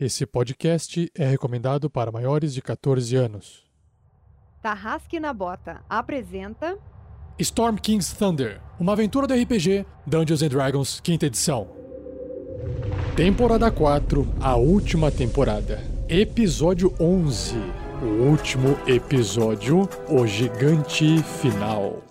Esse podcast é recomendado para maiores de 14 anos. Tarrasque na Bota apresenta Storm King's Thunder, uma aventura do RPG Dungeons and Dragons, quinta edição. Temporada 4, a última temporada. Episódio 11, o último episódio, o gigante final.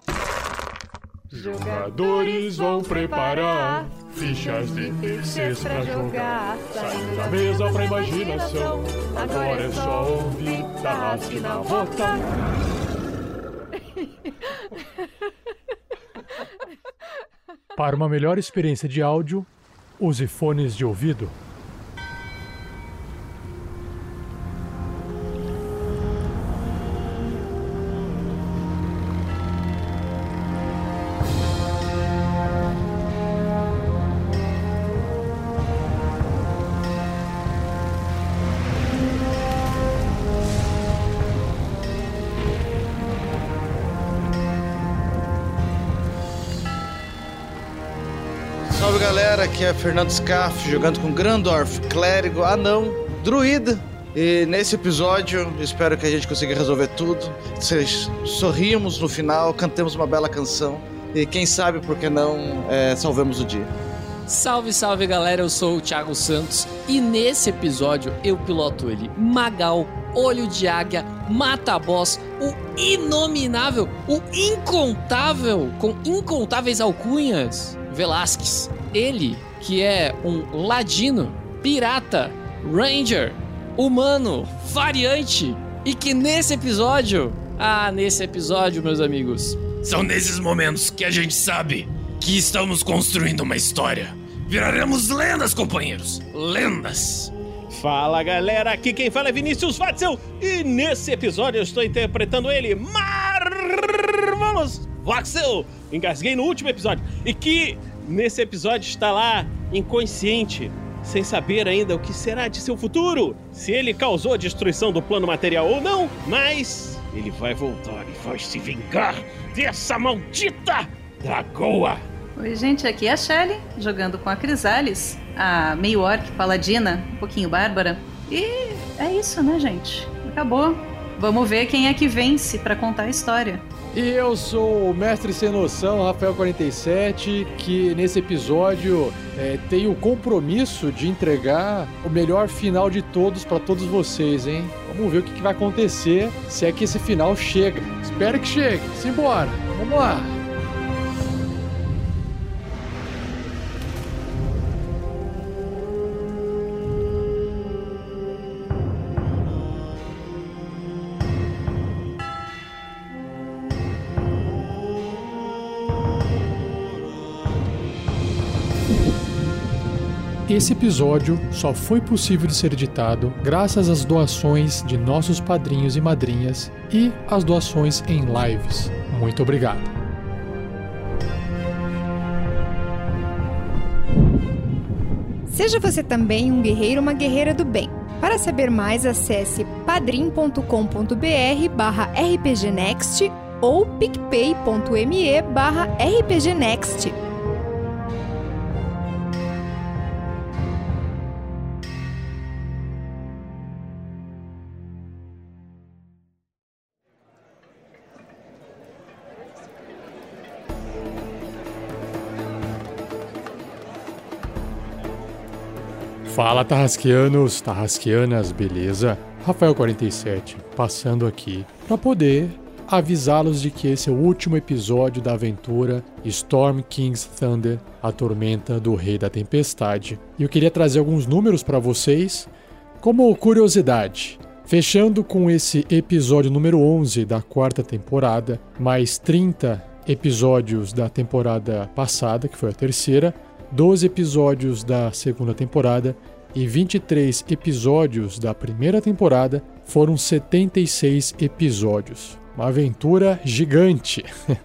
Jogadores vão preparar fichas de terceiros pra jogar. Saindo da mesa pra imaginação. Agora é só ouvir Tarrasque na Bota. Para uma melhor experiência de áudio, use fones de ouvido. Fernando Scaff jogando com Grandorf, clérigo, anão, druida. E nesse episódio, espero que a gente consiga resolver tudo. Vocês sorrimos no final, cantemos uma bela canção. E quem sabe, por que não, é, salvemos o dia. Salve, salve galera, eu sou o Thiago Santos e nesse episódio eu piloto ele, Magal, Olho de Águia, Mata Boss, o inominável, o incontável, com incontáveis alcunhas, Velasquez. Ele que é um ladino, pirata, ranger, humano, variante e que nesse episódio, ah, nesse episódio, meus amigos, São nesses momentos que a gente sabe que estamos construindo uma história. Viraremos lendas, companheiros. Lendas. Fala galera, aqui quem fala é Vinícius Watzel e nesse episódio eu estou interpretando ele, Marvelous Watzel. Engasguei no último episódio e que nesse episódio está lá inconsciente, sem saber ainda o que será de seu futuro, se ele causou a destruição do plano material ou não, mas ele vai voltar e vai se vingar dessa maldita dragoa. Oi, gente, aqui é a Shelly, jogando com a Crisales, a meio orc paladina, um pouquinho bárbara. E é isso, né, gente? Acabou. Vamos ver quem é que vence pra contar a história. E eu sou o mestre sem noção, Rafael47, que nesse episódio é, tem o compromisso de entregar o melhor final de todos para todos vocês, hein? Vamos ver o que, que vai acontecer se é que esse final chega. Espero que chegue. Simbora. Vamos lá. Esse episódio só foi possível de ser editado graças às doações de nossos padrinhos e madrinhas e às doações em lives. Muito obrigado. Seja você também um guerreiro ou uma guerreira do bem. Para saber mais, acesse padrim.com.br barra rpgnext ou picpay.me barra rpgnext. Fala Tarrasqueanos, Tarrasqueanas, beleza? Rafael47, passando aqui para poder avisá-los de que esse é o último episódio da aventura Storm King's Thunder, a tormenta do Rei da Tempestade. E eu queria trazer alguns números para vocês como curiosidade. Fechando com esse episódio número 11 da quarta temporada, mais 30 episódios da temporada passada, que foi a terceira, 12 episódios da segunda temporada e 23 episódios da primeira temporada, foram 76 episódios. Uma aventura gigante.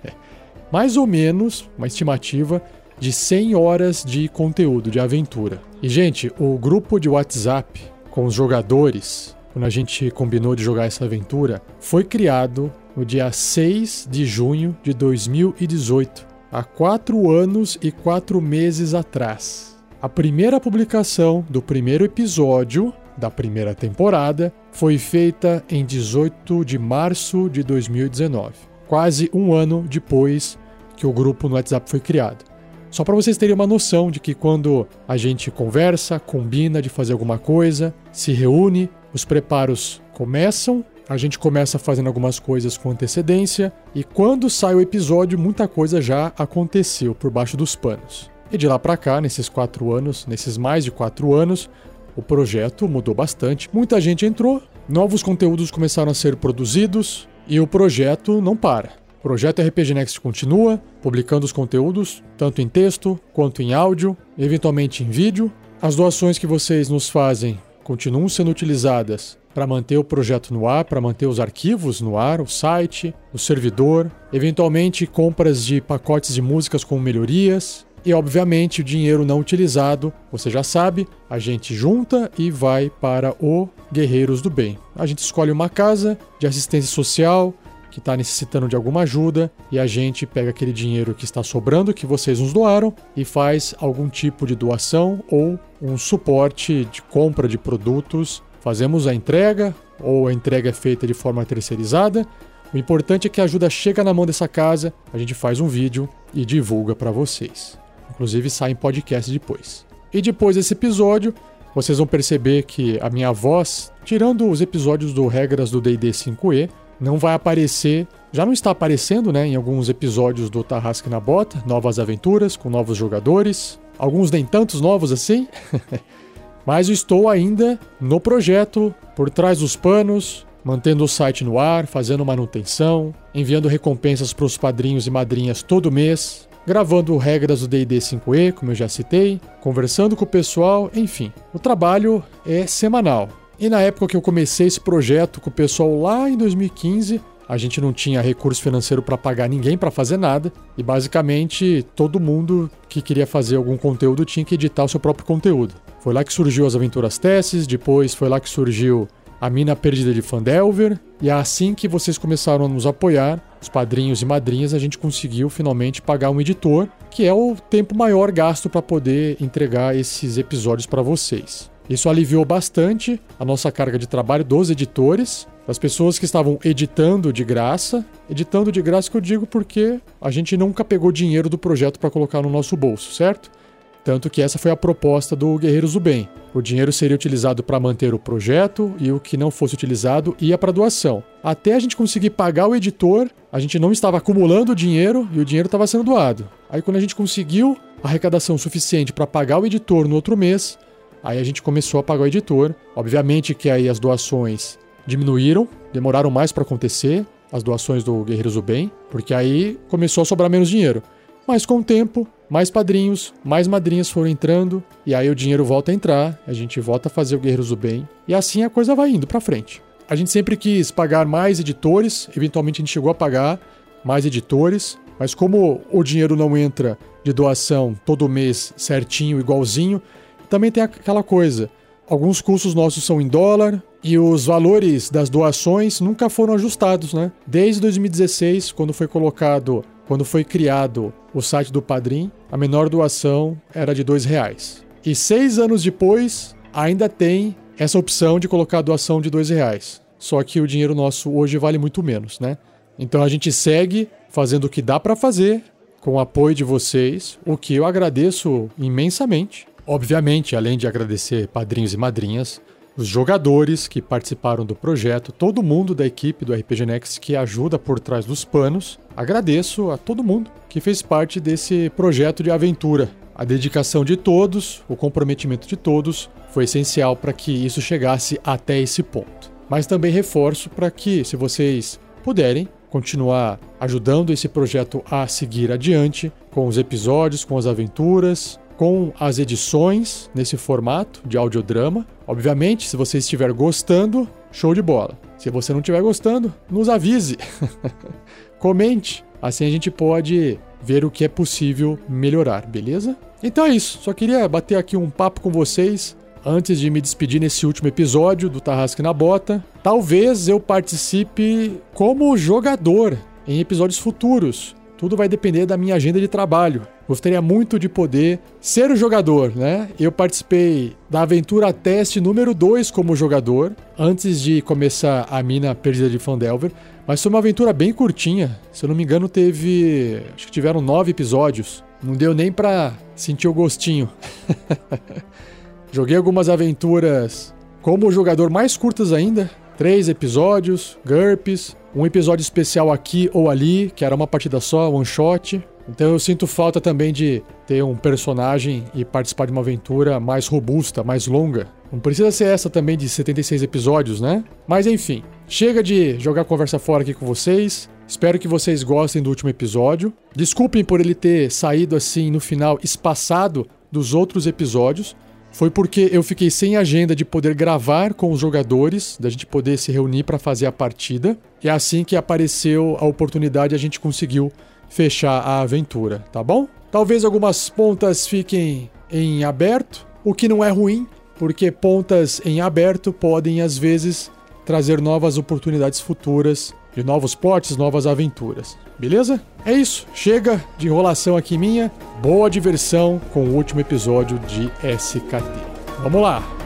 Mais ou menos uma estimativa de 100 horas de conteúdo de aventura. E, gente, o grupo de WhatsApp com os jogadores, quando a gente combinou de jogar essa aventura, foi criado no dia 6 de junho de 2018 há quatro anos e quatro meses atrás. A primeira publicação do primeiro episódio da primeira temporada foi feita em 18 de março de 2019, quase um ano depois que o grupo no WhatsApp foi criado. Só para vocês terem uma noção de que quando a gente conversa, combina de fazer alguma coisa, se reúne, os preparos começam, a gente começa fazendo algumas coisas com antecedência e quando sai o episódio, muita coisa já aconteceu por baixo dos panos. E de lá para cá, nesses quatro anos, nesses mais de quatro anos, o projeto mudou bastante. Muita gente entrou, novos conteúdos começaram a ser produzidos e o projeto não para. O projeto RPG Next continua publicando os conteúdos, tanto em texto quanto em áudio, eventualmente em vídeo. As doações que vocês nos fazem continuam sendo utilizadas para manter o projeto no ar, para manter os arquivos no ar, o site, o servidor, eventualmente compras de pacotes de músicas com melhorias. E obviamente o dinheiro não utilizado, você já sabe, a gente junta e vai para o Guerreiros do Bem. A gente escolhe uma casa de assistência social, que está necessitando de alguma ajuda e a gente pega aquele dinheiro que está sobrando, que vocês nos doaram, e faz algum tipo de doação ou um suporte de compra de produtos. Fazemos a entrega ou a entrega é feita de forma terceirizada. O importante é que a ajuda chega na mão dessa casa, a gente faz um vídeo e divulga para vocês. Inclusive sai em podcast depois. E depois desse episódio, vocês vão perceber que a minha voz, tirando os episódios do Regras do D&D 5e, não vai aparecer, já não está aparecendo, né, em alguns episódios do Tarrasque na Bota, novas aventuras com novos jogadores, alguns nem tantos novos assim. Mas estou ainda no projeto, por trás dos panos, mantendo o site no ar, fazendo manutenção, enviando recompensas para os padrinhos e madrinhas todo mês, gravando regras do D&D 5e, como eu já citei, conversando com o pessoal, enfim. O trabalho é semanal. E na época que eu comecei esse projeto com o pessoal lá em 2015, a gente não tinha recurso financeiro para pagar ninguém para fazer nada e basicamente todo mundo que queria fazer algum conteúdo tinha que editar o seu próprio conteúdo. Foi lá que surgiu as Aventuras Testes, depois foi lá que surgiu a Mina Perdida de Fandelver, e é assim que vocês começaram a nos apoiar, os padrinhos e madrinhas, a gente conseguiu finalmente pagar um editor, que é o tempo maior gasto para poder entregar esses episódios para vocês. Isso aliviou bastante a nossa carga de trabalho dos editores, das pessoas que estavam editando de graça. Editando de graça que eu digo porque a gente nunca pegou dinheiro do projeto para colocar no nosso bolso, certo? Tanto que essa foi a proposta do Guerreiros do Bem. O dinheiro seria utilizado para manter o projeto e o que não fosse utilizado ia para doação. Até a gente conseguir pagar o editor, a gente não estava acumulando dinheiro e o dinheiro estava sendo doado. Aí quando a gente conseguiu arrecadação suficiente para pagar o editor no outro mês, Aí a gente começou a pagar o editor. Obviamente que aí as doações diminuíram, demoraram mais para acontecer, as doações do Guerreiros do Bem, porque aí começou a sobrar menos dinheiro. Mas com o tempo, mais padrinhos, mais madrinhas foram entrando, e aí o dinheiro volta a entrar, a gente volta a fazer o Guerreiros do Bem, e assim a coisa vai indo para frente. A gente sempre quis pagar mais editores, eventualmente a gente chegou a pagar mais editores, mas como o dinheiro não entra de doação todo mês certinho, igualzinho, também tem aquela coisa. Alguns custos nossos são em dólar e os valores das doações nunca foram ajustados, né? Desde 2016, quando foi colocado, quando foi criado o site do Padrim, a menor doação era de dois reais. E seis anos depois, ainda tem essa opção de colocar a doação de dois reais. Só que o dinheiro nosso hoje vale muito menos, né? Então a gente segue fazendo o que dá para fazer com o apoio de vocês, o que eu agradeço imensamente. Obviamente, além de agradecer padrinhos e madrinhas, os jogadores que participaram do projeto, todo mundo da equipe do RPG Next que ajuda por trás dos panos. Agradeço a todo mundo que fez parte desse projeto de aventura. A dedicação de todos, o comprometimento de todos foi essencial para que isso chegasse até esse ponto. Mas também reforço para que, se vocês puderem, continuar ajudando esse projeto a seguir adiante com os episódios, com as aventuras, com as edições nesse formato de audiodrama. Obviamente, se você estiver gostando, show de bola. Se você não estiver gostando, nos avise. Comente. Assim a gente pode ver o que é possível melhorar, beleza? Então é isso. Só queria bater aqui um papo com vocês antes de me despedir nesse último episódio do Tarrasque na Bota. Talvez eu participe como jogador em episódios futuros. Tudo vai depender da minha agenda de trabalho. Gostaria muito de poder ser o jogador, né? Eu participei da aventura teste número 2 como jogador, antes de começar a mina perdida de Fandelver. Mas foi uma aventura bem curtinha. Se eu não me engano, teve. Acho que tiveram nove episódios. Não deu nem pra sentir o gostinho. Joguei algumas aventuras como jogador mais curtas ainda. Três episódios, GURPS, um episódio especial aqui ou ali, que era uma partida só, one shot. Então eu sinto falta também de ter um personagem e participar de uma aventura mais robusta, mais longa. Não precisa ser essa também de 76 episódios, né? Mas enfim, chega de jogar conversa fora aqui com vocês. Espero que vocês gostem do último episódio. Desculpem por ele ter saído assim no final espaçado dos outros episódios. Foi porque eu fiquei sem agenda de poder gravar com os jogadores, da gente poder se reunir para fazer a partida. E é assim que apareceu a oportunidade, a gente conseguiu fechar a aventura, tá bom? Talvez algumas pontas fiquem em aberto, o que não é ruim, porque pontas em aberto podem às vezes trazer novas oportunidades futuras de novos potes, novas aventuras. Beleza? É isso. Chega de enrolação aqui minha. Boa diversão com o último episódio de SKT. Vamos lá.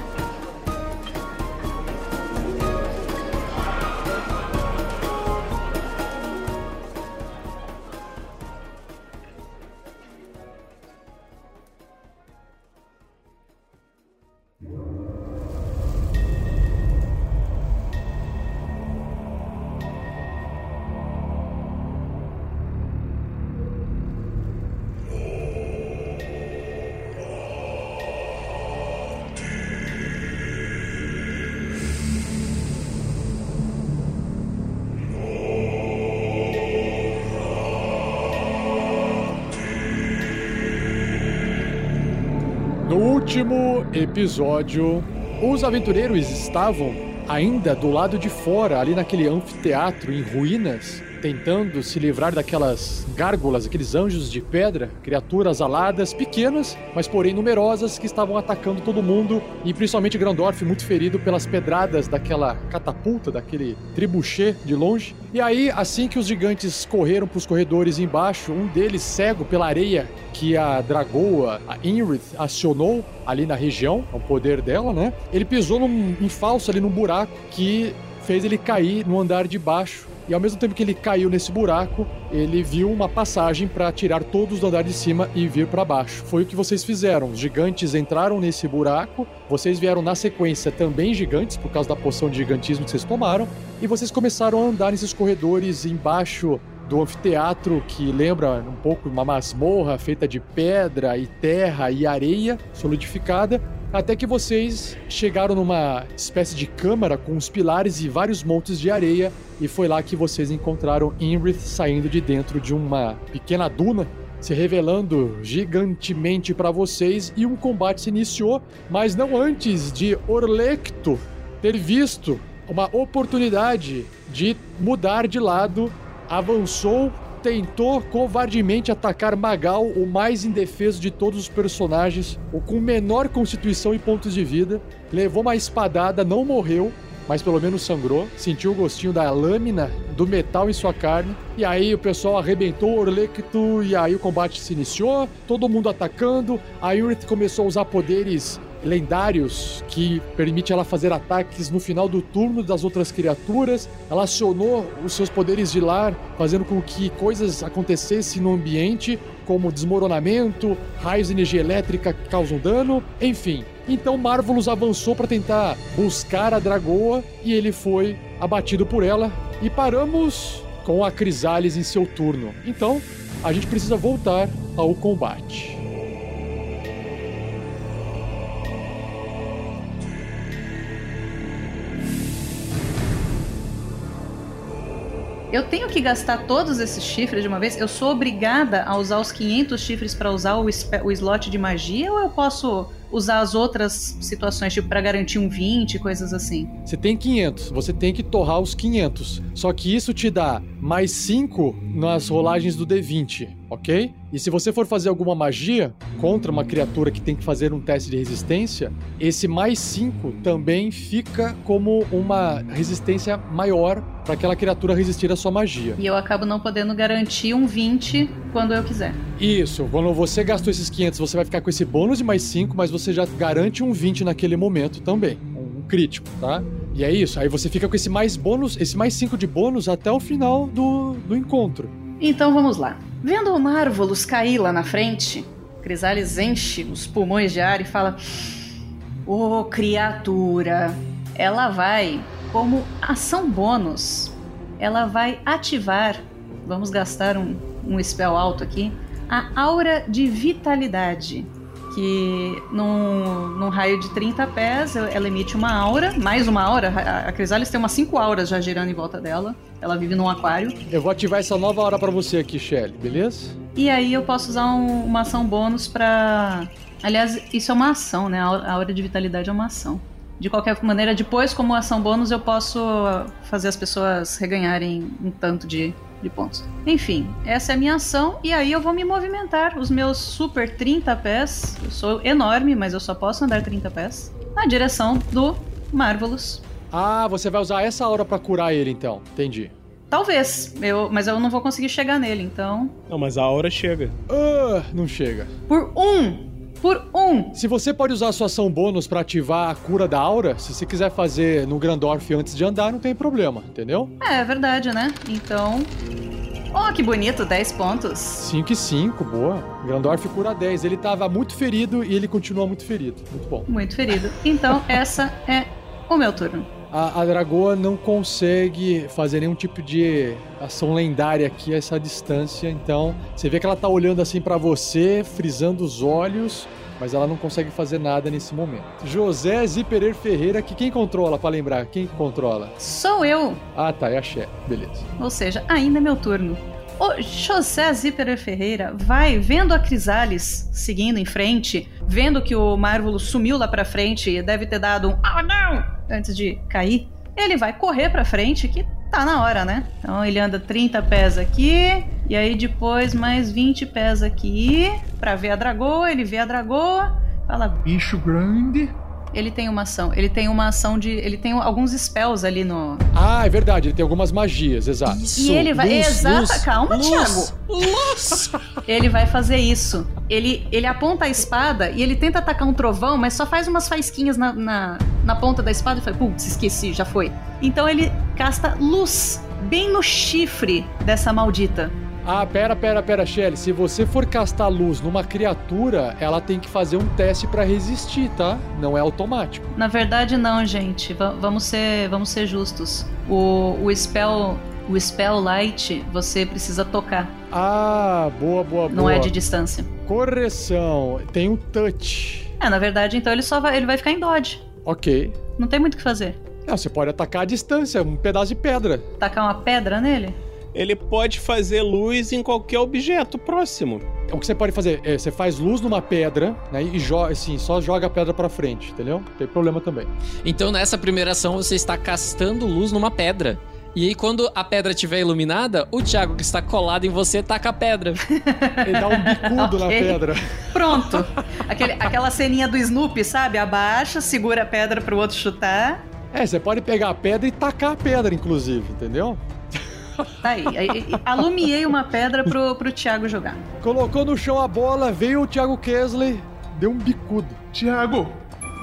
Último episódio, os aventureiros estavam ainda do lado de fora, ali naquele anfiteatro em ruínas, tentando se livrar daquelas gárgulas, aqueles anjos de pedra, criaturas aladas, pequenas, mas porém numerosas, que estavam atacando todo mundo, e principalmente Grandorf, muito ferido pelas pedradas daquela catapulta, daquele tribuchê de longe. E aí, assim que os gigantes correram para os corredores embaixo, um deles, cego pela areia que a Dragoa, a Inrith, acionou ali na região, o poder dela, né? Ele pisou num, em falso ali num buraco que fez ele cair no andar de baixo e ao mesmo tempo que ele caiu nesse buraco, ele viu uma passagem para tirar todos do andar de cima e vir para baixo. Foi o que vocês fizeram. Os gigantes entraram nesse buraco, vocês vieram na sequência também gigantes, por causa da poção de gigantismo que vocês tomaram, e vocês começaram a andar nesses corredores embaixo do anfiteatro que lembra um pouco uma masmorra feita de pedra e terra e areia solidificada, até que vocês chegaram numa espécie de câmara com os pilares e vários montes de areia, e foi lá que vocês encontraram Inrith saindo de dentro de uma pequena duna, se revelando gigantemente para vocês, e um combate se iniciou, mas não antes de Orlecto ter visto uma oportunidade de mudar de lado, avançou tentou covardemente atacar Magal, o mais indefeso de todos os personagens, o com menor constituição e pontos de vida. Levou uma espadada, não morreu, mas pelo menos sangrou. Sentiu o gostinho da lâmina do metal em sua carne. E aí o pessoal arrebentou o Orlecto e aí o combate se iniciou. Todo mundo atacando. A Urith começou a usar poderes lendários que permite ela fazer ataques no final do turno das outras criaturas. Ela acionou os seus poderes de lar, fazendo com que coisas acontecessem no ambiente, como desmoronamento, raios de energia elétrica que causam dano, enfim. Então Marvelous avançou para tentar buscar a Dragoa e ele foi abatido por ela. E paramos com a Crisales em seu turno. Então a gente precisa voltar ao combate. Eu tenho que gastar todos esses chifres de uma vez? Eu sou obrigada a usar os 500 chifres para usar o, o slot de magia ou eu posso usar as outras situações, tipo, para garantir um 20, coisas assim? Você tem 500, você tem que torrar os 500. Só que isso te dá mais 5 nas rolagens do D20, ok? E se você for fazer alguma magia contra uma criatura que tem que fazer um teste de resistência, esse mais 5 também fica como uma resistência maior para aquela criatura resistir à sua magia. E eu acabo não podendo garantir um 20 quando eu quiser. Isso, quando você gastou esses 500, você vai ficar com esse bônus de mais 5, mas você já garante um 20 naquele momento também. Um crítico, tá? E é isso, aí você fica com esse mais bônus, esse mais 5 de bônus até o final do, do encontro. Então vamos lá. Vendo o Marvolus cair lá na frente, Crisales enche os pulmões de ar e fala: Ô oh, criatura, ela vai, como ação bônus, ela vai ativar. Vamos gastar um, um spell alto aqui. A aura de vitalidade que num, num raio de 30 pés ela emite uma aura, mais uma aura. A Crisales tem umas 5 auras já girando em volta dela. Ela vive num aquário. Eu vou ativar essa nova aura para você aqui, Shelly, beleza? E aí eu posso usar um, uma ação bônus para. Aliás, isso é uma ação, né? A aura de vitalidade é uma ação. De qualquer maneira, depois, como ação bônus, eu posso fazer as pessoas reganharem um tanto de de pontos. Enfim, essa é a minha ação e aí eu vou me movimentar os meus super 30 pés. Eu sou enorme, mas eu só posso andar 30 pés na direção do Marvelous. Ah, você vai usar essa hora para curar ele então. Entendi. Talvez, eu, mas eu não vou conseguir chegar nele, então. Não, mas a hora chega. Ah, não chega. Por um por um. Se você pode usar a sua ação bônus para ativar a cura da aura, se você quiser fazer no Grandorf antes de andar, não tem problema, entendeu? É, é verdade, né? Então. Oh, que bonito, 10 pontos. 5 e 5, boa. Grandorf cura 10. Ele tava muito ferido e ele continua muito ferido. Muito bom. Muito ferido. Então, essa é o meu turno. A, a Dragoa não consegue fazer nenhum tipo de ação lendária aqui a essa distância, então você vê que ela tá olhando assim para você, frisando os olhos, mas ela não consegue fazer nada nesse momento. José Zipperer Ferreira, que quem controla, para lembrar? Quem controla? Sou eu. Ah, tá, é a Xé. Beleza. Ou seja, ainda é meu turno. O José Zipperer Ferreira vai vendo a Crisales seguindo em frente, vendo que o Marvulo sumiu lá pra frente e deve ter dado um ah não antes de cair. Ele vai correr pra frente, que tá na hora, né? Então ele anda 30 pés aqui, e aí depois mais 20 pés aqui, pra ver a dragoa. Ele vê a dragoa, fala: Bicho grande ele tem uma ação. Ele tem uma ação de. Ele tem alguns spells ali no. Ah, é verdade, ele tem algumas magias, exato. Isso, e ele vai. Luz, exata, luz, calma, luz, Thiago. Luz! ele vai fazer isso. Ele, ele aponta a espada e ele tenta atacar um trovão, mas só faz umas faisquinhas na, na, na ponta da espada e fala, putz, esqueci, já foi. Então ele casta luz bem no chifre dessa maldita. Ah, pera, pera, pera, Shelly. Se você for castar luz numa criatura, ela tem que fazer um teste para resistir, tá? Não é automático. Na verdade, não, gente. V vamos ser, vamos ser justos. O, o spell, o spell light, você precisa tocar. Ah, boa, boa, boa. Não é de distância. Correção. Tem um touch. É, na verdade, então ele só vai, ele vai ficar em dodge. Ok. Não tem muito o que fazer. Não, você pode atacar a distância, um pedaço de pedra. Tacar uma pedra nele? Ele pode fazer luz em qualquer objeto próximo. O que você pode fazer é você faz luz numa pedra, né? E joga, assim, só joga a pedra para frente, entendeu? Não tem problema também. Então nessa primeira ação você está castando luz numa pedra. E aí, quando a pedra estiver iluminada, o Thiago que está colado em você taca a pedra. Ele dá um bicudo okay. na pedra. Pronto. Aquele, aquela ceninha do Snoopy, sabe? Abaixa, segura a pedra pro outro chutar. É, você pode pegar a pedra e tacar a pedra, inclusive, entendeu? Tá aí. Alumiei uma pedra pro, pro Thiago jogar. Colocou no chão a bola, veio o Thiago Kesley, deu um bicudo. Thiago,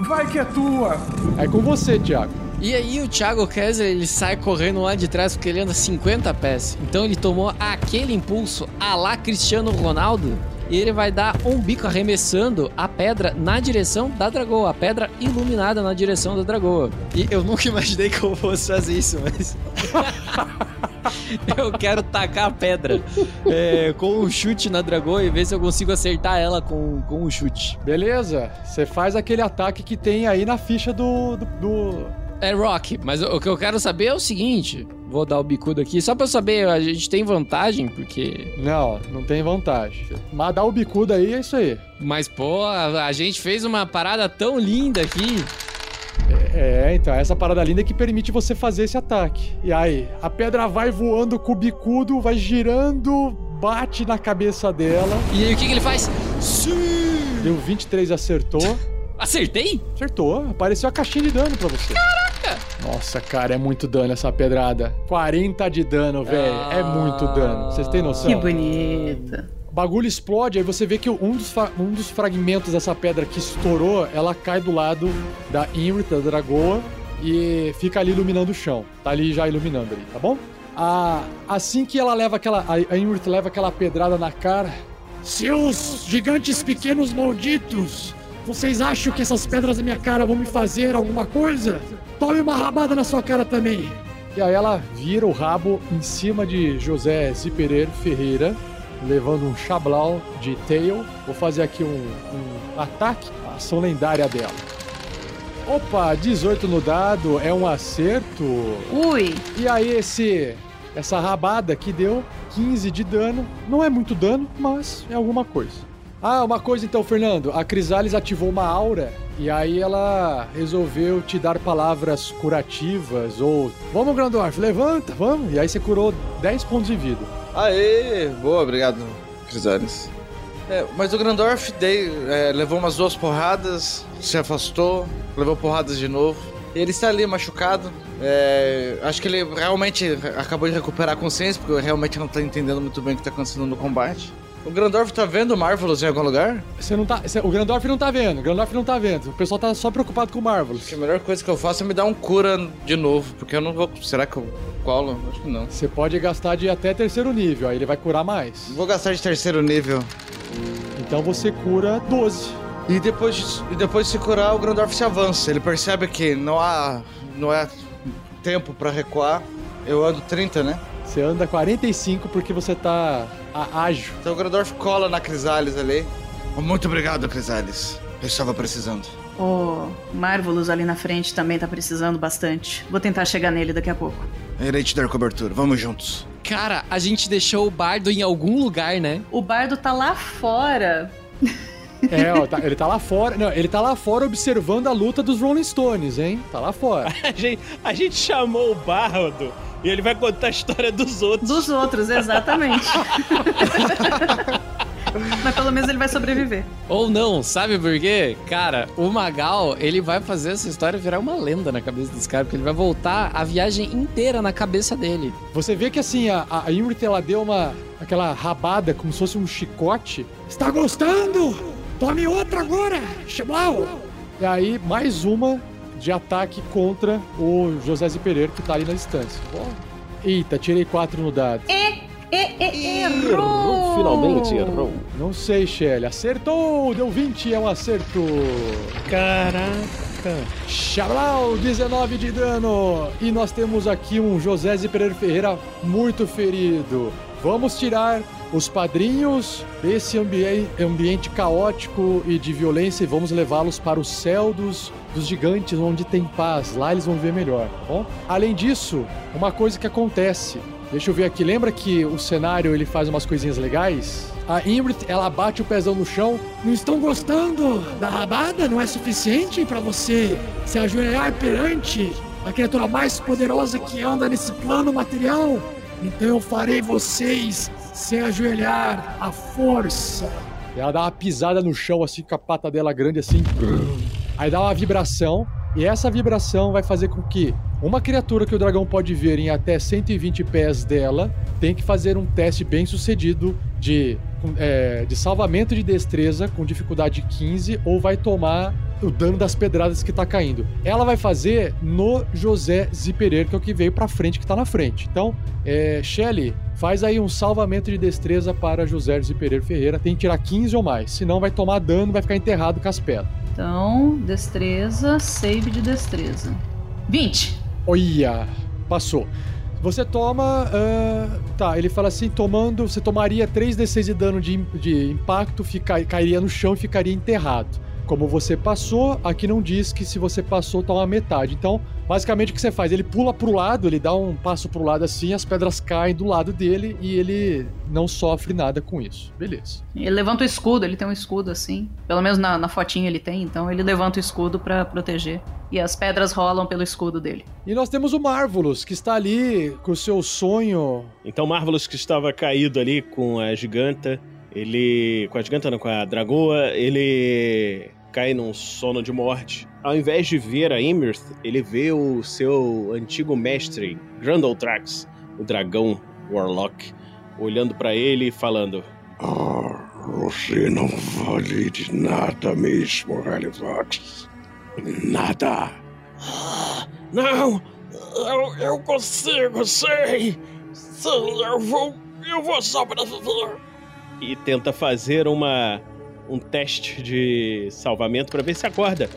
vai que é tua! É com você, Thiago. E aí o Thiago Kessler ele sai correndo lá de trás porque ele anda 50 pés. Então ele tomou aquele impulso a lá Cristiano Ronaldo e ele vai dar um bico arremessando a pedra na direção da dragoa, a pedra iluminada na direção da dragoa. E eu nunca imaginei que eu fosse fazer isso, mas eu quero tacar a pedra é, com um chute na dragoa e ver se eu consigo acertar ela com, com um chute. Beleza, você faz aquele ataque que tem aí na ficha do, do, do é rock, mas o que eu quero saber é o seguinte. Vou dar o bicudo aqui, só pra eu saber, a gente tem vantagem, porque. Não, não tem vantagem. Mas dar o bicudo aí é isso aí. Mas, pô, a, a gente fez uma parada tão linda aqui. É, é, então, essa parada linda que permite você fazer esse ataque. E aí, a pedra vai voando com o bicudo, vai girando bate na cabeça dela. E aí o que, que ele faz? Deu 23, acertou. Acertei? Acertou. Apareceu a caixinha de dano pra você. Caraca! Nossa, cara, é muito dano essa pedrada. 40 de dano, velho. É muito dano. Vocês têm noção? Que bonita. Bagulho explode, aí você vê que um dos, um dos fragmentos dessa pedra que estourou, ela cai do lado da Inrit, da dragoa, e fica ali iluminando o chão. Tá ali já iluminando ali, tá bom? Assim que ela leva aquela. A Inrit leva aquela pedrada na cara. Seus gigantes pequenos malditos! Vocês acham que essas pedras na minha cara vão me fazer alguma coisa? Tome uma rabada na sua cara também! E aí ela vira o rabo em cima de José Ziperer Ferreira, levando um chablau de tail. Vou fazer aqui um, um ataque, a ação lendária dela. Opa, 18 no dado, é um acerto. Ui, E aí esse essa rabada que deu 15 de dano. Não é muito dano, mas é alguma coisa. Ah, uma coisa então, Fernando. A Crisales ativou uma aura e aí ela resolveu te dar palavras curativas ou vamos Grandorf, levanta, vamos. E aí você curou 10 pontos de vida. Aê, boa, obrigado, Crisales. É, mas o Grandorf dei, é, levou umas duas porradas, se afastou, levou porradas de novo. Ele está ali machucado. É, acho que ele realmente acabou de recuperar a consciência, porque realmente não está entendendo muito bem o que está acontecendo no combate. O Grandorf tá vendo o Marvelous em algum lugar? Você não tá, você- o Grandorf não tá vendo, o Grandorf não tá vendo. O pessoal tá só preocupado com o Marvelous. A melhor coisa que eu faço é me dar um cura de novo, porque eu não vou. Será que eu colo? Acho que não. Você pode gastar de até terceiro nível, aí ele vai curar mais. Vou gastar de terceiro nível. Então você cura 12. E depois, de- e depois de se curar, o Grandorf se avança. Ele percebe que não há. não é tempo pra recuar. Eu ando 30, né? Você anda 45 porque você tá a- ágil. Então o Grandorf cola na Crisales ali. Muito obrigado, Crisales. Eu estava precisando. o Marvelous ali na frente também tá precisando bastante. Vou tentar chegar nele daqui a pouco. Irei te dar cobertura. Vamos juntos. Cara, a gente deixou o bardo em algum lugar, né? O bardo tá lá fora. É, ó, tá- ele tá lá fora. Não, ele tá lá fora observando a luta dos Rolling Stones, hein? Tá lá fora. A gente, a gente chamou o Bardo e ele vai contar a história dos outros. Dos outros, exatamente. Mas pelo menos ele vai sobreviver. Ou não, sabe por quê? Cara, o Magal, ele vai fazer essa história virar uma lenda na cabeça desse cara, porque ele vai voltar a viagem inteira na cabeça dele. Você vê que assim, a, a Imrit ela deu uma. aquela rabada como se fosse um chicote. Está gostando? Tome outra agora! Chamau! E aí, mais uma de ataque contra o José Zipereiro que tá ali na distância. Ó. Eita, tirei quatro no dado. E, e, errou! Finalmente errou. Não sei, Shelly. Acertou! Deu 20, é um acerto. Caraca. Xablau, 19 de dano. E nós temos aqui um José Pereira Ferreira muito ferido. Vamos tirar os padrinhos desse ambien- ambiente caótico e de violência e vamos levá-los para o céu dos, dos gigantes, onde tem paz. Lá eles vão ver melhor, tá bom? Além disso, uma coisa que acontece. Deixa eu ver aqui. Lembra que o cenário ele faz umas coisinhas legais? A Ingrid, ela bate o pezão no chão. Não estão gostando da rabada? Não é suficiente para você se ajoelhar perante a criatura mais poderosa que anda nesse plano material? Então eu farei vocês se ajoelhar à força. Ela dá uma pisada no chão, assim, com a pata dela grande, assim. Aí dá uma vibração. E essa vibração vai fazer com que uma criatura que o dragão pode ver em até 120 pés dela tem que fazer um teste bem sucedido de, é, de salvamento de destreza com dificuldade 15 ou vai tomar o dano das pedradas que tá caindo. Ela vai fazer no José Ziperer, que é o que veio pra frente, que tá na frente. Então, é, Shelly, faz aí um salvamento de destreza para José Ziperer Ferreira. Tem que tirar 15 ou mais, senão vai tomar dano, vai ficar enterrado com as pedras. Então, destreza, save de destreza. 20. Olha, passou. Você toma. ah, tá, ele fala assim: tomando. Você tomaria 3d6 de dano de, de impacto, fica, cairia no chão e ficaria enterrado. Como você passou, aqui não diz que se você passou tá uma metade. Então, basicamente o que você faz? Ele pula pro lado, ele dá um passo pro lado assim, as pedras caem do lado dele e ele não sofre nada com isso. Beleza. Ele levanta o escudo, ele tem um escudo assim. Pelo menos na, na fotinha ele tem, então ele levanta o escudo pra proteger. E as pedras rolam pelo escudo dele. E nós temos o Marvelous, que está ali com o seu sonho. Então Marvelous que estava caído ali com a giganta, ele. Com a giganta não, com a dragoa, ele cai num sono de morte. Ao invés de ver a Imirth, ele vê o seu antigo mestre, Grandoltrax, o dragão Warlock, olhando pra ele e falando: Ah, você não vale de nada mesmo, Halifax. Nada. Não! Eu, eu consigo, sei! Eu vou. Eu vou sobreviver! e tenta fazer uma um teste de salvamento pra ver se acorda.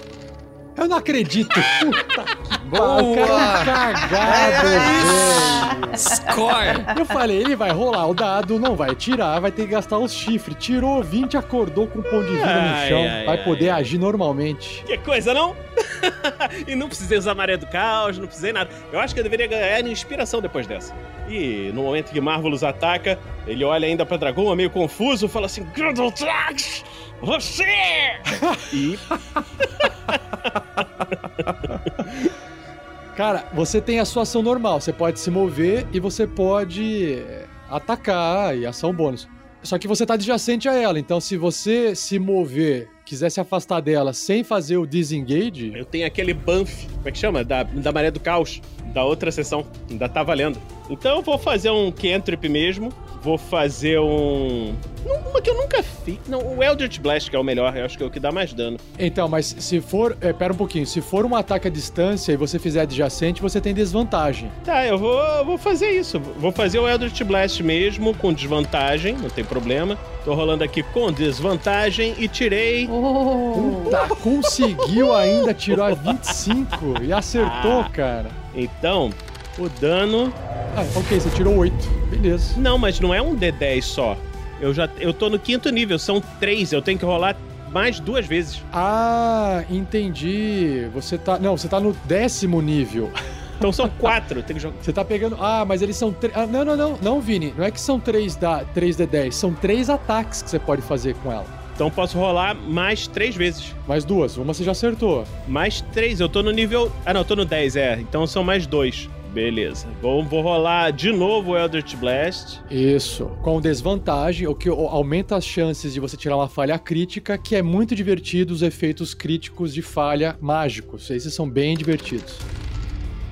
Eu não acredito! Puta o cara é um cagado, velho! Score! Eu falei, ele vai rolar o dado, não vai tirar, vai ter que gastar os chifres. Tirou 20, acordou com um pão de vida no Ai, chão, ai, vai ai, poder ai. agir normalmente. Que coisa, não? e não precisei usar maré do caos, não precisei nada. Eu acho que eu deveria ganhar inspiração depois dessa. E no momento que Marvelous ataca, ele olha ainda pra Dragoa meio confuso, fala assim: Grandoltrax, você! e Cara, você tem a sua ação normal, você pode se mover e você pode eh, atacar e ação bônus. Só que você tá adjacente a ela, então se você se mover, quiser se afastar dela sem fazer o disengage, eu tenho aquele buff, como é que chama? Da, da maré do caos, da outra sessão. Ainda tá valendo. Então eu vou fazer um cantrip mesmo. Vou fazer um. Uma que eu nunca fiz. Não, o Eldritch Blast, que é o melhor, eu acho que é o que dá mais dano. Então, mas se for. É, pera um pouquinho. Se for um ataque à distância e você fizer adjacente, você tem desvantagem. Tá, eu vou, vou fazer isso. Vou fazer o Eldritch Blast mesmo, com desvantagem, não tem problema. Tô rolando aqui com desvantagem e tirei. Oh. Tá, conseguiu ainda tirar 25 e acertou, Ah. cara. Então, o dano. Ah, ok, você tirou 8. Beleza. Não, mas não é um D10 só. Eu já eu tô no quinto nível, são três. Eu tenho que rolar mais duas vezes. Ah, entendi. Você tá. Não, você tá no décimo nível. Então são quatro. Tem que jogar. Você tá pegando. Ah, mas eles são. tre- Ah, não, não, não. Não, Vini. Não é que são 3 da 3D10. São três ataques que você pode fazer com ela. Então posso rolar mais três vezes. Mais duas. Uma você já acertou. Mais três. Eu tô no nível. Ah, não, eu tô no 10, é. Então são mais dois. Beleza. Vou, vou rolar de novo o Eldritch Blast. Isso. Com desvantagem, o que aumenta as chances de você tirar uma falha crítica, que é muito divertido os efeitos críticos de falha mágicos. Esses são bem divertidos.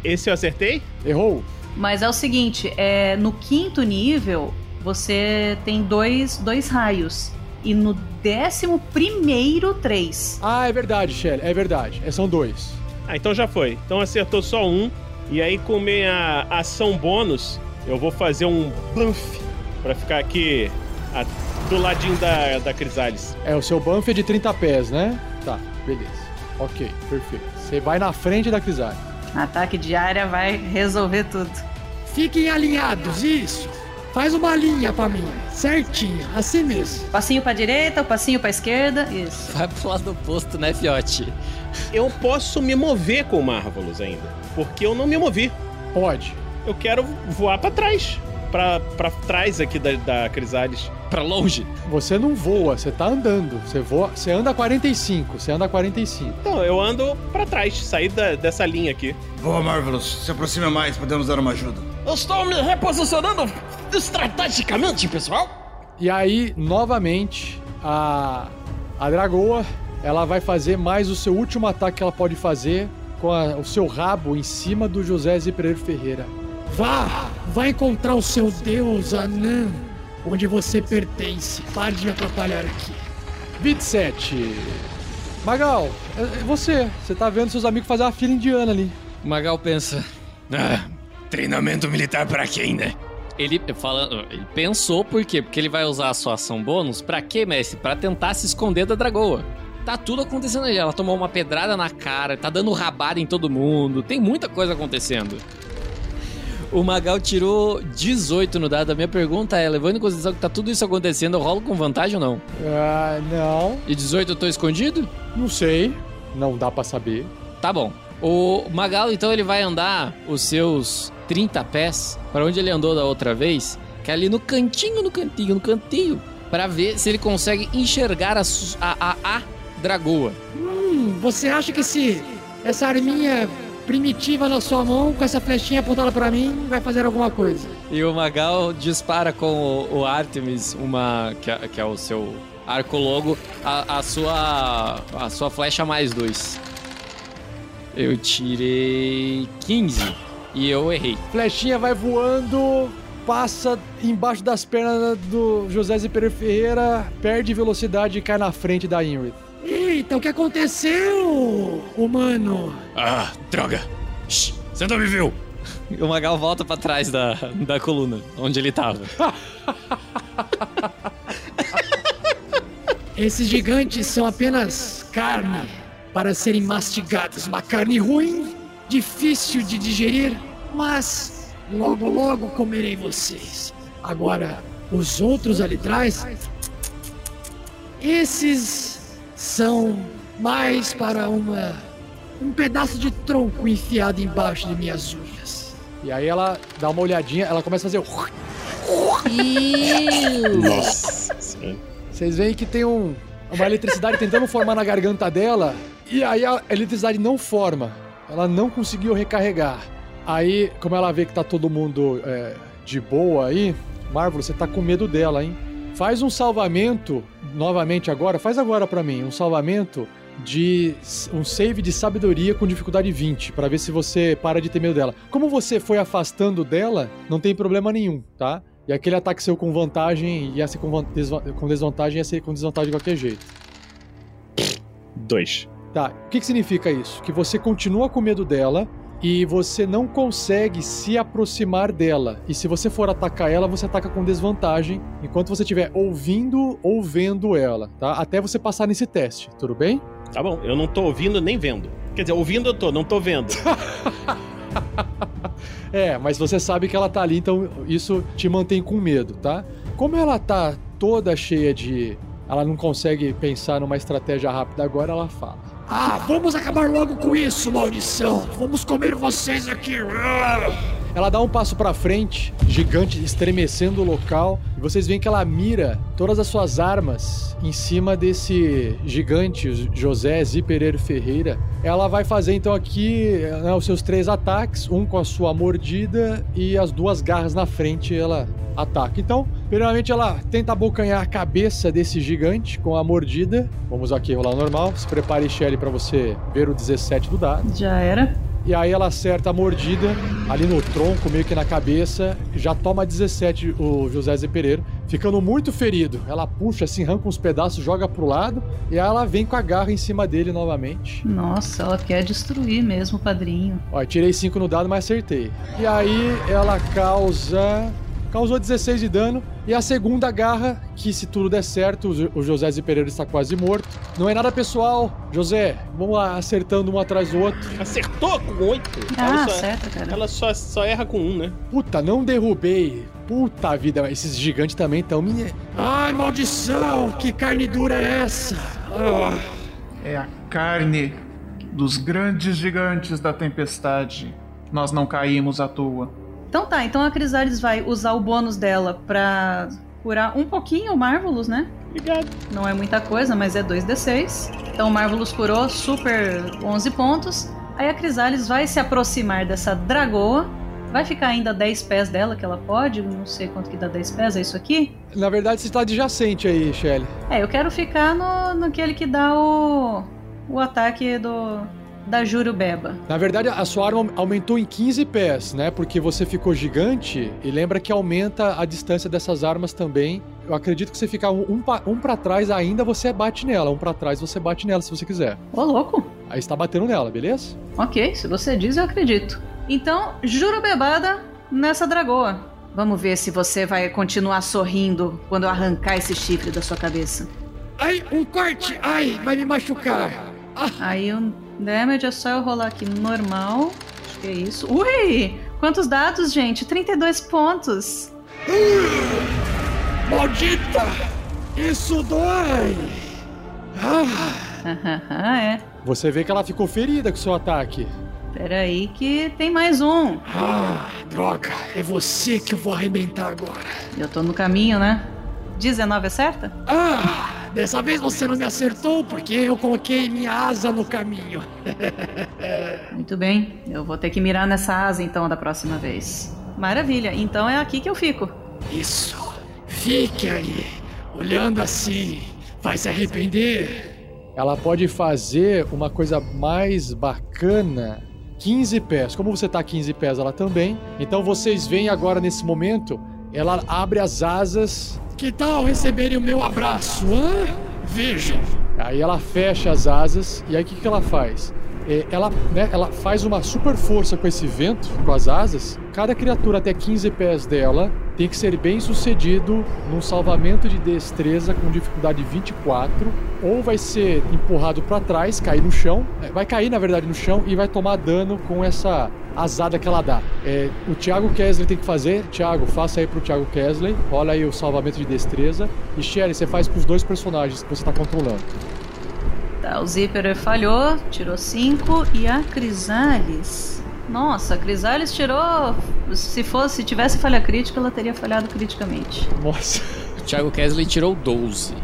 Esse eu acertei? Errou? Mas é o seguinte, é, no quinto nível, você tem dois, dois raios. E no décimo primeiro, três. Ah, é verdade, Shelly. É verdade. É, são dois. Ah, então já foi. Então acertou só um. E aí, com minha ação bônus, eu vou fazer um buff pra ficar aqui a- do ladinho da, da Crisales. É, o seu buff é de 30 pés, né? Tá, beleza. Ok, perfeito. Você vai na frente da Crisale. Ataque de área vai resolver tudo. Fiquem alinhados, isso. Faz uma linha pra mim, certinha, assim mesmo. Passinho pra direita, o passinho pra esquerda. Isso. Vai pro lado oposto, né, fiote? Eu posso me mover com o Marvelous ainda, porque eu não me movi. Pode. Eu quero voar pra trás. Pra, pra trás aqui da, da Crisales. Pra longe. Você não voa, você tá andando. Você voa, você anda a 45, você anda a 45. Então, eu ando pra trás, sair da- dessa linha aqui. Boa, Marvelous. Se aproxima mais, podemos dar uma ajuda. Eu estou me reposicionando estrategicamente, pessoal. E aí, novamente, a a Dragoa, ela vai fazer mais o seu último ataque que ela pode fazer com a- o seu rabo em cima do José Zipreiro Ferreira. Vá, vai encontrar o seu deus Anã, onde você pertence. Pare de me atrapalhar aqui. 27. Magal, é é você. Você tá vendo seus amigos fazer uma fila indiana ali. Magal pensa. Ah, treinamento militar pra quem, né? Ele, fala, ele pensou por quê? Porque ele vai usar a sua ação bônus pra quê, mestre? Pra tentar se esconder da dragoa. Tá tudo acontecendo ali. Ela tomou uma pedrada na cara, tá dando rabada em todo mundo. Tem muita coisa acontecendo. O Magal tirou 18 no dado. A minha pergunta é, levando em consideração que tá tudo isso acontecendo, eu rolo com vantagem ou não? Ah, não. E 18 eu tô escondido? Não sei. Não dá pra saber. Tá bom. O Magal, então, ele vai andar os seus 30 pés para onde ele andou da outra vez, que é ali no cantinho, no cantinho, no cantinho, para ver se ele consegue enxergar a, a, a, a dragoa. Hum, você acha que esse, essa arminha primitiva na sua mão, com essa flechinha apontada pra mim, vai fazer alguma coisa? E o Magal dispara com o, o Artemis, uma que é, que é o seu arco logo, a, a sua a sua flecha mais dois. Eu tirei 15 e eu errei. Flechinha vai voando, passa embaixo das pernas do José Zé Pereira Ferreira, perde velocidade e cai na frente da Ingrid. Eita, o que aconteceu, humano? Ah, droga. Shh, você não me viu. O Magal volta pra trás da, da coluna, onde ele tava. Esses gigantes são apenas carne para serem mastigados. Uma carne ruim, difícil de digerir, mas logo logo comerei vocês. Agora, os outros ali atrás, esses são mais para uma um pedaço de tronco enfiado embaixo de minhas unhas. E aí ela dá uma olhadinha, ela começa a fazer. Nossa. Vocês veem que tem um, uma eletricidade tentando formar na garganta dela. E aí a eletricidade não forma. Ela não conseguiu recarregar. Aí, como ela vê que tá todo mundo é, de boa aí, Marvel, você tá com medo dela, hein? Faz um salvamento, novamente agora, faz agora pra mim, um salvamento de um save de sabedoria com dificuldade 20, pra ver se você para de ter medo dela. Como você foi afastando dela, não tem problema nenhum, tá? E aquele ataque seu com vantagem ia ser com desvantagem, ia ser com desvantagem de qualquer jeito. Dois. Tá, o que, que significa isso? Que você continua com medo dela e você não consegue se aproximar dela. E se você for atacar ela, você ataca com desvantagem enquanto você estiver ouvindo ou vendo ela, tá? Até você passar nesse teste, tudo bem? Tá bom, eu não tô ouvindo nem vendo. Quer dizer, ouvindo eu tô, não tô vendo. É, mas você sabe que ela tá ali, então isso te mantém com medo, tá? Como ela tá toda cheia de. Ela não consegue pensar numa estratégia rápida agora, ela fala. Ah, vamos acabar logo com isso, maldição! Vamos comer vocês aqui! Ah! Ela dá um passo pra frente, gigante, estremecendo o local, e vocês veem que ela mira todas as suas armas em cima desse gigante, José Zipereiro Ferreira. Ela vai fazer então aqui né, os seus três ataques, um com a sua mordida e as duas garras na frente ela ataca. Então, primeiramente ela tenta abocanhar a cabeça desse gigante com a mordida. Vamos aqui rolar normal. Se prepare, Shelly, pra você ver o 17 do dado. Já era. E aí ela acerta a mordida ali no tronco, meio que na cabeça. Já toma 17 o José Zé Pereira, ficando muito ferido. Ela puxa assim, arranca uns pedaços, joga pro lado. E aí ela vem com a garra em cima dele novamente. Nossa, ela quer destruir mesmo o padrinho. Ó, tirei 5 no dado, mas acertei. E aí ela causa. Causou 16 de dano. E a segunda garra, que se tudo der certo, o Jo- o José Zé Pereira está quase morto. Não é nada pessoal. José, vamos lá, acertando um atrás do outro. Acertou com oito. Ah, ela só, certo, cara. ela só, só erra com um, né? Puta, não derrubei. Puta vida, esses gigantes também estão me. Ai, maldição! Que carne dura é essa? É a carne dos grandes gigantes da tempestade. Nós não caímos à toa. Então tá, então a Crisales vai usar o bônus dela pra curar um pouquinho o Marvelous, né? Obrigado. Não é muita coisa, mas é 2d6. Então o Marvelous curou super 11 pontos. Aí a Crisales vai se aproximar dessa dragoa. Vai ficar ainda 10 pés dela, que ela pode. Não sei quanto que dá 10 pés, é isso aqui? Na verdade, você está adjacente aí, Shelly. É, eu quero ficar no, naquele que dá o, o ataque do, da Jurubeba. Na verdade, a sua arma aumentou em 15 pés, né? Porque você ficou gigante e lembra que aumenta a distância dessas armas também. Eu acredito que você ficar um, um, pa- um para trás ainda, você bate nela. Um pra trás, você bate nela se você quiser. Ô, louco! Aí está batendo nela, beleza? Ok, se você diz, eu acredito. Então, Jurubebada nessa dragoa. Vamos ver se você vai continuar sorrindo quando eu arrancar esse chifre da sua cabeça. Ai, um corte! Ai, vai me machucar! Ah, Aí o damage é só eu rolar aqui normal. Que isso? Ui! Quantos dados, gente? 32 pontos. Maldita! Isso dói! Ah, é. Você vê que ela ficou ferida com o seu ataque. Peraí que tem mais um. Ah, droga, é você que eu vou arrebentar agora. Eu tô no caminho, né? 19 é certa? Ah, dessa vez você não me acertou porque eu coloquei minha asa no caminho. Muito bem, eu vou ter que mirar nessa asa então da próxima vez. Maravilha, então é aqui que eu fico. Isso, fique aí, olhando assim, vai se arrepender. Ela pode fazer uma coisa mais bacana 15 pés. Como você tá 15 pés, ela também. Então vocês veem agora nesse momento, ela abre as asas. Que tal receberem o meu abraço, hã? Vejam. Aí ela fecha as asas e aí o que, que ela faz? É, ela, né, ela faz uma super força com esse vento, com as asas. Cada criatura até 15 pés dela tem que ser bem sucedido num salvamento de destreza com dificuldade 24, ou vai ser empurrado para trás, cair no chão, é, vai cair na verdade no chão e vai tomar dano com essa azada que ela dá. É, o Thiago Kesley tem que fazer. Thiago, faça aí pro Thiago Kesley. Olha aí o salvamento de destreza. E Sherry, você faz pros dois personagens que você tá controlando. Tá, o Zíper falhou, tirou 5 e a Crisales. Nossa, a Crisales tirou. Se fosse, se tivesse falha crítica, ela teria falhado criticamente. Nossa. O Thiago Kesley tirou 12.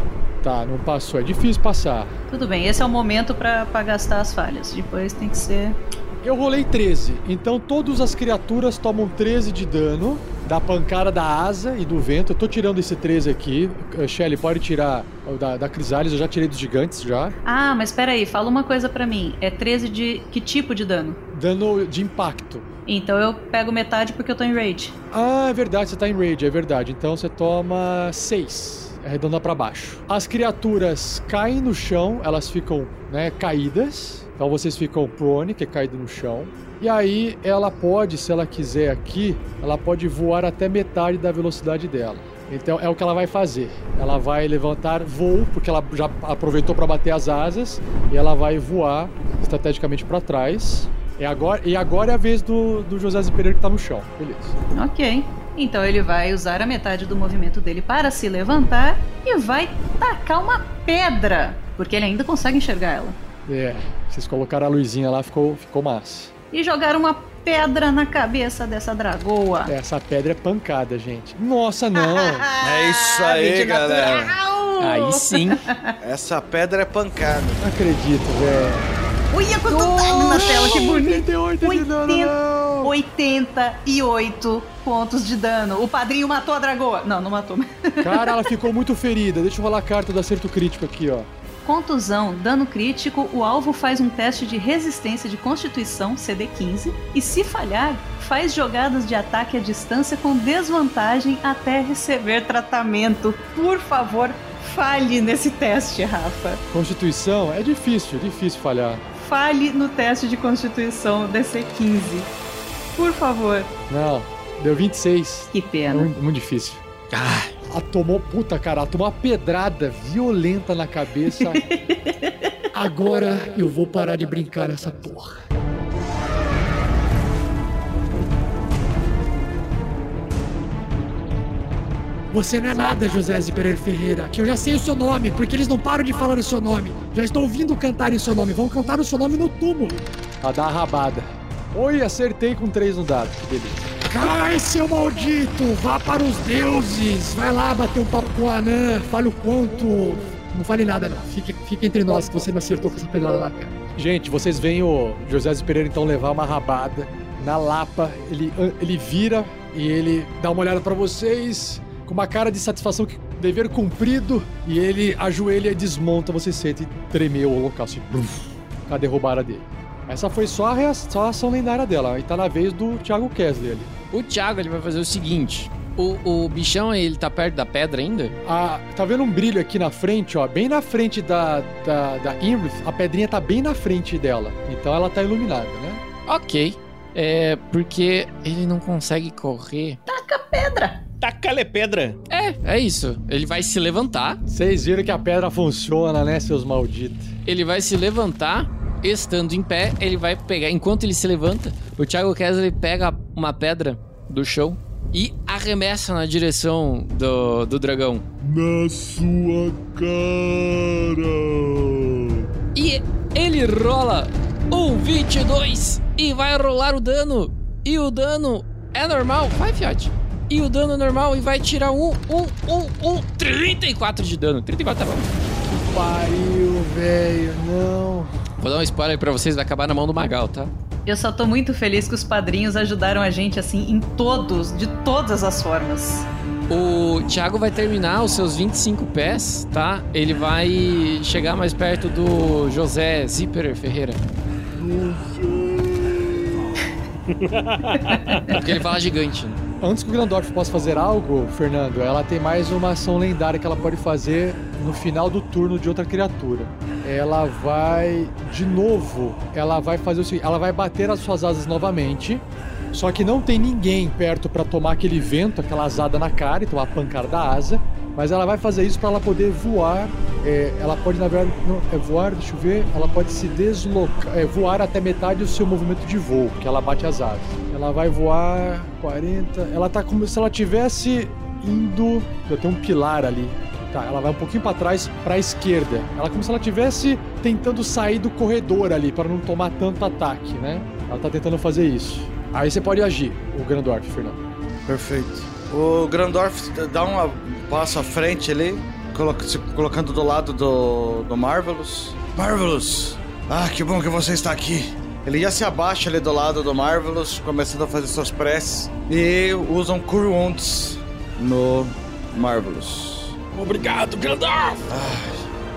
Tá, não passou. É difícil passar. Tudo bem, esse é o momento pra pra gastar as falhas. Depois tem que ser. Eu rolei 13, então todas as criaturas tomam 13 de dano da pancada da asa e do vento. Eu tô tirando esse 13 aqui. Eh, Shelly, pode tirar da, da Crisales, eu já tirei dos gigantes já. Ah, mas peraí, fala uma coisa pra mim. É 13 de que tipo de dano? Dano de impacto. Então eu pego metade porque eu tô em rage. Ah, é verdade, você tá em rage, é verdade. Então você toma 6. Arredonda pra baixo. As criaturas caem no chão, elas ficam, né, caídas. Então vocês ficam prone, que é caído no chão. E aí ela pode, se ela quiser aqui, ela pode voar até metade da velocidade dela. Então é o que ela vai fazer. Ela vai levantar voo, porque ela já aproveitou para bater as asas, e ela vai voar estrategicamente para trás. E agora, e agora é a vez do, do José Pereira que tá no chão. Beleza. Ok. Então ele vai usar a metade do movimento dele para se levantar e vai tacar uma pedra, porque ele ainda consegue enxergar ela. É, vocês colocaram a luzinha lá, ficou, ficou massa. E jogar uma pedra na cabeça dessa dragoa. Essa pedra é pancada, gente. Nossa, não! É isso aí, galera. Aí sim. Essa pedra é pancada. Não acredito, velho. Olha quanto dano na tela, que bonito. 88 de dano, 80, não. 88 pontos de dano. O padrinho matou a dragoa. Não, não matou. Cara, ela ficou muito ferida. Deixa eu rolar a carta do acerto crítico aqui, ó. Contusão, dano crítico, o alvo faz um teste de resistência de constituição, CD15, e se falhar, faz jogadas de ataque à distância com desvantagem até receber tratamento. Por favor, falhe nesse teste, Rafa. Constituição é difícil, é difícil falhar. Falhe no teste de constituição DC15. Por favor. Não, deu 26. Que pena. muito, muito difícil. Ah, ela tomou, puta cara, ela tomou uma pedrada violenta na cabeça. Agora eu vou parar de brincar nessa porra. Você não é nada, José Zé Pereira Ferreira, que eu já sei o seu nome, porque eles não param de falar o seu nome. Já estou ouvindo cantar o seu nome, vão cantar o seu nome no túmulo. Dá uma rabada. Oi, acertei com 3 no dado, que beleza. Cai, seu maldito! Vá para os deuses! Vai lá bater um papo com a Anã, fale o quanto. Não fale nada, não. Fique, fique entre nós que você me acertou com essa pedrada lá, cara. Gente, vocês veem o José Pereira então levar uma rabada na lapa. Ele, ele vira e ele dá uma olhada pra vocês com uma cara de satisfação que dever cumprido. E ele ajoelha e desmonta. Você sente tremer o. Blum, com a derrubada dele. Essa foi só a, rea- só a ação lendária dela. E tá na vez do Thiago Kesley ali. O Thiago ele vai fazer o seguinte: o, o bichão ele tá perto da pedra ainda? Ah, tá vendo um brilho aqui na frente, ó? Bem na frente da, da, da Imrith, a pedrinha tá bem na frente dela. Então ela tá iluminada, né? Ok. É porque ele não consegue correr. Taca pedra! Taca-lhe pedra. É, é isso. Ele vai se levantar. Vocês viram que a pedra funciona, né, seus malditos? Ele vai se levantar estando em pé, ele vai pegar. Enquanto ele se levanta, o Thiago Kessler pega uma pedra do chão e arremessa na direção do, do dragão. Na sua cara. E ele rola um 22 e vai rolar o dano. E o dano é normal. Vai, Fiat. E o dano é normal e vai tirar um, um, um, um 34 de dano. 34 tá bom. Pariu, velho, não. Vou dar um spoiler pra vocês, vai acabar na mão do Magal, tá? Eu só tô muito feliz que os padrinhos ajudaram a gente assim em todos, de todas as formas. O Thiago vai terminar os seus 25 pés, tá? Ele vai chegar mais perto do José Zipper Ferreira. Porque ele fala gigante. né? Antes que o Grandorf possa fazer algo, Fernando, ela tem mais uma ação lendária que ela pode fazer no final do turno de outra criatura. Ela vai, de novo, ela vai fazer o seguinte: ela vai bater as suas asas novamente. Só que não tem ninguém perto pra tomar aquele vento, aquela asada na cara e tomar a pancada da asa. Mas ela vai fazer isso pra ela poder voar. É, ela pode, na verdade, não, é voar, deixa eu ver. Ela pode se deslocar, é, voar até metade do seu movimento de voo, que ela bate as asas. Ela vai voar 40. Ela tá como se ela tivesse indo. Tem um pilar ali. Tá, ela vai um pouquinho pra trás, pra esquerda. Ela como se ela tivesse tentando sair do corredor ali, pra não tomar tanto ataque, né? Ela tá tentando fazer isso. Aí você pode agir, o Grandorf, Fernando. Perfeito. O Grandorf dá um passo à frente ali, se colocando do lado do, do Marvelous. Marvelous! Ah, que bom que você está aqui. Ele já se abaixa ali do lado do Marvelous, começando a fazer suas preces. E usa um Cure Wounds no Marvelous. Obrigado, Grandorf!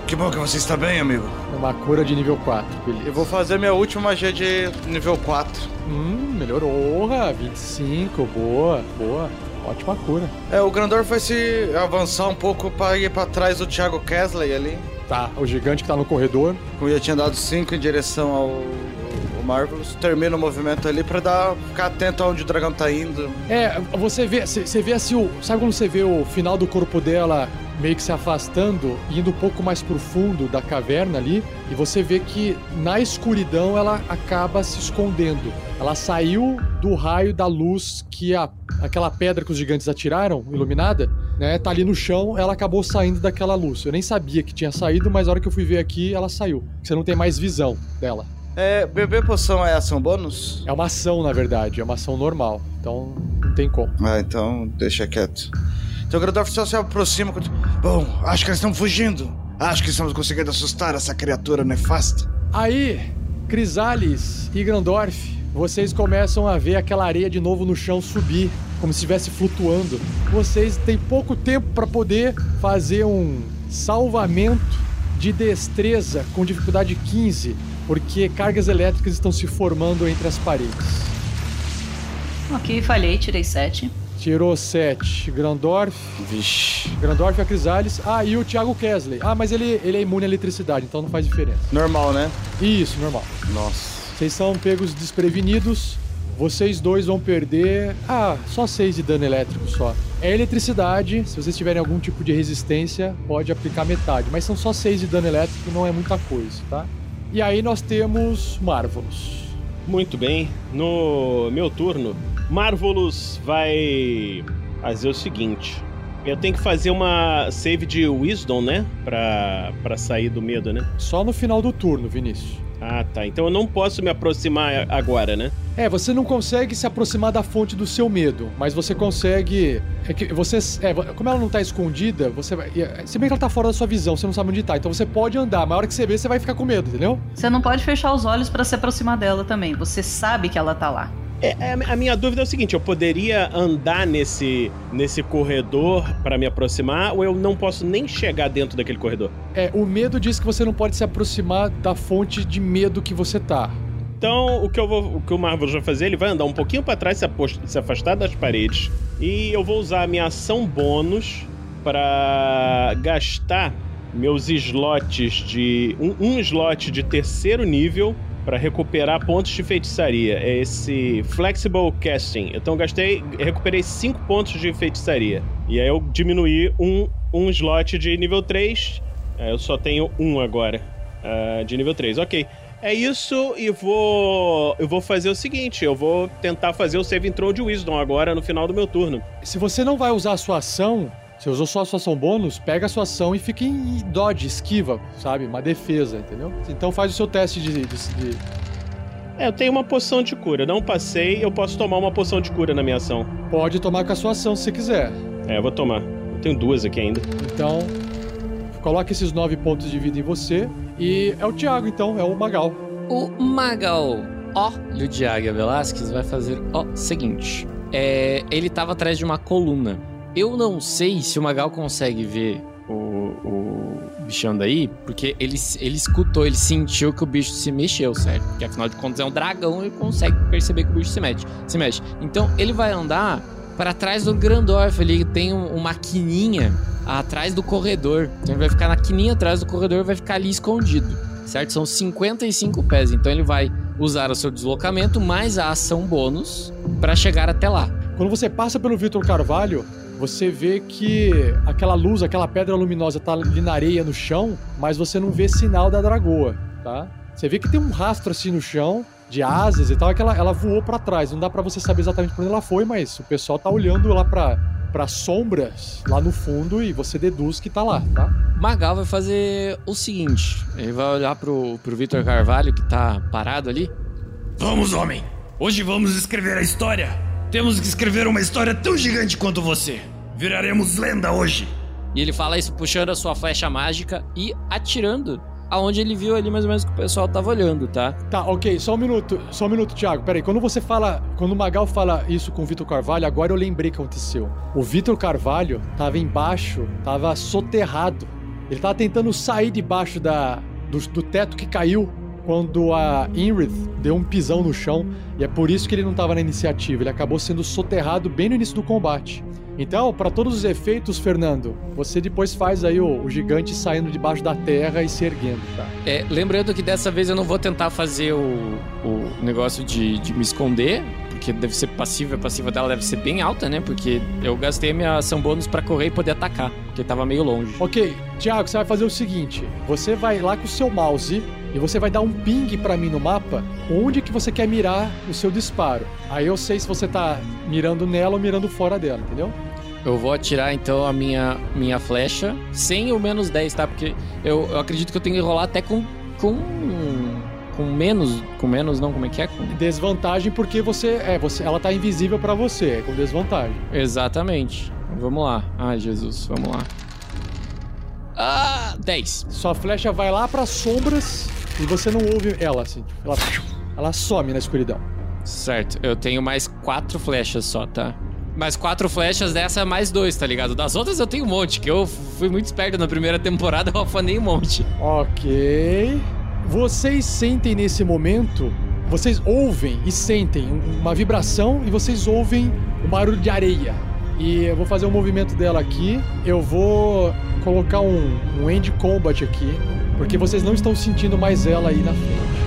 Que bom que você está bem, amigo. Uma cura de nível 4, beleza. Eu vou fazer minha última magia de nível 4. Hum, melhorou, 25, boa, boa. Ótima cura. É, o Grandorf vai se avançar um pouco para ir para trás do Thiago Kesley ali. Tá, o gigante que tá no corredor. Como eu já tinha dado 5 em direção ao Marvelous. Termina o movimento ali pra dar, ficar atento aonde o dragão tá indo. É, você vê, você vê assim, o, sabe quando você vê o final do corpo dela meio que se afastando, indo um pouco mais pro fundo da caverna ali, e você vê que na escuridão ela acaba se escondendo. Ela saiu do raio da luz que a, aquela pedra que os gigantes atiraram, iluminada, né, tá ali no chão, ela acabou saindo daquela luz. Eu nem sabia que tinha saído, mas a hora que eu fui ver aqui, ela saiu. Você não tem mais visão dela. É, beber poção é ação bônus? É uma ação, na verdade, é uma ação normal. Então, não tem como. Ah, então deixa quieto. Então o Grandorf só se aproxima. Bom, acho que eles estão fugindo. Acho que estamos conseguindo assustar essa criatura nefasta. Aí, Crisales e Grandorf, vocês começam a ver aquela areia de novo no chão subir, como se estivesse flutuando. Vocês têm pouco tempo para poder fazer um salvamento de destreza com dificuldade 15, porque cargas elétricas estão se formando entre as paredes. Ok, falhei, tirei 7. Tirou 7. Grandorf. Vixe. Grandorf e a Crisales. Ah, e o Thiago Kesley. Ah, mas ele, ele é imune à eletricidade, então não faz diferença. Normal, né? Isso, normal. Nossa. Vocês são pegos desprevenidos. Vocês dois vão perder. Ah, só 6 de dano elétrico só. É eletricidade. Se vocês tiverem algum tipo de resistência, pode aplicar metade. Mas são só 6 de dano elétrico, não é muita coisa, tá? E aí nós temos Marvelous. Muito bem. No meu turno, Marvelous vai fazer o seguinte. Eu tenho que fazer uma save de Wisdom, né? Pra, pra sair do medo, né? Só no final do turno, Vinícius. Ah, tá. Então eu não posso me aproximar agora, né? É, você não consegue se aproximar da fonte do seu medo, mas você consegue. É que você. É, como ela não tá escondida, você vai. é, Se bem que ela tá fora da sua visão, você não sabe onde tá. Então você pode andar, mas a hora que você vê, você vai ficar com medo, entendeu? Você não pode fechar os olhos pra se aproximar dela também. Você sabe que ela tá lá. É, é, a minha dúvida é o seguinte: eu poderia andar nesse, nesse corredor pra me aproximar ou eu não posso nem chegar dentro daquele corredor? É, o medo diz que você não pode se aproximar da fonte de medo que você tá. Então, o que, eu vou, o que o Marvel vai fazer, ele vai andar um pouquinho pra trás, se, se afastar das paredes. E eu vou usar a minha ação bônus pra gastar meus slots de. Um, um slot de terceiro nível pra recuperar pontos de feitiçaria. É esse Flexible Casting. Então, gastei. Recuperei 5 pontos de feitiçaria. E aí eu diminuí um, um slot de nível 3. É, eu só tenho um agora. ah, de nível 3. Ok. É isso e vou. Eu vou fazer o seguinte: eu vou tentar fazer o save throw de Wisdom agora no final do meu turno. Se você não vai usar a sua ação, você usou só a sua ação bônus, pega a sua ação e fica em dodge, esquiva, sabe? Uma defesa, entendeu? Então faz o seu teste de. de, de... É, eu tenho uma poção de cura. Não passei, eu posso tomar uma poção de cura na minha ação. Pode tomar com a sua ação se quiser. É, eu vou tomar. Eu tenho duas aqui ainda. Então, coloca esses nove pontos de vida em você. E é o Thiago, então, é o Magal. O Magal, olho de Águia Velasquez, vai fazer o seguinte: é, ele tava atrás de uma coluna. Eu não sei se o Magal consegue ver o, o bichão daí, porque ele, ele escutou, ele sentiu que o bicho se mexeu, certo? Porque afinal de contas é um dragão e consegue perceber que o bicho se mexe. Se mexe. Então ele vai andar para trás do Grandorf, ele tem um- uma quininha atrás do corredor. Então ele vai ficar na quininha atrás do corredor vai ficar ali escondido, certo? São 55 pés, então ele vai usar o seu deslocamento mais a ação bônus para chegar até lá. Quando você passa pelo Vitor Carvalho, você vê que aquela luz, aquela pedra luminosa tá ali na areia no chão, mas você não vê sinal da dragoa, tá? Você vê que tem um rastro assim no chão de asas e tal, é que ela, ela voou pra trás. Não dá pra você saber exatamente por onde ela foi, mas o pessoal tá olhando lá pra para sombras lá no fundo e você deduz que tá lá, tá? Magal vai fazer o seguinte: ele vai olhar pro, pro Vitor Carvalho, que tá parado ali. Vamos, homem. Hoje vamos escrever a história. Temos que escrever uma história tão gigante quanto você. Viraremos lenda hoje. E ele fala isso puxando a sua flecha mágica e atirando aonde ele viu ali mais ou menos que o pessoal tava olhando, tá? Tá, ok, só um minuto, só um minuto, Thiago. Peraí, quando você fala, quando o Magal fala isso com o Vitor Carvalho, agora eu lembrei o que aconteceu. O Vitor Carvalho tava embaixo, tava soterrado. Ele tava tentando sair debaixo da, do, do teto que caiu quando a Inrith deu um pisão no chão. E é por isso que ele não tava na iniciativa. Ele acabou sendo soterrado bem no início do combate. Então, para todos os efeitos, Fernando, você depois faz aí o, o gigante saindo debaixo da terra e se erguendo, tá? É, lembrando que dessa vez eu não vou tentar fazer o, o negócio de, de me esconder, porque deve ser passiva, a passiva dela deve ser bem alta, né? Porque eu gastei minha ação bônus pra correr e poder atacar, porque tava meio longe. Ok, Thiago, você vai fazer o seguinte: você vai lá com o seu mouse e você vai dar um ping pra mim no mapa onde que você quer mirar o seu disparo. Aí eu sei se você tá mirando nela ou mirando fora dela, entendeu? Eu vou atirar então a minha, minha flecha sem o menos 10, tá? Porque eu, eu acredito que eu tenho que rolar até com. com. Com menos. Com menos, não, como é que é? Com... Desvantagem porque você é, você, ela tá invisível pra você, é com desvantagem. Exatamente. Vamos lá. Ai, Jesus, vamos lá. Ah, 10. Sua flecha vai lá pras sombras e você não ouve ela assim, ela ela some na escuridão. Certo, eu tenho mais quatro flechas só, tá? Mais quatro flechas dessa, mais dois, tá ligado? Das outras eu tenho um monte, que eu fui muito esperto na primeira temporada, eu afanei um monte. Ok. Vocês sentem nesse momento, vocês ouvem e sentem uma vibração e vocês ouvem o barulho de areia. E eu vou fazer um movimento dela aqui. Eu vou colocar um, um end combat aqui, porque vocês não estão sentindo mais ela aí na frente.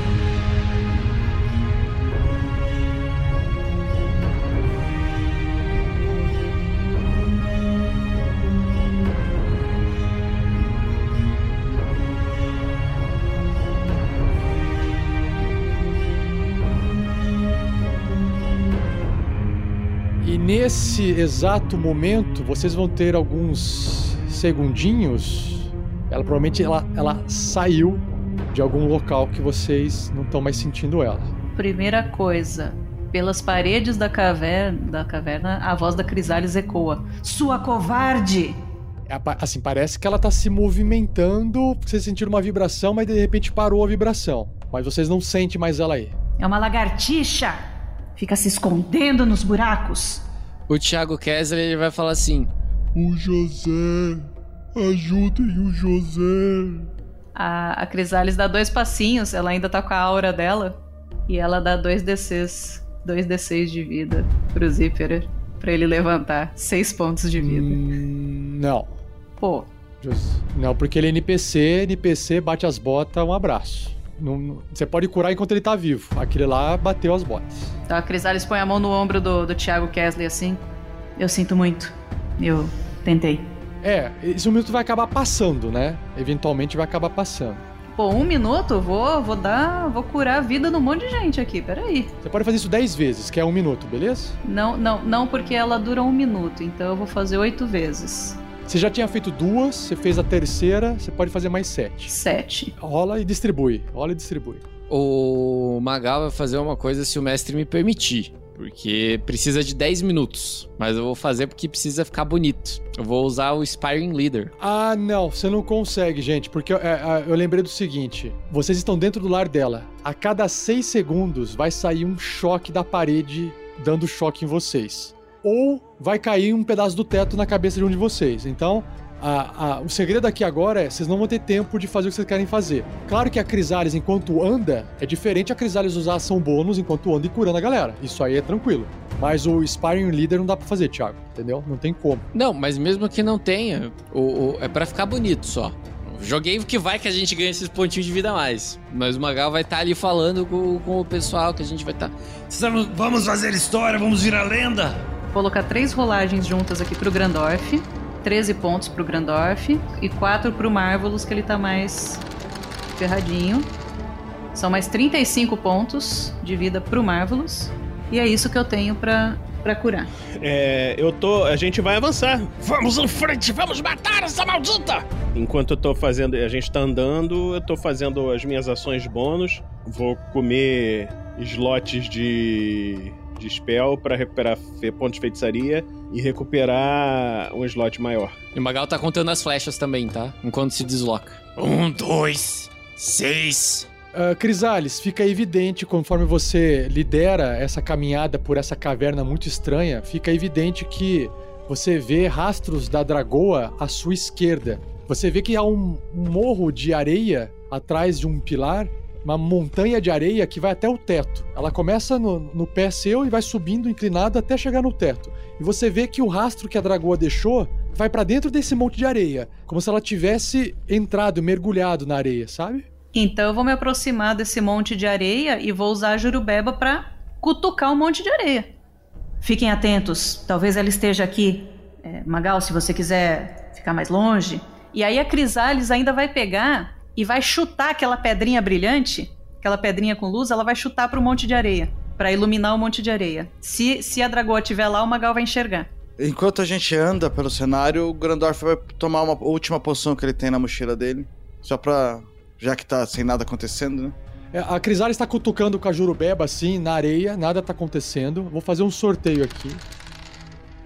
Nesse exato momento, vocês vão ter alguns segundinhos. Ela provavelmente ela, ela saiu de algum local que vocês não estão mais sentindo ela. Primeira coisa, pelas paredes da caverna, da caverna, a voz da Crisales ecoa: "Sua covarde!" É, Assim, parece que ela tá se movimentando, vocês sentiram uma vibração, mas de repente parou a vibração. Mas vocês não sentem mais ela aí. É uma lagartixa. Fica se escondendo nos buracos. O Thiago Kessler ele vai falar assim: O José. Ajudem o José. A, a Crisales dá dois passinhos, ela ainda tá com a aura dela. E ela dá dois DCs, dois D6 de vida pro Zipper pra ele levantar seis pontos de vida. Hum, não. Pô, Just- Não, porque ele é NPC, NPC bate as botas, um abraço. Não- você pode curar enquanto ele tá vivo. Aquele lá bateu as botas. então a Crisales põe a mão no ombro do, do Thiago Kesley assim. Eu sinto muito. Eu tentei. É, esse momento vai acabar passando, né? Eventualmente vai acabar passando. Pô, um minuto? Vou, vou dar. Vou curar a vida de um monte de gente aqui, peraí. Você pode fazer isso 10 vezes, que é um minuto, beleza? Não, não, não, porque ela dura um minuto, então eu vou fazer oito vezes. Você já tinha feito duas, você fez a terceira, você pode fazer mais sete. Sete. Rola e distribui. Rola e distribui. O Magal vai fazer uma coisa se o mestre me permitir. Porque precisa de 10 minutos. Mas eu vou fazer porque precisa ficar bonito. Eu vou usar o Spiring Leader. Ah, não, você não consegue, gente, porque é, é, eu lembrei do seguinte: vocês estão dentro do lar dela. A cada seis segundos vai sair um choque da parede dando choque em vocês. Ou vai cair um pedaço do teto na cabeça de um de vocês. Então, a- a- o segredo aqui agora é vocês não vão ter tempo de fazer o que vocês querem fazer. Claro que a Crisales, enquanto anda, é diferente a Crisales usar ação bônus enquanto anda e curando a galera. Isso aí é tranquilo. Mas o Sparring Leader não dá pra fazer, Thiago. Entendeu? Não tem como. Não, mas mesmo que não tenha, o, o- é pra ficar bonito só. Joguei que vai que a gente ganha esses pontinhos de vida a mais. Mas o Magal vai estar ali falando com, com o pessoal que a gente vai estar. Estamos- vamos fazer história, vamos virar lenda. Colocar três rolagens juntas aqui pro Grandorf. 13 pontos pro Grandorf. E 4 pro Marvelous, que ele tá mais ferradinho. São mais 35 pontos de vida pro Marvelous. E é isso que eu tenho pra, pra curar. É, eu tô. A gente vai avançar. Vamos em frente, vamos matar essa maldita! Enquanto eu tô fazendo. A gente tá andando, eu tô fazendo as minhas ações bônus. Vou comer slots de. De spell pra recuperar pontos de feitiçaria e recuperar um slot maior. E o Magal tá contando as flechas também, tá? Enquanto se desloca. Um, dois, seis. Ah, Crisales, fica evidente conforme você lidera essa caminhada por essa caverna muito estranha, fica evidente que você vê rastros da dragoa à sua esquerda. Você vê que há um, um morro de areia atrás de um pilar, uma montanha de areia que vai até o teto. Ela começa no, no pé seu e vai subindo inclinado até chegar no teto. E você vê que o rastro que a dragoa deixou vai pra dentro desse monte de areia, como se ela tivesse entrado, mergulhado na areia, sabe? Então eu vou me aproximar desse monte de areia e vou usar a Jurubeba pra cutucar um monte de areia. Fiquem atentos, talvez ela esteja aqui. É, Magal, se você quiser ficar mais longe. E aí a Crisales ainda vai pegar e vai chutar aquela pedrinha brilhante, aquela pedrinha com luz, ela vai chutar pro monte de areia, Pra iluminar o monte de areia. Se, se a dragoa estiver lá, o Magal vai enxergar. Enquanto a gente anda pelo cenário, o Grandorf vai tomar uma última poção que ele tem na mochila dele. Só pra. Já que tá sem nada acontecendo, né? É, A Crisales está cutucando com a Jurubeba assim, na areia, nada tá acontecendo. Vou fazer um sorteio aqui.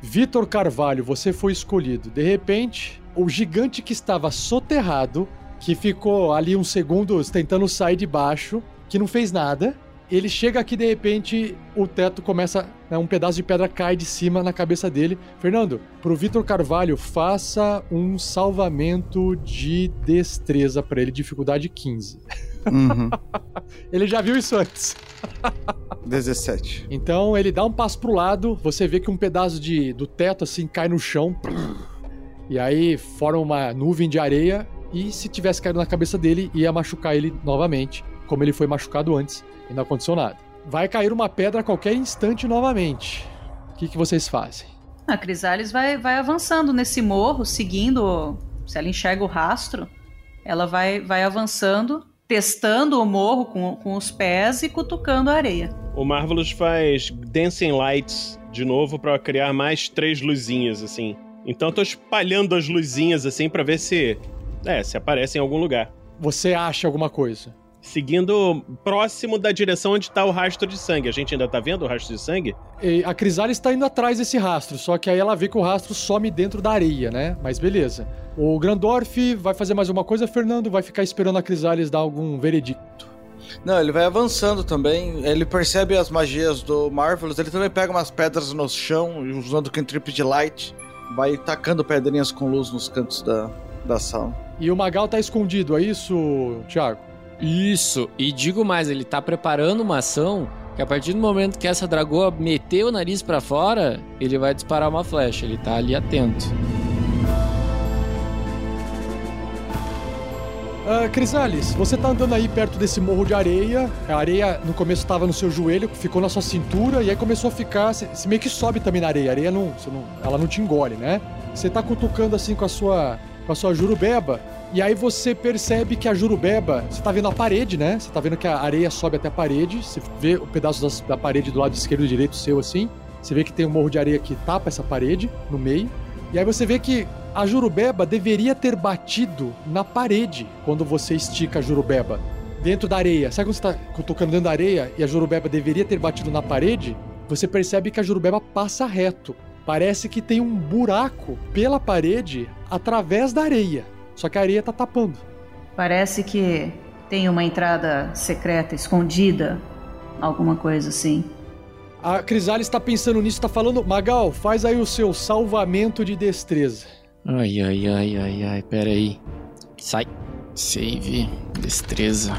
Vitor Carvalho, você foi escolhido. De repente, o gigante que estava soterrado, que ficou ali uns segundos tentando sair de baixo, que não fez nada, ele chega aqui de repente, o teto começa, né, um pedaço de pedra cai de cima na cabeça dele. Fernando, pro Vitor Carvalho, faça um salvamento de destreza pra ele, dificuldade 15. Uhum. Ele já viu isso antes. 17. Então ele dá um passo pro lado, você vê que um pedaço de, do teto assim cai no chão. E aí forma uma nuvem de areia. E se tivesse caído na cabeça dele, ia machucar ele novamente, como ele foi machucado antes, e não aconteceu nada. Vai cair uma pedra a qualquer instante novamente. O que, que vocês fazem? A Crisales vai, vai avançando nesse morro, seguindo. Se ela enxerga o rastro, ela vai, vai avançando, testando o morro com, com os pés e cutucando a areia. O Marvelous faz Dancing Lights de novo pra criar mais três luzinhas, assim. Então eu tô espalhando as luzinhas, assim, pra ver se. É, se aparece em algum lugar. Você acha alguma coisa? Seguindo próximo da direção onde tá o rastro de sangue. A gente ainda tá vendo o rastro de sangue? E a Crisales está indo atrás desse rastro, só que aí ela vê que o rastro some dentro da areia, né? Mas beleza. O Grandorf vai fazer mais uma coisa, Fernando vai ficar esperando a Crisales dar algum veredicto. Não, ele vai avançando também. Ele percebe as magias do Marvelous. Ele também pega umas pedras no chão, usando o cantrip de light. Vai tacando pedrinhas com luz nos cantos da, da sala. E o Magal tá escondido, é isso, Thiago? Isso, e digo mais, ele tá preparando uma ação que a partir do momento que essa dragoa meter o nariz pra fora, ele vai disparar uma flecha, ele tá ali atento. Ah, Crisales, você tá andando aí perto desse morro de areia. A areia no começo tava no seu joelho, ficou na sua cintura e aí começou a ficar. Você meio que sobe também na areia. A areia não, você não. Ela não te engole, né? Você tá cutucando assim com a sua. Com a sua jurubeba. E aí você percebe que a Jurubeba, você tá vendo a parede, né? Você tá vendo que a areia sobe até a parede, você vê o pedaço das- da parede do lado esquerdo e direito seu assim. Você vê que tem um morro de areia que tapa essa parede no meio. E aí você vê que a Jurubeba deveria ter batido na parede quando você estica a Jurubeba. Dentro da areia. Sabe quando você tá tocando dentro da areia e a Jurubeba deveria ter batido na parede? Você percebe que a Jurubeba passa reto. Parece que tem um buraco pela parede através da areia. Só que a areia tá tapando. Parece que tem uma entrada secreta, escondida, alguma coisa assim. A Crisales tá pensando nisso, tá falando. Magal, faz aí o seu salvamento de destreza. Ai, ai, ai, ai, ai, pera aí. Sai. Save, destreza.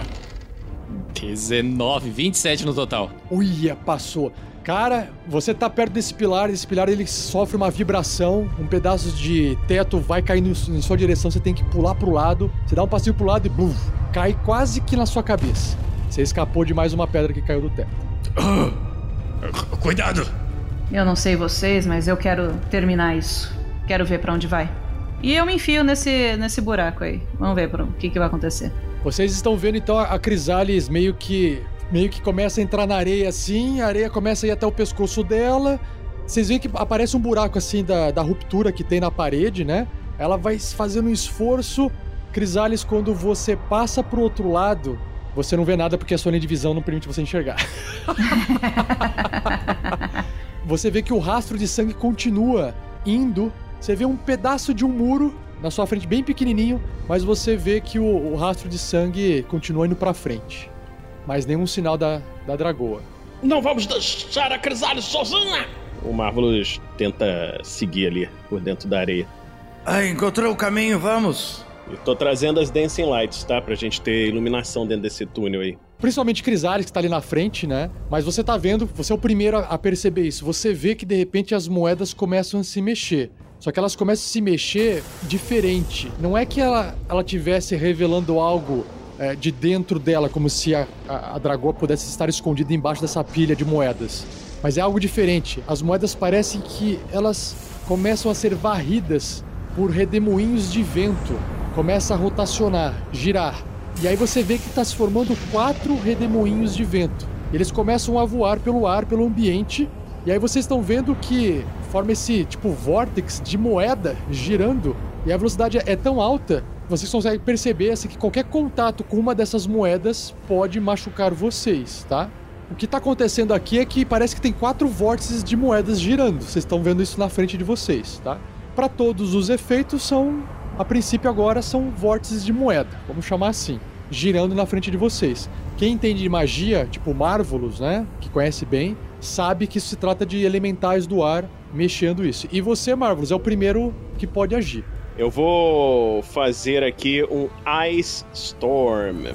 19, 27 no total. Uia, passou. Cara, você tá perto desse pilar, esse pilar ele sofre uma vibração, um pedaço de teto vai caindo em sua direção, você tem que pular pro lado, você dá um passinho pro lado e buf, cai quase que na sua cabeça. Você escapou de mais uma pedra que caiu do teto. Cuidado! Eu não sei vocês, mas eu quero terminar isso. Quero ver pra onde vai. E eu me enfio nesse, nesse buraco aí. Vamos ver o que, que vai acontecer. Vocês estão vendo então a Crisales meio que meio que começa a entrar na areia assim, a areia começa a ir até o pescoço dela. Vocês veem que aparece um buraco assim da, da ruptura que tem na parede, né? Ela vai fazendo um esforço. Crisales, quando você passa pro outro lado, você não vê nada porque a sua linha de visão não permite você enxergar. você vê que o rastro de sangue continua indo. Você vê um pedaço de um muro na sua frente, bem pequenininho, mas você vê que o, o rastro de sangue continua indo pra frente. Mas nenhum sinal da, da dragoa. Não vamos deixar a Crisales sozinha! O Marvelous tenta seguir ali por dentro da areia. Ah, encontrou o caminho, vamos! Eu tô trazendo as Dancing Lights, tá? Pra gente ter iluminação dentro desse túnel aí. Principalmente Crisales, que tá ali na frente, né? Mas você tá vendo, você é o primeiro a, a perceber isso. Você vê que de repente as moedas começam a se mexer. Só que elas começam a se mexer diferente. Não é que ela, ela tivesse revelando algo é, de dentro dela, como se a, a, a dragoa pudesse estar escondida embaixo dessa pilha de moedas. Mas é algo diferente. As moedas parecem que elas começam a ser varridas por redemoinhos de vento. Começa a rotacionar, girar. E aí você vê que está se formando quatro redemoinhos de vento. Eles começam a voar pelo ar, pelo ambiente. E aí vocês estão vendo que forma esse tipo vórtex de moeda girando. E a velocidade é tão alta, vocês conseguem perceber assim, que qualquer contato com uma dessas moedas pode machucar vocês, tá? O que tá acontecendo aqui é que parece que tem quatro vórtices de moedas girando. Vocês estão vendo isso na frente de vocês, tá? Para todos os efeitos são, a princípio agora são vórtices de moeda, vamos chamar assim, girando na frente de vocês. Quem entende de magia, tipo Marvelous, né, que conhece bem, sabe que isso se trata de elementais do ar mexendo isso. E você, Marvelous, é o primeiro que pode agir. Eu vou fazer aqui um Ice Storm.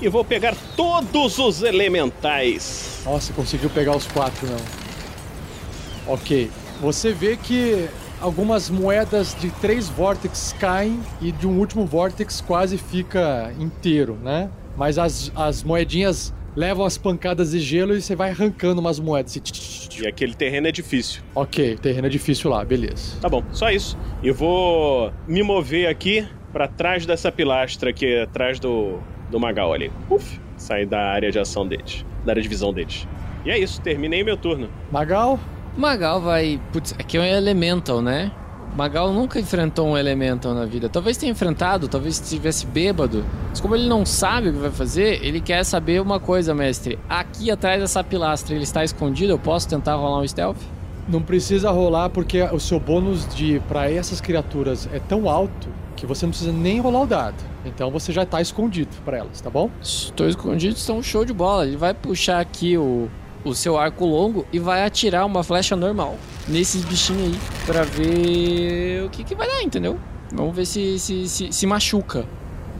E vou pegar todos os elementais. Nossa, conseguiu pegar os quatro, não. Ok. Você vê que algumas moedas de três vórtices caem e de um último vórtex quase fica inteiro, né? Mas as, as moedinhas levam as pancadas de gelo e você vai arrancando umas moedas. assim. E aquele terreno é difícil. Ok, terreno é difícil lá, beleza. Tá bom, só isso. Eu vou me mover aqui pra trás dessa pilastra aqui, atrás do, do Magal ali. Uf, sair da área de ação deles, da área de visão deles. E é isso, terminei meu turno. Magal? Magal vai. Putz, aqui é um Elemental, né? Magal nunca enfrentou um Elemental na vida. Talvez tenha enfrentado, talvez estivesse bêbado. Mas como ele não sabe o que vai fazer, ele quer saber uma coisa, mestre. Aqui atrás dessa pilastra, ele está escondido? Eu posso tentar rolar um stealth? Não precisa rolar porque o seu bônus de para essas criaturas é tão alto que você não precisa nem rolar o dado. Então você já tá escondido para elas, tá bom? Estou escondido, estão show de bola. Ele vai puxar aqui o, o seu arco longo e vai atirar uma flecha normal nesses bichinhos aí pra ver o que, que vai dar, entendeu? Vamos ver se, se, se, se machuca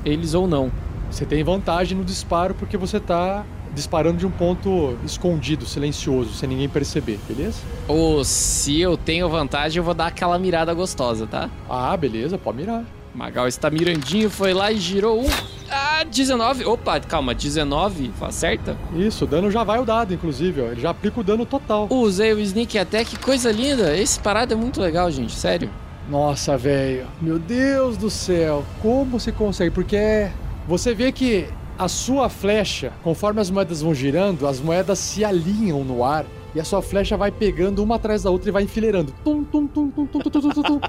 eles ou não. Você tem vantagem no disparo porque você tá disparando de um ponto escondido, silencioso, sem ninguém perceber, beleza? Ou se eu tenho vantagem, eu vou dar aquela mirada gostosa, tá? Ah, beleza, pode mirar. Magal está mirandinho, foi lá e girou um. Ah, 19. Opa, calma, 19? Acerta? Isso, o dano já vai o dado, inclusive, ó. Ele já aplica o dano total. Usei o Sneak Attack, coisa linda. Esse parado é muito legal, gente, sério. Nossa, velho. Meu Deus do céu. Como você consegue? Porque você vê que a sua flecha, conforme as moedas vão girando, as moedas se alinham no ar e a sua flecha vai pegando uma atrás da outra e vai enfileirando. Tum, tum, tum, tum, tum, tum, tum, tum, tum.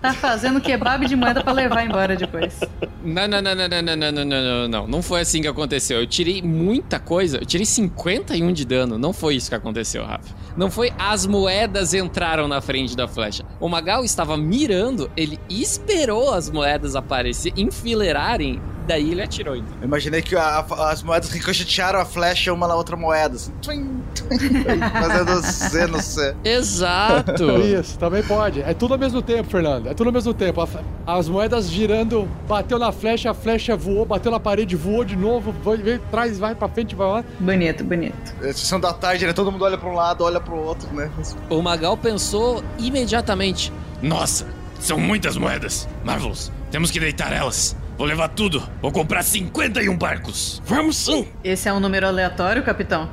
Tá fazendo kebab de moeda pra levar embora depois. Não, não, não, não, não, não, não, não, não, não, não. Não foi assim que aconteceu. Eu tirei muita coisa. Eu tirei 51 de dano. Não foi isso que aconteceu, Rafa. Não foi as moedas entraram na frente da flecha. O Magal estava mirando, ele esperou as moedas aparecer, enfileirarem, daí ele atirou. Então. Eu imaginei que a- as moedas ricochetearam a flecha uma na outra moeda. Assim, twin, twin, fazendo C no C. Exato. Isso, também pode. É tudo ao mesmo tempo, Fernando. É tudo ao mesmo tempo. As moedas girando, bateu na flecha, a flecha voou, bateu na parede, voou de novo, veio, traz, vai pra frente, vai lá. Bonito, bonito. É sessão da tarde, né? Todo mundo olha pra um lado, olha pro outro, né? O Magal pensou imediatamente. Nossa, são muitas moedas. Marvelous, temos que deitar elas. Vou levar tudo. Vou comprar 51 barcos. Vamos sim! Esse é um número aleatório, capitão?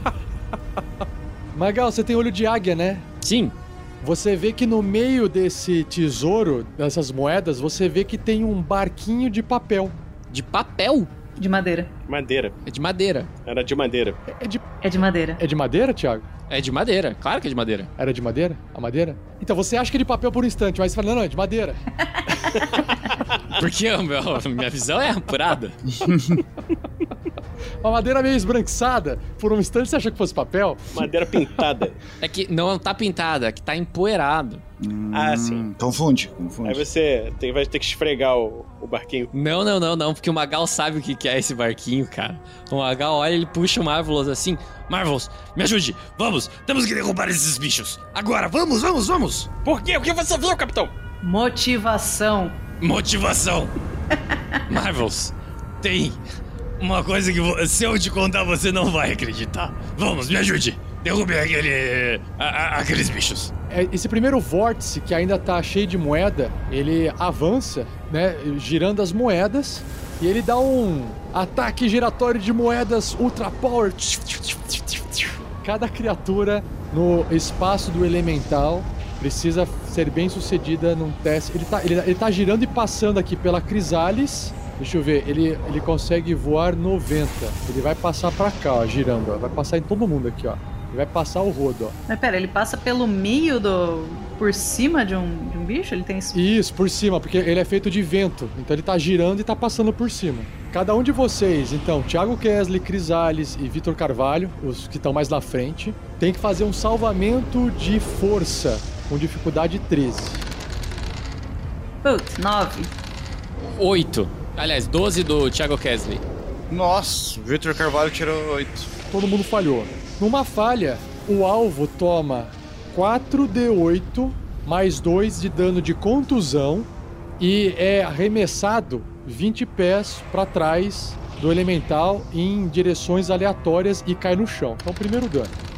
Magal, você tem olho de águia, né? Sim. Você vê que no meio desse tesouro, dessas moedas, você vê que tem um barquinho de papel. De papel? De madeira. Madeira. É de madeira. Era de madeira. É de, É de madeira. é de madeira, Thiago? É de madeira. Claro que é de madeira. Era de madeira? A madeira? Então você acha que é de papel por um instante, mas você fala, não, não, é de madeira. Porque meu, minha visão é apurada. Uma madeira meio esbranquiçada. Por um instante você achou que fosse papel? Madeira pintada. É que não tá pintada, é que tá empoeirado. Ah, sim. Hum, Confunde, Aí confunde. você tem- vai ter que esfregar o, o barquinho. Não, não, não, não, porque o Magal sabe o que que é esse barquinho, cara. O Magal olha, ele puxa o Marvelous assim. Marvelous, me ajude. Vamos, temos que derrubar esses bichos. Agora, vamos, vamos, vamos. Por quê? O que você viu, capitão? Motivação. Motivação. Marvelous, tem uma coisa que se eu te contar você não vai acreditar. Vamos, me ajude. Derrube aquele, a- a- aqueles bichos. É, Esse primeiro vórtice, que ainda tá cheio de moeda, ele avança, né? Girando as moedas. E ele dá um ataque giratório de moedas ultra power. Cada criatura no espaço do elemental precisa ser bem sucedida num teste. Ele tá, ele, ele tá girando e passando aqui pela Crisalis. Deixa eu ver, ele, ele consegue voar 90. Ele vai passar pra cá, ó, girando, ó. Vai passar em todo mundo aqui, ó. Ele vai passar o rodo, ó. Mas pera, ele passa pelo meio do. por cima de um, de um bicho? Ele tem isso. Isso, por cima, porque ele é feito de vento. Então ele tá girando e tá passando por cima. Cada um de vocês, então, Thiago Kesley, Crisales e Vitor Carvalho, os que estão mais na frente, tem que fazer um salvamento de força com dificuldade 13. Putz, nove. Oito. Aliás, 12 do Thiago Kesley. Nossa, o Victor Carvalho tirou 8. Todo mundo falhou. Numa falha, o alvo toma 4d8 mais 2 de dano de contusão e é arremessado 20 pés para trás do elemental em direções aleatórias e cai no chão. Então, primeiro dano.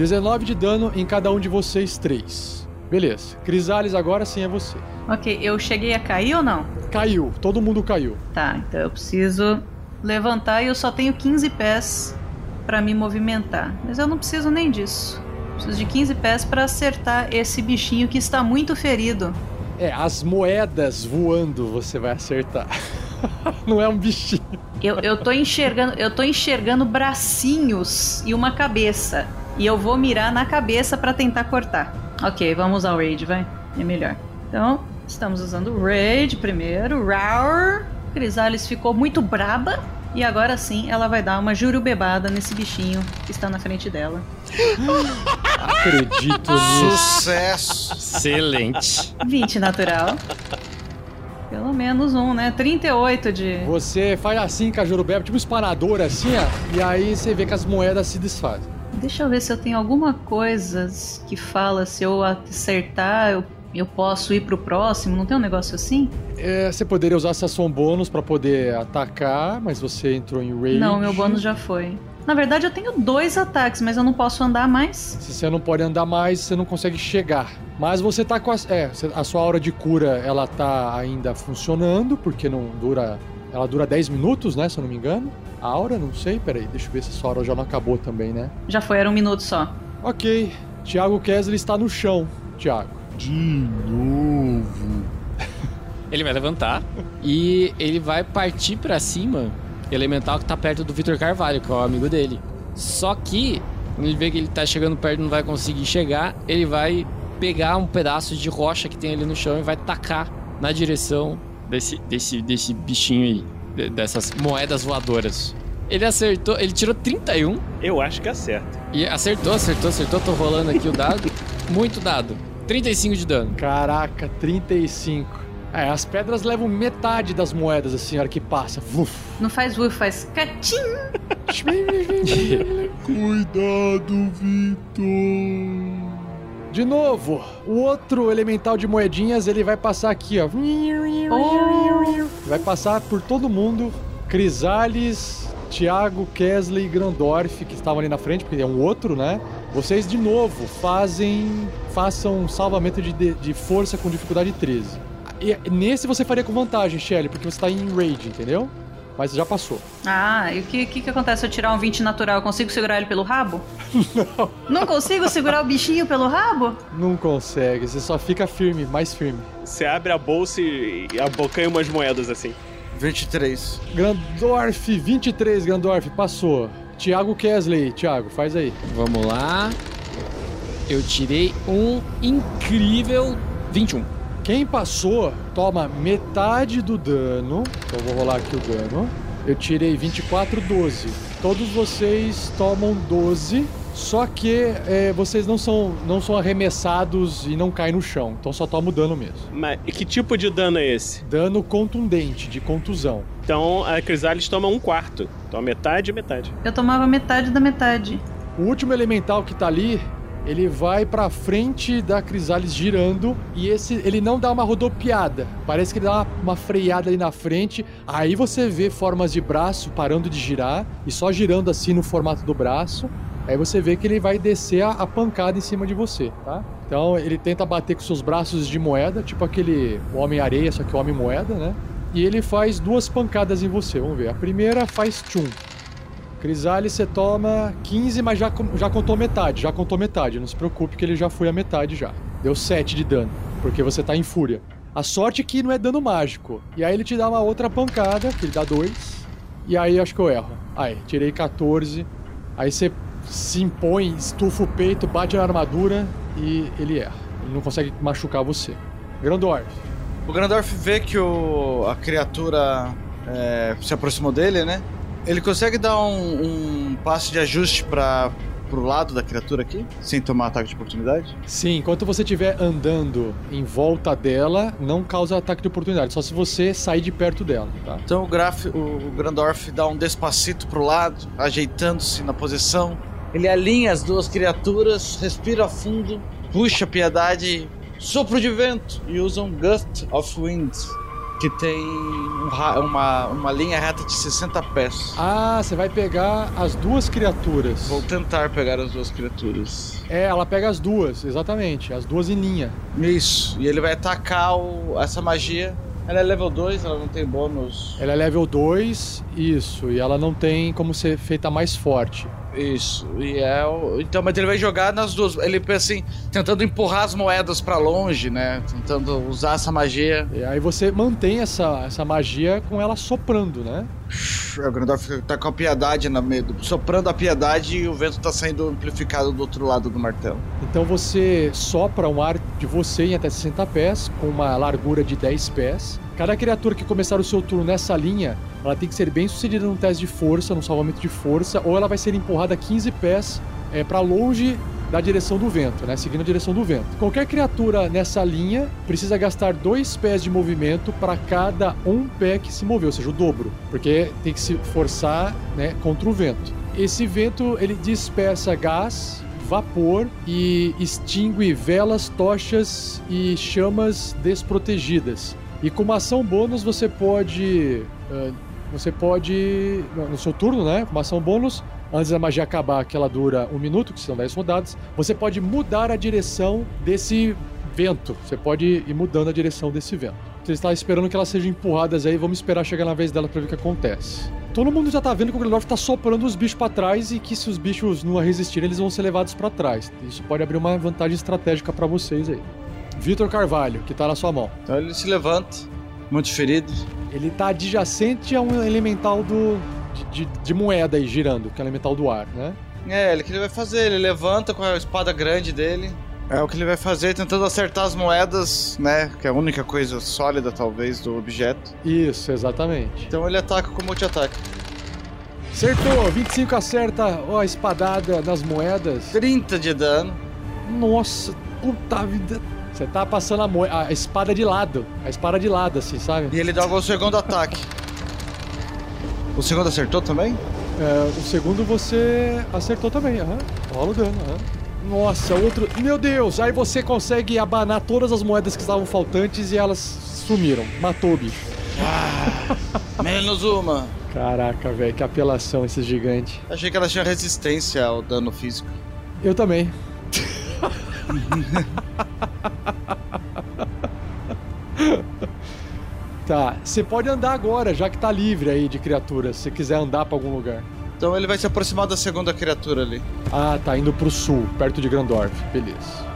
19 de dano em cada um de vocês três. Beleza. Crisales, agora sim é você. Ok, eu cheguei a cair ou não? Caiu, todo mundo caiu. Tá, então eu preciso levantar e eu só tenho 15 pés pra me movimentar. Mas eu não preciso nem disso. Preciso de 15 pés pra acertar esse bichinho que está muito ferido. É, as moedas voando você vai acertar. Não é um bichinho. Eu, eu tô enxergando, eu tô enxergando bracinhos e uma cabeça. E eu vou mirar na cabeça pra tentar cortar. Ok, vamos usar o Raid, vai. É melhor. Então, estamos usando o Raid primeiro. Roar. Crisales ficou muito braba. E agora sim, ela vai dar uma jurubebada nesse bichinho que está na frente dela. Acredito nisso. Sucesso! Excelente. 20 natural. Pelo menos um, né? 38 de. Você faz assim com a Jurubeba, tipo um espanador assim, ó. E aí você vê que as moedas se desfazem. Deixa eu ver se eu tenho alguma coisa que fala se eu acertar, eu, eu posso ir pro próximo. Não tem um negócio assim? É, você poderia usar essa ação bônus pra poder atacar, mas você entrou em rage. Não, meu bônus já foi. Na verdade, eu tenho dois ataques, mas eu não posso andar mais. Se você não pode andar mais, você não consegue chegar. Mas você tá com a. É, a sua aura de cura, ela tá ainda funcionando, porque não dura. Ela dura 10 minutos, né? Se eu não me engano. A aura, não sei, peraí, deixa eu ver se a sua aura já não acabou também, né? Já foi, era um minuto só. Ok. Thiago Kessler está no chão, Thiago. De novo. Ele vai levantar e ele vai partir pra cima. Elemental que tá perto do Vitor Carvalho, que é o amigo dele. Só que, quando ele vê que ele tá chegando perto e não vai conseguir chegar, ele vai pegar um pedaço de rocha que tem ali no chão e vai tacar na direção desse, desse, desse bichinho aí, de- dessas moedas voadoras. Ele acertou, ele tirou 31 Eu acho que acerta. e acertou, acertou, acertou. Tô rolando aqui o dado. Muito dado. 35 de dano. Caraca, 35. É, as pedras levam metade das moedas assim, a hora que passa. Vuf. Não faz uff, faz catim. Cuidado, Vitor. De novo, o outro elemental de moedinhas, ele vai passar aqui, ó. Oh. Vai passar por todo mundo. Crisales, Thiago, Kesley e Grandorf, que estavam ali na frente, porque é um outro, né? Vocês, de novo, fazem. Façam um salvamento de, de, de força com dificuldade 13. E nesse você faria com vantagem, Shelly, porque você tá em rage, entendeu? Mas já passou. Ah, e o que, que, que acontece se eu tirar um 20 natural? Eu consigo segurar ele pelo rabo? Não. Não consigo segurar o bichinho pelo rabo? Não consegue, você só fica firme, mais firme. Você abre a bolsa e abocanha umas moedas assim. 23. Grandorf, 23, Grandorf, passou. Thiago Kesley, Thiago, faz aí. Vamos lá. Eu tirei um incrível 21. Quem passou toma metade do dano. Então eu vou rolar aqui o dano. Eu tirei 24, 12. Todos vocês tomam 12. Só que é, vocês não são, não são arremessados e não caem no chão. Então só toma o dano mesmo. Mas e que tipo de dano é esse? Dano contundente, de contusão. Então a Crisalis toma um quarto. Então metade, metade. Eu tomava metade da metade. O último elemental que tá ali, ele vai pra frente da Crisalis girando e esse ele não dá uma rodopiada. Parece que ele dá uma, uma freada ali na frente. Aí você vê formas de braço parando de girar e só girando assim no formato do braço. Aí você vê que ele vai descer a, a pancada em cima de você, tá? Então ele tenta bater com seus braços de moeda, tipo aquele Homem-Areia, só que Homem-Moeda, né? E ele faz duas pancadas em você. Vamos ver. A primeira faz tchum. Crisales, você toma 15, mas já, já contou metade. Já contou metade. Não se preocupe que ele já foi a metade já. Deu 7 de dano, porque você tá em fúria. A sorte é que não é dano mágico. E aí ele te dá uma outra pancada, que ele dá 2. E aí acho que eu erro. Aí, tirei 14. Aí você se impõe, estufa o peito, bate na armadura e ele erra. Ele não consegue machucar você. Grandorf. O Grandorf vê que o, a criatura é, se aproximou dele, né? Ele consegue dar um, um passo de ajuste para pro lado da criatura aqui, sem tomar ataque de oportunidade? Sim, enquanto você estiver andando em volta dela, não causa ataque de oportunidade, só se você sair de perto dela, tá? Então o, Graf, o, Grandorf dá um despacito pro lado, ajeitando-se na posição. Ele alinha as duas criaturas, respira fundo, puxa a piedade, sopro de vento e usa um Gust of Wind, que tem um uma, uma linha reta de 60 pés. Ah, você vai pegar as duas criaturas. Vou tentar pegar as duas criaturas. É, ela pega as duas, exatamente, as duas em linha. Isso, e ele vai atacar o- essa magia. Ela é level 2, ela não tem bônus. Ela é level 2, isso, e ela não tem como ser feita mais forte. Isso, e é o... Então, mas ele vai jogar nas duas. Ele pensa assim, tentando empurrar as moedas pra longe, né? Tentando usar essa magia. E aí você mantém essa, essa magia com ela soprando, né? O Grandorf tá com a piedade na meio, soprando a piedade e o vento tá saindo amplificado do outro lado do martelo. Então você sopra um ar de você em até 60 pés, com uma largura de 10 pés. Cada criatura que começar o seu turno nessa linha, ela tem que ser bem sucedida num teste de força, num salvamento de força, ou ela vai ser empurrada 15 pés é, para longe da direção do vento, né? Seguindo a direção do vento. Qualquer criatura nessa linha precisa gastar dois pés de movimento para cada um pé que se moveu, ou seja, o dobro, porque tem que se forçar né, contra o vento. Esse vento ele dispersa gás, vapor e extingue velas, tochas e chamas desprotegidas. E com uma ação bônus você pode. ah, você pode. No seu turno, né? Com uma ação bônus, antes da magia acabar, que ela dura um minuto, que são 10 rodadas, você pode mudar a direção desse vento. Você pode ir mudando a direção desse vento. Você está esperando que elas sejam empurradas aí, vamos esperar chegar na vez dela pra ver o que acontece. Todo mundo já tá vendo que o Grandorf tá soprando os bichos pra trás e que se os bichos não resistirem, eles vão ser levados pra trás. Isso pode abrir uma vantagem estratégica pra vocês aí. Vitor Carvalho, que tá na sua mão. Então ele se levanta, muito ferido. Ele tá adjacente a um elemental do. De, de- de moeda aí girando, que é o elemental do ar, né? É, ele que ele vai fazer, ele levanta com a espada grande dele. É o que ele vai fazer, tentando acertar as moedas, né? Que é a única coisa sólida, talvez, do objeto. Isso, exatamente. Então ele ataca com multi-ataque. Acertou, 25 acerta ó, a espadada nas moedas. 30 de dano. Nossa, puta vida. Você tá passando a, a espada de lado. A espada de lado, assim, sabe? E ele dá o segundo ataque. O segundo acertou também? É, o segundo você acertou também, aham. Rola o dano, aham. Nossa, outro. Meu Deus! Aí você consegue abanar todas as moedas que estavam faltantes e elas sumiram. Matou o bicho. Menos uma. Caraca, velho, que apelação esse gigante. Achei que ela tinha resistência ao dano físico. Eu também. tá, você pode andar agora, já que tá livre aí de criaturas, se quiser andar pra algum lugar. Então ele vai se aproximar da segunda criatura ali. Ah, tá indo pro sul, perto de Grandorf. Beleza.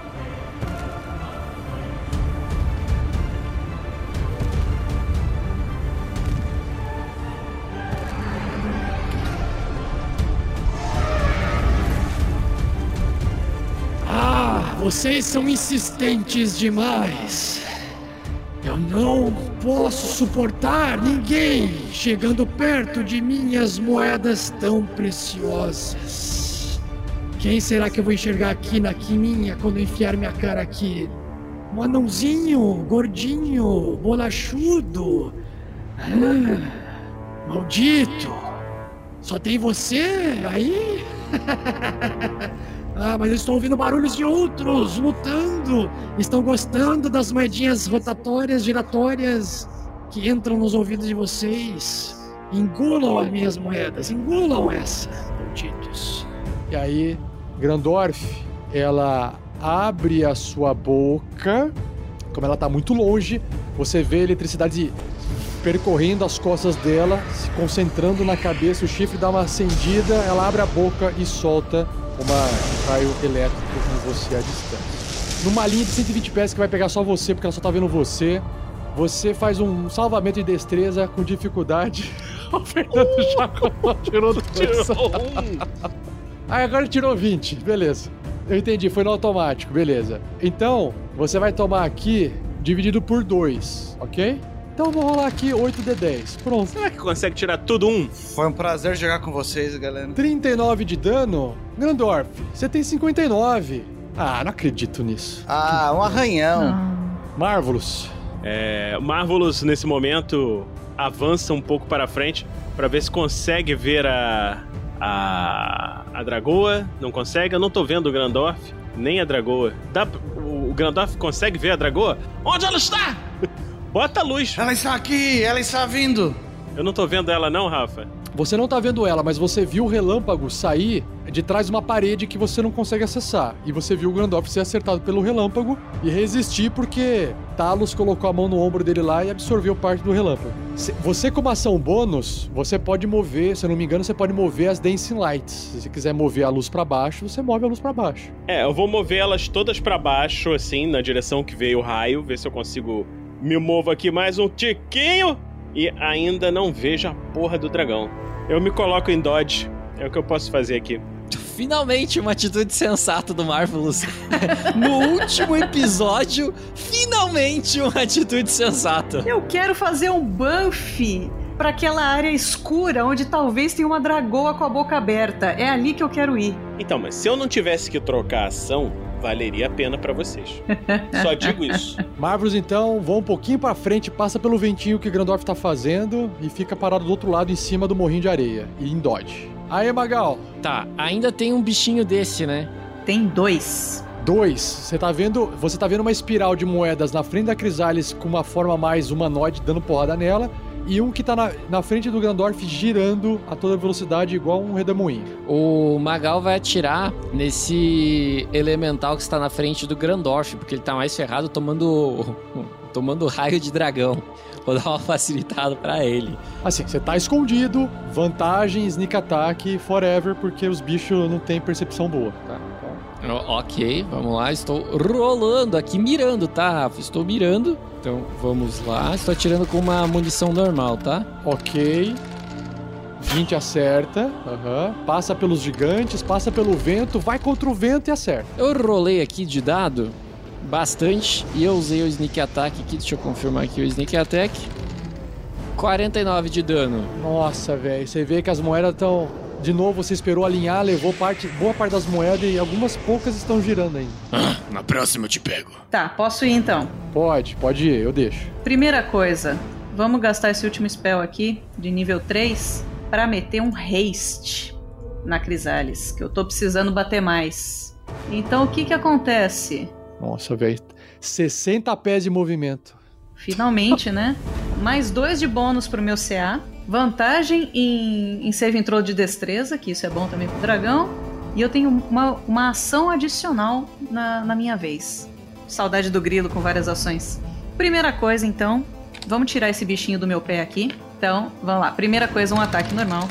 Vocês são insistentes demais. Eu não posso suportar ninguém chegando perto de minhas moedas tão preciosas. Quem será que eu vou enxergar aqui na quininha quando enfiar minha cara aqui? Um anãozinho, gordinho, bolachudo. Ah, maldito! Só tem você aí? Ah, mas eu estou ouvindo barulhos de outros lutando. Estão gostando das moedinhas rotatórias, giratórias que entram nos ouvidos de vocês. Engulam as minhas moedas, engulam essa, malditos. E aí, Grandorf, ela abre a sua boca. Como ela tá muito longe, você vê a eletricidade percorrendo as costas dela, se concentrando na cabeça, o chifre dá uma acendida, ela abre a boca e solta uma um raio elétrico com você à distância. Numa linha de 120 pés que vai pegar só você, porque ela só tá vendo você. Você faz um salvamento de destreza com dificuldade. O Fernando já tirou dois. Tirou um. Ah, agora tirou 20. Beleza. Eu entendi, foi no automático, beleza. Então, você vai tomar aqui dividido por 2, ok? Então eu vou rolar aqui 8d10. Pronto. Será que consegue tirar tudo um? Foi um prazer jogar com vocês, galera. 39 de dano. Grandorf, você tem 59. Ah, não acredito nisso. Ah, um arranhão. Marvelous. É, Marvelous, nesse momento, avança um pouco para frente para ver se consegue ver a, a, a Dragoa. Não consegue? Eu não tô vendo o Grandorf, nem a Dragoa. Dá, o, o Grandorf consegue ver a Dragoa? Onde ela está? Bota a luz. Ela está aqui, ela está vindo. Eu não tô vendo ela não, Rafa. Você não tá vendo ela, mas você viu o relâmpago sair de trás de uma parede que você não consegue acessar. E você viu o Grandorf ser acertado pelo relâmpago e resistir porque Talos colocou a mão no ombro dele lá e absorveu parte do relâmpago. Você, como ação bônus, você pode mover, se eu não me engano, você pode mover as Dancing Lights. Se você quiser mover a luz pra baixo, você move a luz pra baixo. É, eu vou mover elas todas pra baixo, assim, na direção que veio o raio, ver se eu consigo me movo aqui mais um tiquinho e ainda não vejo a porra do dragão. Eu me coloco em dodge, é o que eu posso fazer aqui. Finalmente uma atitude sensata do Marvelous. no último episódio, finalmente uma atitude sensata. Eu quero fazer um buff pra aquela área escura onde talvez tenha uma dragoa com a boca aberta. É ali que eu quero ir. Então, mas se eu não tivesse que trocar a ação, valeria a pena pra vocês. Só digo isso. Marvelous, então, vão um pouquinho pra frente, passa pelo ventinho que Grandorf tá fazendo e fica parado do outro lado em cima do morrinho de areia. E em dodge. Aí, Magal. Tá, ainda tem um bichinho desse, né? Tem dois. Dois, você tá vendo, você tá vendo uma espiral de moedas na frente da Crisales com uma forma mais humanoide dando porrada nela e um que tá na, na frente do Grandorf girando a toda velocidade igual um redemoinho. O Magal vai atirar nesse elemental que está na frente do Grandorf, porque ele tá mais ferrado tomando tomando raio de dragão. Vou dar uma facilitada pra ele. Assim, você tá escondido, vantagem, sneak attack, forever, porque os bichos não têm percepção boa, tá? Ok, vamos lá. Estou rolando aqui, mirando, tá, Rafa? Estou mirando. Então vamos lá. Estou atirando com uma munição normal, tá? Ok. 20 acerta. Aham. Passa pelos gigantes, passa pelo vento, vai contra o vento e acerta. Eu rolei aqui de dado bastante e eu usei o Sneak Attack aqui. Deixa eu confirmar aqui o Sneak Attack. 49 de dano. Nossa, velho. Você vê que as moedas estão. De novo, você esperou alinhar, levou parte, boa parte das moedas e algumas poucas estão girando ainda. Ah, na próxima eu te pego. Tá, posso ir então. Pode, pode ir, eu deixo. Primeira coisa, vamos gastar esse último spell aqui, de nível 3, pra meter um haste na Crisales, que eu tô precisando bater mais. Então o que que acontece? Nossa, velho. 60 pés de movimento. Finalmente, né? Mais dois de bônus pro meu CA. Vantagem em, em save throw de destreza, que isso é bom também pro dragão. E eu tenho uma, uma ação adicional na, na minha vez. Saudade do grilo com várias ações. Primeira coisa, então, vamos tirar esse bichinho do meu pé aqui. Então, vamos lá. Primeira coisa, um ataque normal.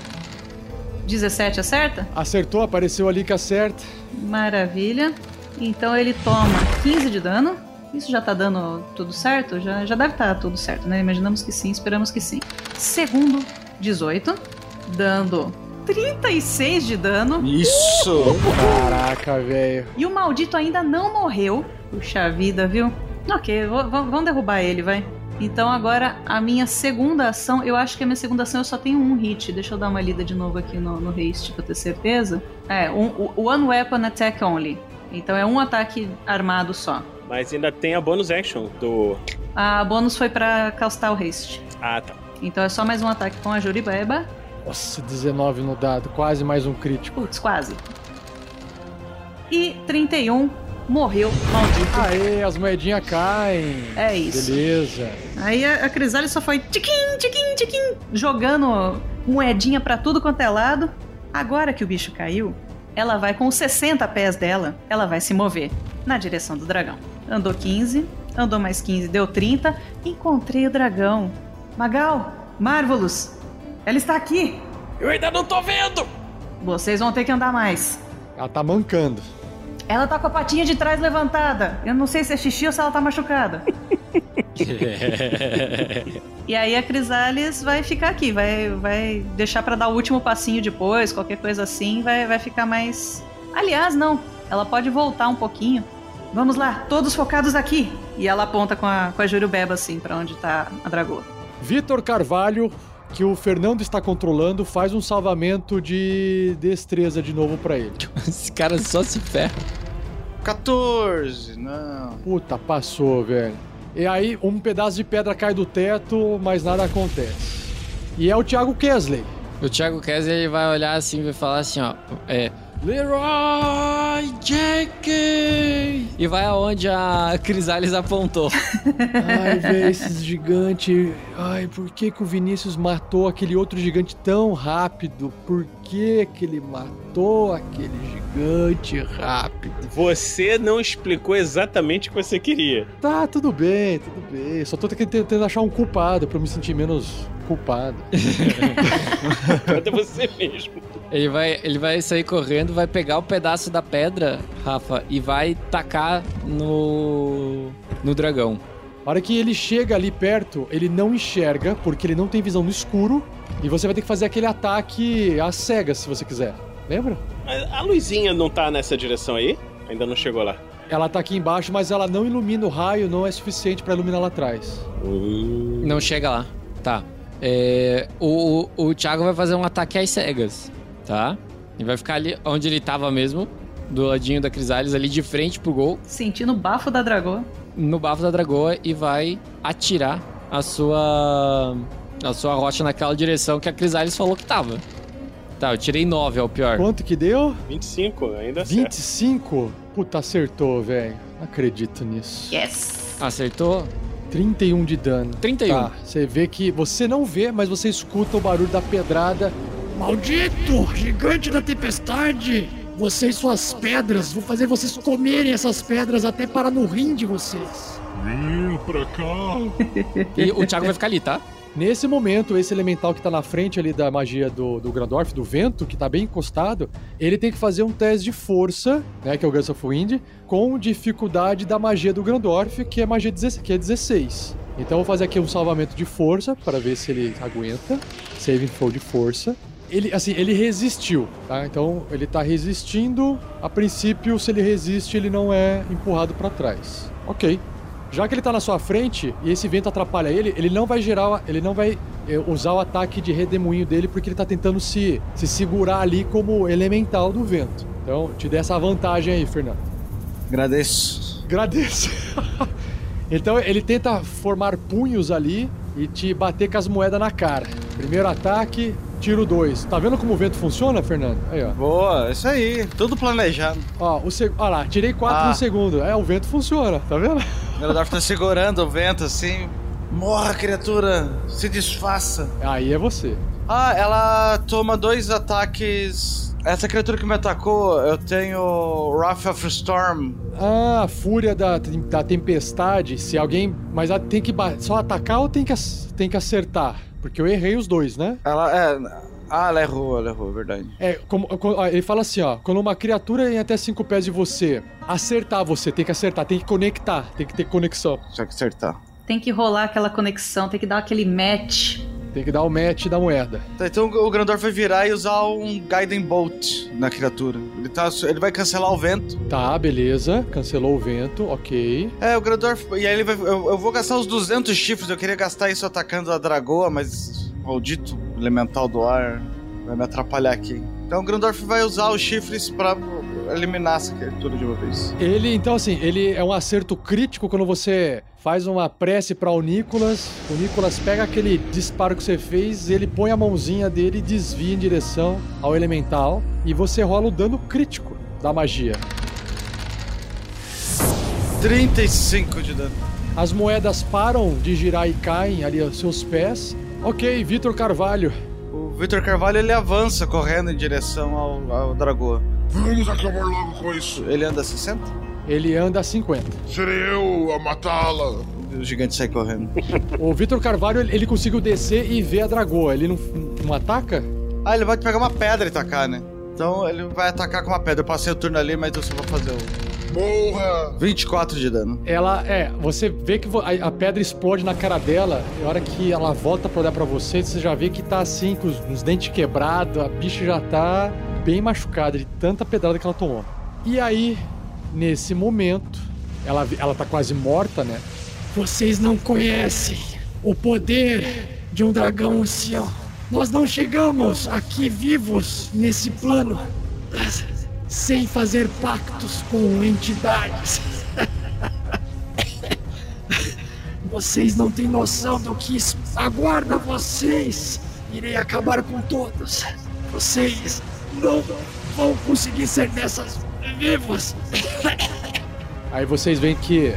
17 acerta? Acertou, apareceu ali que acerta. Maravilha. Então ele toma 15 de dano. Isso já tá dando tudo certo? Já, já deve estar tudo certo, né? Imaginamos que sim, esperamos que sim. Segundo, 18. Dando 36 de dano. Isso! Caraca, velho. E o maldito ainda não morreu. Puxa vida, viu? Ok, vamos derrubar ele, vai. Então agora a minha segunda ação, eu acho que a minha segunda ação eu só tenho um hit. Deixa eu dar uma lida de novo aqui no, no haste pra ter certeza. É, um, o- One Weapon Attack Only. Então é um ataque armado só. Mas ainda tem a bonus action do. A bônus foi pra castar o haste. Ah, tá. Então é só mais um ataque com a Juribeba. Nossa, 19 no dado, quase mais um crítico. Putz, quase. E 31, morreu, maldito. Aê, as moedinhas caem. É isso. Beleza. Aí a, a Crisale só foi tiquim, tiquim, tiquim, jogando moedinha pra tudo quanto é lado. Agora que o bicho caiu, ela vai com os 60 pés dela, ela vai se mover na direção do dragão. Andou 15, andou mais 15, deu 30. Encontrei o dragão. Magal, Marvelous, ela está aqui. Eu ainda não tô vendo! Vocês vão ter que andar mais. Ela tá mancando. Ela tá com a patinha de trás levantada. Eu não sei se é xixi ou se ela tá machucada. E aí a Crisales vai ficar aqui, vai, vai deixar pra dar o último passinho depois, qualquer coisa assim, vai, vai ficar mais. Aliás, não, ela pode voltar um pouquinho. Vamos lá, todos focados aqui. E ela aponta com a, com a Jurubeba assim pra onde tá a dragoa. Vitor Carvalho, que o Fernando está controlando, faz um salvamento de destreza de novo pra ele. Esse cara só se ferra. 14, não. Puta, passou, velho. E aí, um pedaço de pedra cai do teto, mas nada acontece. E é o Thiago Kesley. O Thiago Kessler ele vai olhar assim e vai falar assim, ó. É. Leroy Jenkins! E vai aonde a Crisales apontou. Ai, velho, esses gigantes. Ai, por que, que o Vinícius matou aquele outro gigante tão rápido? Por que, que ele matou aquele gigante rápido? Você não explicou exatamente o que você queria. Tá, tudo bem, tudo bem. Só tô tentando achar um culpado pra eu me sentir menos culpado. Até você mesmo. Ele vai, ele vai sair correndo, vai pegar o pedaço da pedra, Rafa, e vai tacar no. no dragão. A hora que ele chega ali perto, ele não enxerga, porque ele não tem visão no escuro. E você vai ter que fazer aquele ataque às cegas, se você quiser. Lembra? A luzinha não tá nessa direção aí? Ainda não chegou lá. Ela tá aqui embaixo, mas ela não ilumina o raio, não é suficiente pra iluminar lá atrás. Não chega lá. Tá. É, o, o, o Thiago vai fazer um ataque às cegas, tá? Ele vai ficar ali onde ele tava mesmo, do ladinho da Crisales, ali de frente pro gol, Sentindo o bafo da dragoa. no bafo da dragoa e vai atirar a sua a sua rocha naquela direção que a Crisales falou que tava. Tá, eu tirei 9, é o pior. Quanto que deu? 25, ainda acerta. 25? Puta, acertou, velho. Acredito nisso. Yes! Acertou? 31 de dano. 31. Tá, você vê que você não vê, mas você escuta o barulho da pedrada. Maldito! Gigante da tempestade! Você e suas pedras, vou fazer vocês comerem essas pedras até parar no rim de vocês. Vem pra cá. E o Thiago vai ficar ali, tá? Nesse momento, esse elemental que tá na frente ali da magia do, do Grandorf, do vento, que tá bem encostado, ele tem que fazer um teste de força, né, que é o Gust of Wind, com dificuldade da magia do Grandorf, que é magia 16, que é 16. Então eu vou fazer aqui um salvamento de força para ver se ele aguenta. Saving throw de força. Ele, assim, ele resistiu, tá? Então ele tá resistindo. A princípio, se ele resiste, ele não é empurrado para trás. Ok. Já que ele tá na sua frente e esse vento atrapalha ele, ele não vai gerar, ele não vai é, usar o ataque de redemoinho dele porque ele tá tentando se, se segurar ali como elemental do vento. Então, te dê essa vantagem aí, Fernando. Agradeço. Agradeço. então, ele tenta formar punhos ali e te bater com as moedas na cara. Primeiro ataque, tiro 2. Tá vendo como o vento funciona, Fernando? Aí, ó. Boa, isso aí. Tudo planejado. Ó, o seg... Ó lá, tirei 4 Ah. no segundo. É, o vento funciona, tá vendo? O Grandorf tá segurando o vento assim. Morra, criatura! Se desfaça! Aí é você. Ah, ela toma dois ataques. Essa criatura que me atacou, eu tenho Wrath of Storm. Ah, fúria da, da tempestade. Se alguém. Mas ela tem que só atacar ou tem que, tem que acertar? Porque eu errei os dois, né? Ela é. Ah, ela errou, ela errou, verdade. É, como, co- ó, ele fala assim, ó. Quando uma criatura em até 5 pés de você acertar você, tem que acertar, tem que conectar, tem que ter conexão. Só que acertar. Tem que rolar aquela conexão, tem que dar aquele match. Tem que dar o match da moeda. Tá, então o Grandorf vai virar e usar um Guiding Bolt na criatura. Ele, tá, ele vai cancelar o vento. Tá, beleza. Cancelou o vento, ok. É, o Grandorf. E aí ele vai. Eu, eu vou gastar os 200 chifres. Eu queria gastar isso atacando a Dragoa, mas maldito elemental do ar vai me atrapalhar aqui. Então o Grandorf vai usar os chifres pra eliminar essa criatura de uma vez. Ele, então, assim, ele é um acerto crítico quando você faz uma prece para o Nicolas. O Nicolas pega aquele disparo que você fez, ele põe a mãozinha dele e desvia em direção ao elemental. E você rola o dano crítico da magia. 35 de dano. As moedas param de girar e caem ali aos seus pés. Ok, Vitor Carvalho. O Victor Carvalho ele avança correndo em direção ao, ao Dragoa. Vamos acabar logo com isso. Ele anda a 60? Ele anda a 50. Serei eu a matá-la. O gigante sai correndo. O Vitor Carvalho, ele ele conseguiu descer e ver a dragoa. Ele não, não ataca? Ah, ele vai pegar uma pedra e tacar, né? Então ele vai atacar com uma pedra. Eu passei o turno ali, mas eu só vou fazer o. Morra! 24 de dano. Ela, é, você vê que a, a pedra explode na cara dela, e a hora que ela volta pra olhar pra você, você já vê que tá assim, com os, os dentes quebrados, a bicha já tá bem machucada de tanta pedrada que ela tomou. E aí, nesse momento, ela, ela tá quase morta, né? Vocês não conhecem o poder de um dragão ancião. Nós não chegamos aqui vivos nesse plano sem fazer pactos com entidades. Vocês não têm noção do que aguarda vocês. Irei acabar com todos. Vocês não vão conseguir ser dessas vivos. Aí vocês veem que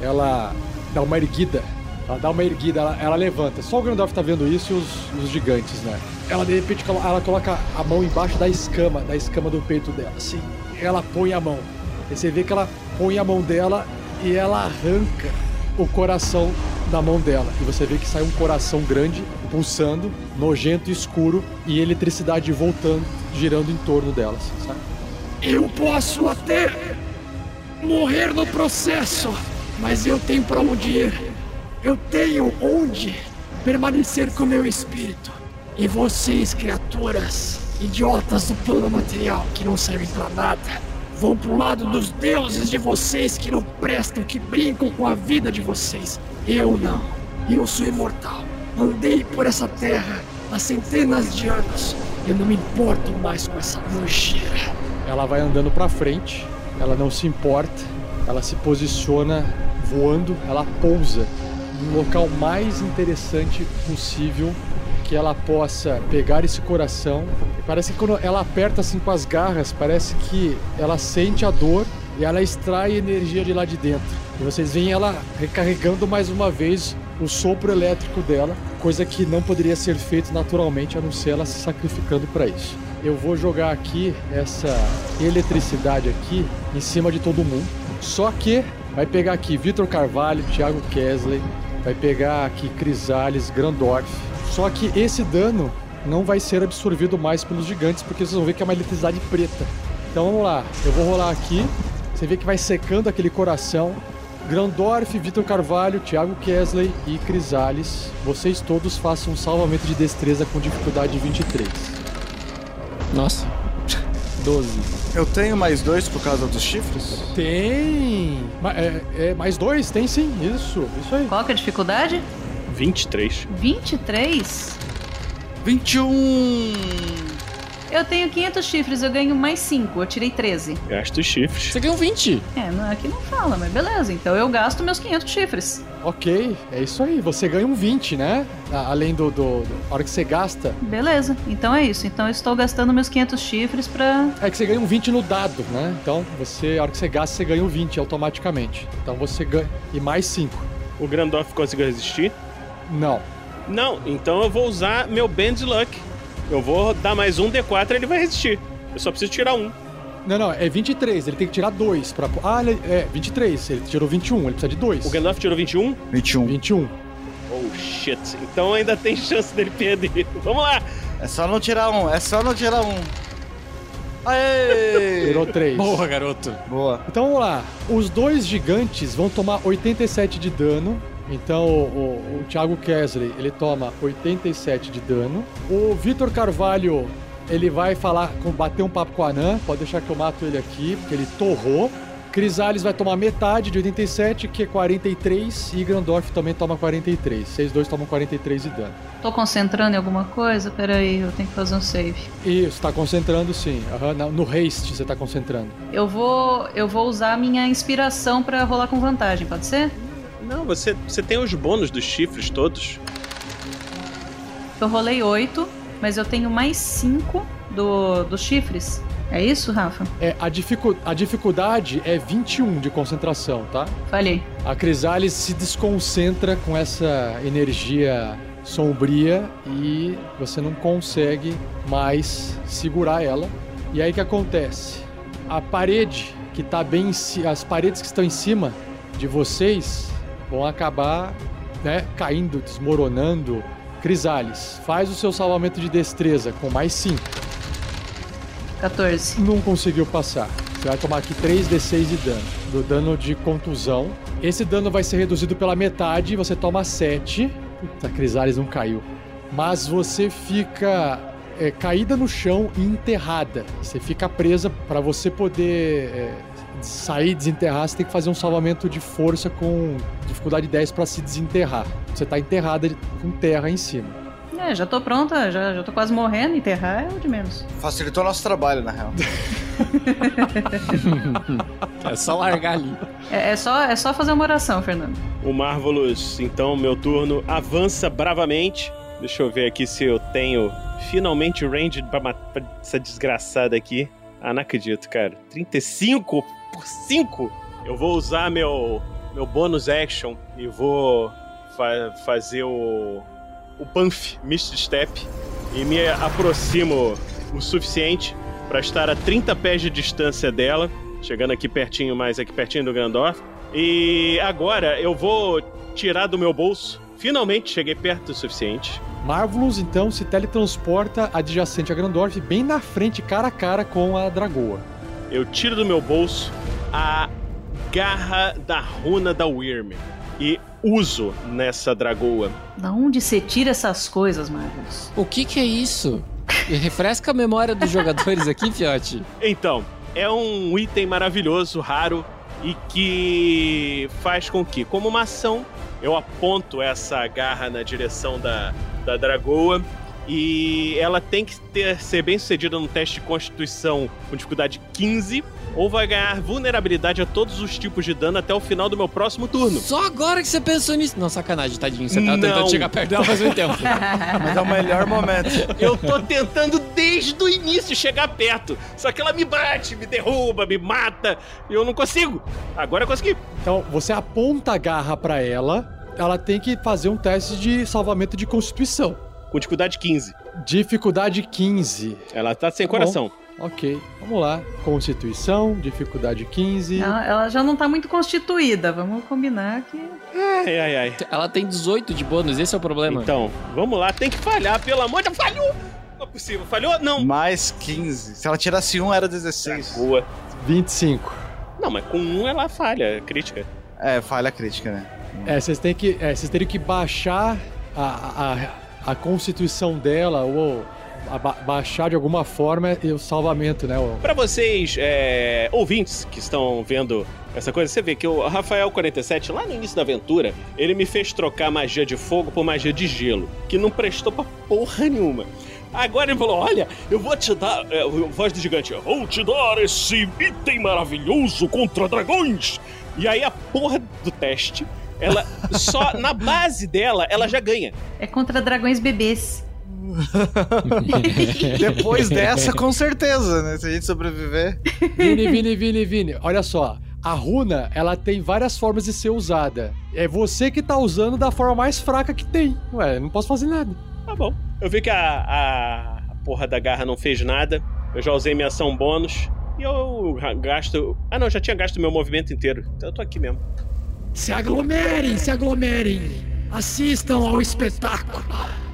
ela dá uma erguida. Ela dá uma erguida, ela, ela levanta. Só o Grandorf tá vendo isso e os, os gigantes, né? Ela de repente ela coloca a mão embaixo da escama, da escama do peito dela, assim. Ela põe a mão. E você vê que ela põe a mão dela e ela arranca o coração da mão dela. E você vê que sai um coração grande, pulsando, nojento e escuro, e eletricidade voltando, girando em torno dela, assim, sabe? Eu posso até morrer no processo, mas eu tenho para onde ir. Eu tenho onde permanecer com meu espírito. E vocês, criaturas, idiotas do plano material que não servem para nada, vão pro lado dos deuses de vocês que não prestam, que brincam com a vida de vocês. Eu não. Eu sou imortal. Andei por essa terra há centenas de anos. Eu não me importo mais com essa nojeira. Ela vai andando pra frente, ela não se importa, ela se posiciona voando, ela pousa no local mais interessante possível que ela possa pegar esse coração. Parece que quando ela aperta assim com as garras, parece que ela sente a dor e ela extrai energia de lá de dentro. E vocês veem ela recarregando mais uma vez o sopro elétrico dela, coisa que não poderia ser feito naturalmente a não ser ela se sacrificando para isso. Eu vou jogar aqui essa eletricidade aqui em cima de todo mundo. Só que vai pegar aqui Vitor Carvalho, Thiago Kesley, vai pegar aqui Crisales, Grandorf. Só que esse dano não vai ser absorvido mais pelos gigantes, porque vocês vão ver que é uma eletricidade preta. Então vamos lá, eu vou rolar aqui. Você vê que vai secando aquele coração. Grandorf, Vitor Carvalho, Thiago Kesley e Crisales. Vocês todos façam um salvamento de destreza com dificuldade 23. Nossa. 12. Eu tenho mais dois por causa dos chifres? Tem! Ma- É, é, mais dois? Tem sim, isso, isso aí. Qual que é a dificuldade? 23. 23? 21! Eu tenho 500 chifres, eu ganho mais 5. Eu tirei 13. Gasta os chifres. Você ganhou 20. É, não, aqui não fala, mas beleza. Então eu gasto meus 500 chifres. Ok, é isso aí. Você ganha um 20, né? A- Além do, do, do- A hora que você gasta. Beleza, então é isso. Então eu estou gastando meus 500 chifres pra. É que você ganha um 20 no dado, né? Então, você, a hora que você gasta, você ganha um 20 automaticamente. Então você ganha. E mais 5. O Grandorf conseguiu resistir? Não. Não, então eu vou usar meu Band Luck. Eu vou dar mais um D4 ele vai resistir. Eu só preciso tirar um. Não, não, é 23. Ele tem que tirar 2 pra. Ah, ele, é 23. Ele tirou 21, ele precisa de 2. O Gandalf tirou 21? 21. 21. Oh shit. Então ainda tem chance dele perder. Vamos lá! É só não tirar um, é só não tirar um. Aê! Tirou 3. Boa, garoto. Boa. Então vamos lá. Os dois gigantes vão tomar 87 de dano. Então o, o, Thiago Kesley, ele toma 87 de dano. O Vitor Carvalho, ele vai falar, com- bater um papo com a Anã. Pode deixar que eu mato ele aqui, porque ele torrou. Crisales vai tomar metade de 87, que é 43. E Grandorf também toma 43. Vocês dois tomam 43 de dano. Tô concentrando em alguma coisa? Pera aí, eu tenho que fazer um save. Isso, tá concentrando sim. Na- no haste você tá concentrando. Eu vou. Eu vou usar a minha inspiração pra rolar com vantagem, pode ser? Não, você, você tem os bônus dos chifres todos. Eu rolei 8, mas eu tenho mais 5 do, dos chifres. É isso, Rafa? É, a, dificu a dificuldade é 21 de concentração, tá? Falhei. A Crisales se desconcentra com essa energia sombria e você não consegue mais segurar ela. E aí o que acontece? A parede que tá bem em as paredes que estão em cima de vocês vão acabar, né, caindo, desmoronando. Crisales, faz o seu salvamento de destreza com mais 5. 14. Não conseguiu passar. Você vai tomar aqui 3d6 de dano. Do dano de contusão. Esse dano vai ser reduzido pela metade. Você toma 7. Puta, a Crisales não caiu. Mas você fica é, caída no chão e enterrada. Você fica presa para você poder é, sair desenterrar. Você tem que fazer um salvamento de força com dificuldade 10 para se desenterrar. Você tá enterrada com terra em cima. É, já tô pronta, já, já tô quase morrendo. Enterrar é o de menos. Facilitou nosso trabalho, na real. É só largar ali. É, é só, é só fazer uma oração, Fernando. O Marvelous, então, meu turno, avança bravamente. Deixa eu ver aqui se eu tenho finalmente range pra matar essa desgraçada aqui. Ah, não acredito, cara. 35 por 5? Eu vou usar meu, meu bônus action e vou fa- fazer o, o Panf Mist Step e me aproximo o suficiente para estar a 30 pés de distância dela, chegando aqui pertinho, mais aqui pertinho do Grandorf. E agora eu vou tirar do meu bolso. Finalmente cheguei perto o suficiente. Marvelous, então, se teletransporta adjacente a Grandorf, bem na frente, cara a cara com a Dragoa. Eu tiro do meu bolso a garra da runa da Wyrm e uso nessa dragoa. Da onde você tira essas coisas, Marcos? O que que é isso? Refresca a memória dos jogadores aqui, Fiote. Então, é um item maravilhoso, raro e que faz com que, como uma ação, eu aponto essa garra na direção da, da dragoa e ela tem que ter, ser bem sucedida no teste de constituição com dificuldade 15 ou vai ganhar vulnerabilidade a todos os tipos de dano até o final do meu próximo turno. Só agora que você pensou nisso. Não, sacanagem, tadinho. Você tava Não. tentando chegar perto dela faz muito tempo. Mas é o melhor momento. Eu tô tentando desde o início chegar perto. Só que ela me bate, me derruba, me mata. E eu não consigo. Agora eu consegui. Então, você aponta a garra pra ela, ela tem que fazer um teste de salvamento de constituição. Com dificuldade 15. Dificuldade 15. Ela tá sem Tá coração. Ok, vamos lá. Constituição, dificuldade 15. Ela, ela já não tá muito constituída, vamos combinar que. Ai, ai, ai. Ela tem 18 de bônus, esse é o problema. Então, vamos lá, tem que falhar, pelo amor de Deus. Falhou! Não é possível, falhou? Não. Mais 15. Se ela tirasse um, era 16. Boa. 25. Não, mas com um ela falha, é crítica. É, falha crítica, né? É, vocês têm que, é, vocês teriam que baixar a, a, a constituição dela ou a ba- baixar de alguma forma e o salvamento, né? Pra vocês, é, ouvintes que estão vendo essa coisa, você vê que o Rafael 47, lá no início da aventura, ele me fez trocar magia de fogo por magia de gelo, que não prestou pra porra nenhuma. Agora ele falou: Olha, eu vou te dar. É, voz do gigante, eu vou te dar esse item maravilhoso contra dragões. E aí a porra do teste, ela só na base dela, ela já ganha. É contra dragões bebês. Depois dessa, com certeza, né? Se a gente sobreviver. Vini, Vini, Vini, Vini, olha só. A runa, ela tem várias formas de ser usada. É você que tá usando da forma mais fraca que tem. Ué, não posso fazer nada. Tá bom. Eu vi que a, a, a porra da garra não fez nada. Eu já usei minha ação bônus. E eu gasto. Ah, não, já tinha gasto meu movimento inteiro. Então eu tô aqui mesmo. Se aglomerem, se aglomerem. Assistam ao espetáculo.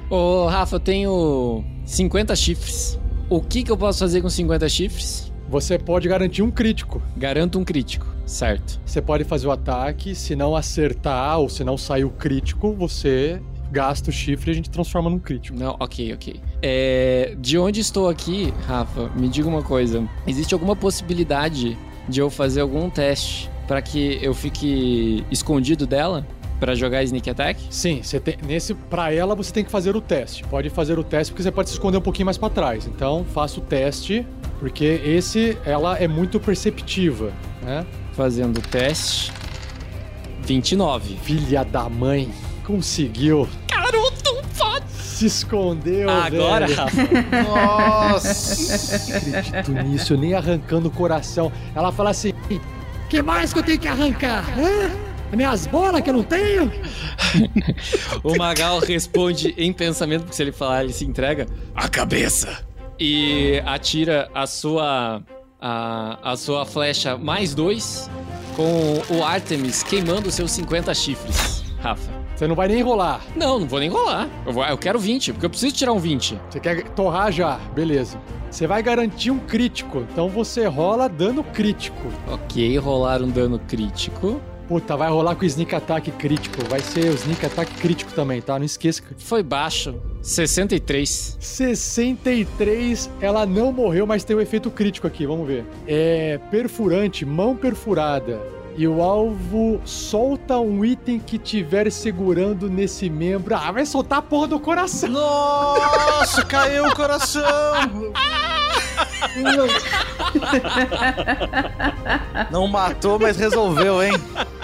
Ô, Rafa, eu tenho 50 chifres. O que, que eu posso fazer com 50 chifres? Você pode garantir um crítico. Garanto um crítico, certo. Você pode fazer o ataque, se não acertar ou se não sair o crítico, você gasta o chifre e a gente transforma num crítico. Não, ok, ok. É, de onde estou aqui, Rafa, me diga uma coisa. Existe alguma possibilidade de eu fazer algum teste para que eu fique escondido dela? Pra jogar Sneak Attack? Sim, você tem, nesse para ela você tem que fazer o teste. Pode fazer o teste porque você pode se esconder um pouquinho mais pra trás. Então, faça o teste, porque esse ela é muito perceptiva, né? Fazendo o teste. 29. Filha da mãe, conseguiu. Garoto, foda! Se escondeu, Agora, velho. Rafa. Nossa! acredito nisso, nem arrancando o coração. Ela fala assim: que mais que eu tenho que arrancar? Hã? As minhas bolas que eu não tenho? O Magal responde em pensamento, porque se ele falar, ele se entrega. A cabeça. E atira a sua. A, a sua flecha mais dois com o Artemis queimando seus 50 chifres, Rafa. Você não vai nem rolar. Não, não vou nem rolar. Eu, vou- eu quero 20, porque eu preciso tirar um 20. Você quer torrar já, beleza. Você vai garantir um crítico, então você rola dano crítico. Ok, rolar um dano crítico. Puta, vai rolar com o sneak attack crítico. Vai ser o sneak attack crítico também, tá? Não esqueça. Foi baixo. 63. 63, ela não morreu, mas tem um efeito crítico aqui, vamos ver. É perfurante, mão perfurada. E o alvo solta um item que tiver segurando nesse membro. Ah, vai soltar a porra do coração. Nossa, caiu o coração! Não matou, mas resolveu, hein?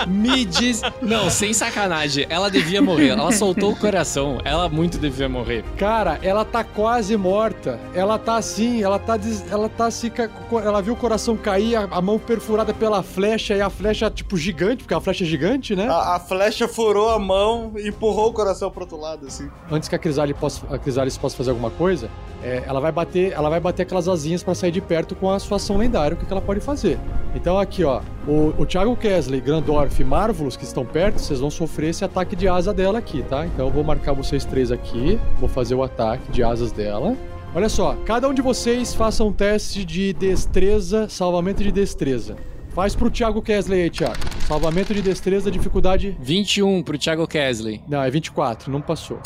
Me diz. Não, sem sacanagem. Ela devia morrer. Ela soltou o coração. Ela muito devia morrer. Cara, ela tá quase morta. Ela tá assim, ela tá, des- ela tá assim, ela viu o coração cair, a, a mão perfurada pela flecha e a flecha tipo gigante, porque a flecha é gigante, né? A, a flecha furou a mão e empurrou o coração pro outro lado, assim. Antes que a Crisale possa, a Crisalis possa fazer alguma coisa, é, ela vai bater, ela vai bater aquelas asinhas pra sair de perto com a sua ação lendária, o que, que ela pode fazer. Então aqui, ó, o, o Thiago Kesley, Grandorf e Marvelous que estão perto, vocês vão sofrer esse ataque de asa dela aqui, tá? Então eu vou marcar vocês três aqui, vou fazer o ataque de asas dela. Olha só, cada um de vocês faça um teste de destreza, salvamento de destreza. Faz pro Thiago Kesley aí, Thiago. Salvamento de destreza, dificuldade. 21 pro Thiago Kesley. Não, é 24, não passou.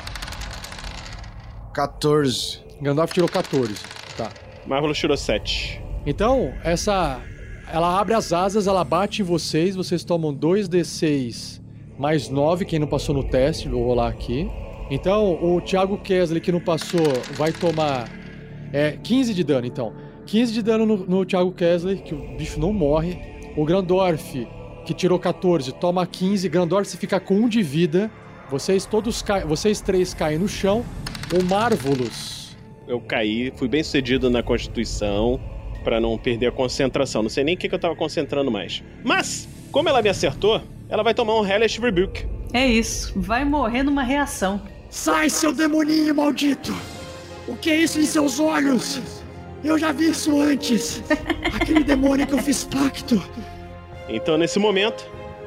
14. Gandalf tirou 14. Tá. Marvelous tirou 7. Então, essa. Ela abre as asas, ela bate em vocês, vocês tomam 2d6 mais 9, quem não passou no teste, vou rolar aqui. Então, o Thiago Kesley, que não passou, vai tomar é, 15 de dano, então. 15 de dano no, no Thiago Kesley, que o bicho não morre. O Grandorf, que tirou 14, toma 15. Grandorf fica com 1 de vida. Vocês todos caem, vocês três caem no chão. O Marvelous Eu caí, fui bem sucedido na Constituição pra não perder a concentração. Não sei nem o que, que eu tava concentrando mais. Mas, como ela me acertou, ela vai tomar um Hellish Rebuke. É isso, vai morrer numa reação. Sai, seu demoninho maldito! O que é isso em seus olhos? Eu já vi isso antes! Aquele demônio que eu fiz pacto! Então, nesse momento,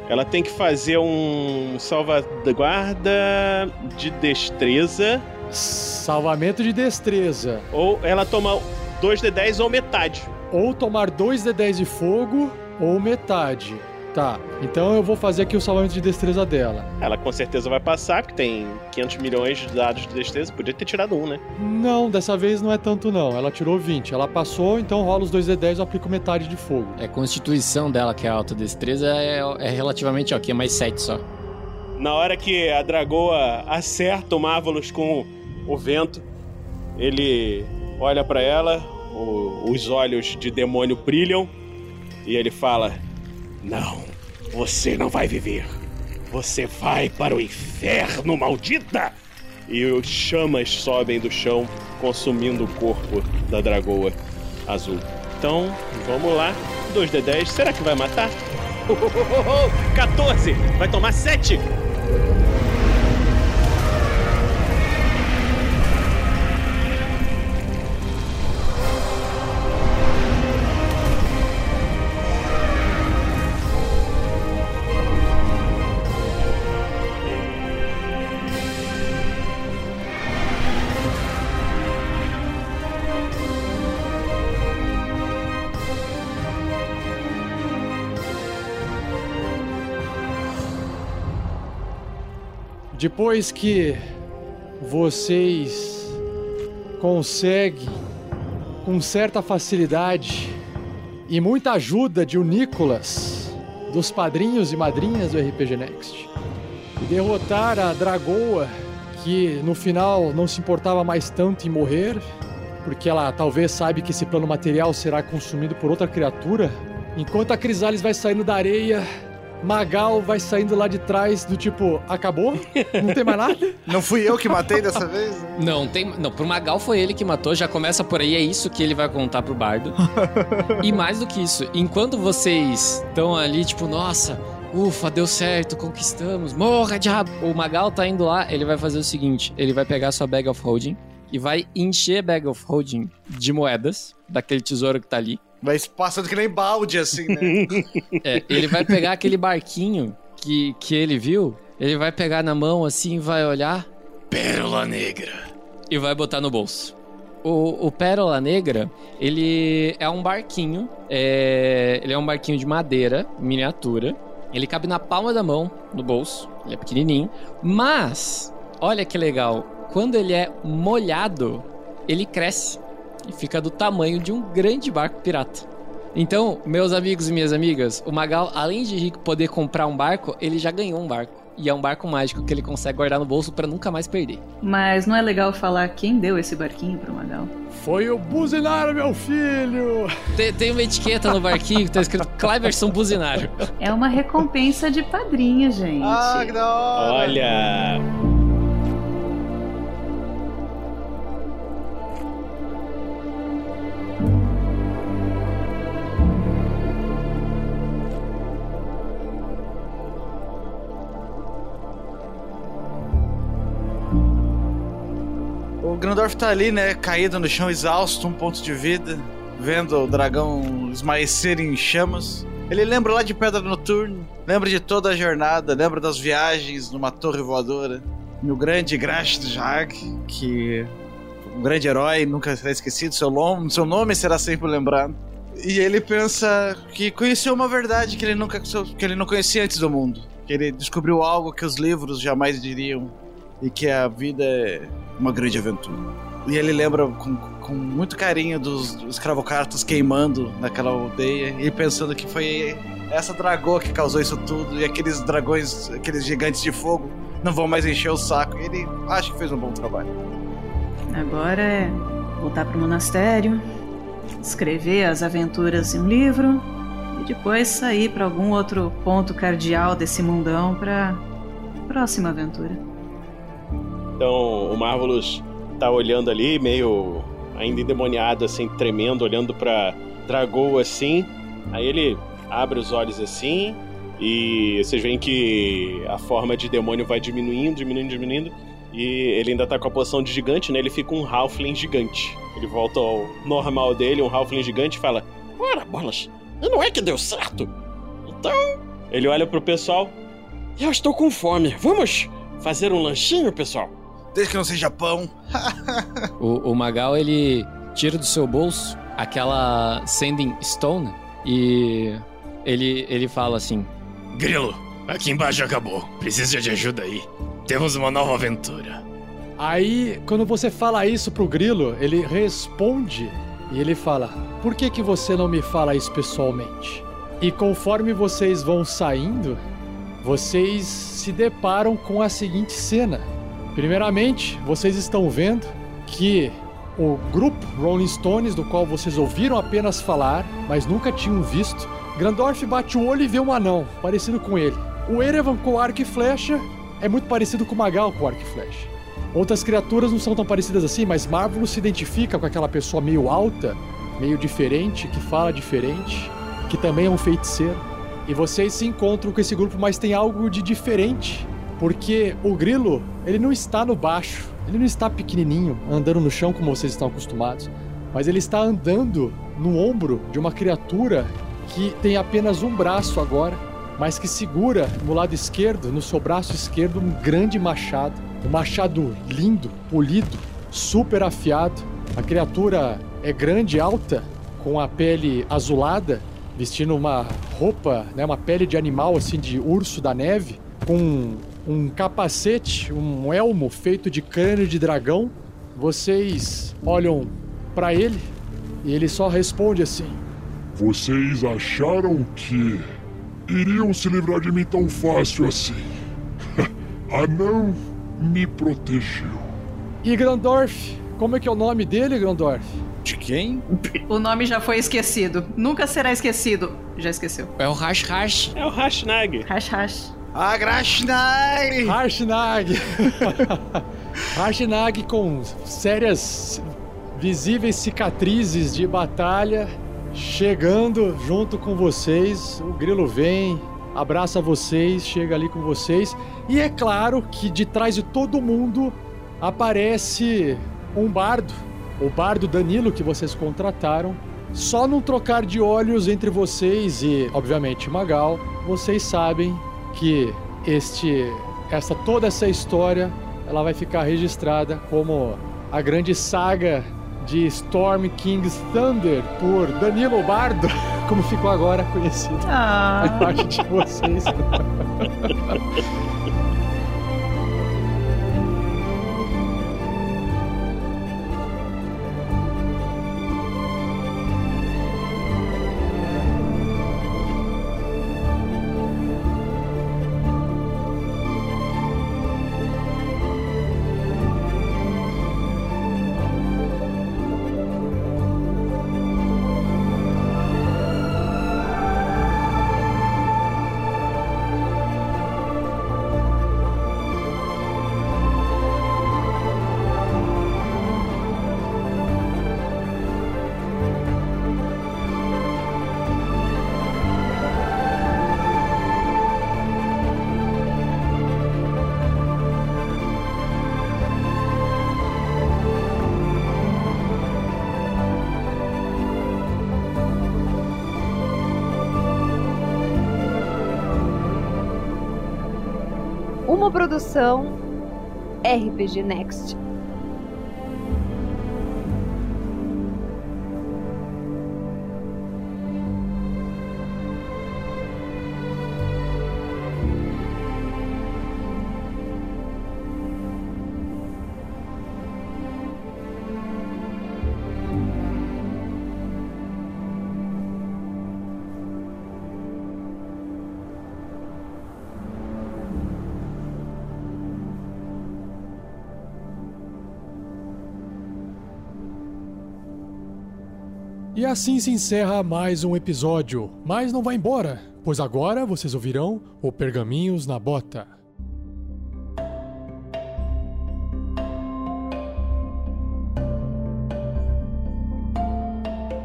ela tem que fazer um salvaguarda de destreza. Salvamento de destreza. Ou ela toma 2d10 ou metade. Ou tomar 2d10 de fogo ou metade. Tá, então eu vou fazer aqui o salvamento de destreza dela. Ela com certeza vai passar, porque tem 500 milhões de dados de destreza. Podia ter tirado um, né? Não, dessa vez não é tanto não. Ela tirou 20. Ela passou, então rola os 2d10 e eu aplico metade de fogo. É a constituição dela que é alta, destreza é, é relativamente ok, é mais 7 só. Na hora que a dragoa acerta o Marvelous com o vento, ele olha pra ela, o- os olhos de demônio brilham e ele fala: Não, você não vai viver. Você vai para o inferno, maldita! E os chamas sobem do chão, consumindo o corpo da dragoa azul. Então, vamos lá. 2d10, será que vai matar? 14! Vai tomar 7! Depois que vocês conseguem, com certa facilidade e muita ajuda de o Nicolas, dos padrinhos e madrinhas do RPG Next, derrotar a Dragoa, que no final não se importava mais tanto em morrer, porque ela talvez saiba que esse plano material será consumido por outra criatura, enquanto a Crisales vai saindo da areia Magal vai saindo lá de trás do tipo, acabou? Não tem mais nada? Não fui eu que matei dessa vez? Não, tem. Não, pro Magal foi ele que matou, já começa por aí, é isso que ele vai contar pro bardo. e mais do que isso, enquanto vocês estão ali, tipo, nossa, ufa, deu certo, conquistamos, morra, diabo! O Magal tá indo lá, ele vai fazer o seguinte: ele vai pegar sua bag of holding e vai encher a bag of holding de moedas, daquele tesouro que tá ali. Vai passando que nem balde, assim, né? É, ele vai pegar aquele barquinho que, que ele viu, ele vai pegar na mão assim, vai olhar Pérola Negra. e vai botar no bolso. O, o Pérola Negra, ele é um barquinho, é, ele é um barquinho de madeira, miniatura. Ele cabe na palma da mão, no bolso, ele é pequenininho. Mas, olha que legal, quando ele é molhado, ele cresce e fica do tamanho de um grande barco pirata. Então, meus amigos e minhas amigas, o Magal, além de rico poder comprar um barco, ele já ganhou um barco. E é um barco mágico que ele consegue guardar no bolso pra nunca mais perder. Mas não é legal falar quem deu esse barquinho pro Magal. Foi o Buzinário, meu filho! Tem, tem uma etiqueta no barquinho que tá escrito Cleverson Buzinário. É uma recompensa de padrinho, gente. ah, que da hora! Olha! Grandorf tá ali, né, caído no chão, exausto, um ponto de vida, vendo o dragão esmaecer em chamas. Ele lembra lá de Pedra Noturna, lembra de toda a jornada, lembra das viagens numa torre voadora, no grande Grash Jag, que um grande herói nunca será esquecido, seu nome, seu nome será sempre lembrado. E ele pensa que conheceu uma verdade que ele nunca que ele não conhecia antes do mundo, que ele descobriu algo que os livros jamais diriam e que a vida é uma grande aventura. E ele lembra com, com muito carinho dos, dos escravocartos queimando naquela aldeia e pensando que foi essa dragoa que causou isso tudo e aqueles dragões, aqueles gigantes de fogo não vão mais encher o saco. Ele acha que fez um bom trabalho. Agora é voltar pro monastério, escrever as aventuras em um livro e depois sair para algum outro ponto cardial desse mundão pra próxima aventura. Então o Marvelous tá olhando ali, meio ainda endemoniado, assim, tremendo, olhando pra Dragoa assim. Aí ele abre os olhos assim e vocês veem que a forma de demônio vai diminuindo, diminuindo, diminuindo. E ele ainda tá com a posição de gigante, né? Ele fica um Halfling gigante. Ele volta ao normal dele, um Halfling gigante, e fala: Ora, bolas, não é que deu certo? Então, Ele olha pro pessoal. eu estou com fome. Vamos fazer um lanchinho, pessoal? Desde que não seja pão. O, o Magal, ele tira do seu bolso aquela Sending Stone e ele, ele fala assim: Grilo, aqui embaixo acabou. Precisa de ajuda aí. Temos uma nova aventura. Aí, quando você fala isso pro Grilo, ele responde e ele fala: Por que que você não me fala isso pessoalmente? E conforme vocês vão saindo, vocês se deparam com a seguinte cena. Primeiramente, vocês estão vendo que o grupo Rolling Stones, do qual vocês ouviram apenas falar, mas nunca tinham visto, Grandorf bate o olho e vê um anão, parecido com ele. O Erevan com arco e flecha é muito parecido com o Magal com arco e flecha. Outras criaturas não são tão parecidas assim, mas Marvelous se identifica com aquela pessoa meio alta, meio diferente, que fala diferente, que também é um feiticeiro. E vocês se encontram com esse grupo, mas tem algo de diferente. Porque o grilo, ele não está no baixo, ele não está pequenininho, andando no chão como vocês estão acostumados, mas ele está andando no ombro de uma criatura que tem apenas um braço agora, mas que segura no lado esquerdo, no seu braço esquerdo, um grande machado. Um machado lindo, polido, super afiado. A criatura é grande, alta, com a pele azulada, vestindo uma roupa, né, uma pele de animal assim de urso da neve, com um capacete, um elmo feito de crânio de dragão. Vocês olham pra ele e ele só responde assim: Vocês acharam que iriam se livrar de mim tão fácil assim? Anão me protegeu. "E Grandorf, como é que é o nome dele, Grandorf?" De quem? O nome já foi esquecido. Nunca será esquecido. Já esqueceu. É o Rash Rash. É o Hashnag. Hash hash. Agrashnai! Harshnag! Harshnag com sérias, visíveis cicatrizes de batalha, chegando junto com vocês. O grilo vem, abraça vocês, chega ali com vocês. E é claro que de trás de todo mundo aparece um bardo, o bardo Danilo que vocês contrataram. Só num trocar de olhos entre vocês e, obviamente, Magal, vocês sabem que este essa toda essa história ela vai ficar registrada como a grande saga de Storm King's Thunder por Danilo Bardo, como ficou agora conhecido Ah, parte de vocês. produção RPG Next. E assim se encerra mais um episódio. Mas não vai embora, pois agora vocês ouvirão o Pergaminhos na Bota.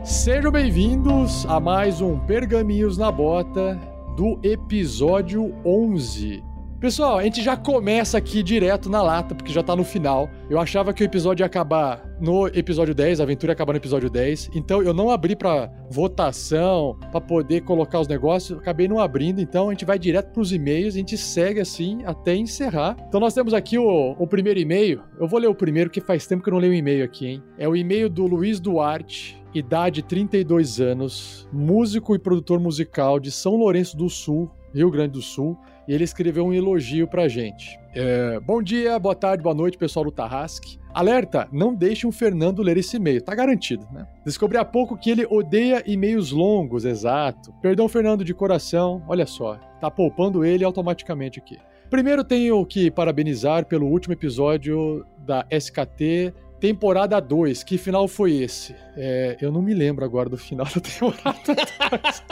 Sejam bem-vindos a mais um Pergaminhos na Bota do episódio 11. Pessoal, a gente já começa aqui direto na lata, porque já tá no final. Eu achava que o episódio ia acabar no episódio 10, a aventura ia acabar no episódio 10. Então eu não abri pra votação, pra poder colocar os negócios. Acabei não abrindo, então a gente vai direto pros e-mails, a gente segue assim até encerrar. Então nós temos aqui o, o primeiro e-mail. Eu vou ler o primeiro, que faz tempo que eu não leio o e-mail aqui, hein? É o e-mail do Luiz Duarte. Idade 32 anos, músico e produtor musical de São Lourenço do Sul, Rio Grande do Sul e ele escreveu um elogio pra gente. É, Bom dia, boa tarde, boa noite, pessoal do Tarrasque. Alerta, não deixe o Fernando ler esse e-mail, tá garantido, né? Descobri há pouco que ele odeia e-mails longos, exato. Perdão, Fernando, de coração, olha só, tá poupando ele automaticamente aqui. Primeiro tenho que parabenizar pelo último episódio da SKT temporada 2. Que final foi esse? É, eu não me lembro agora do final da temporada 2.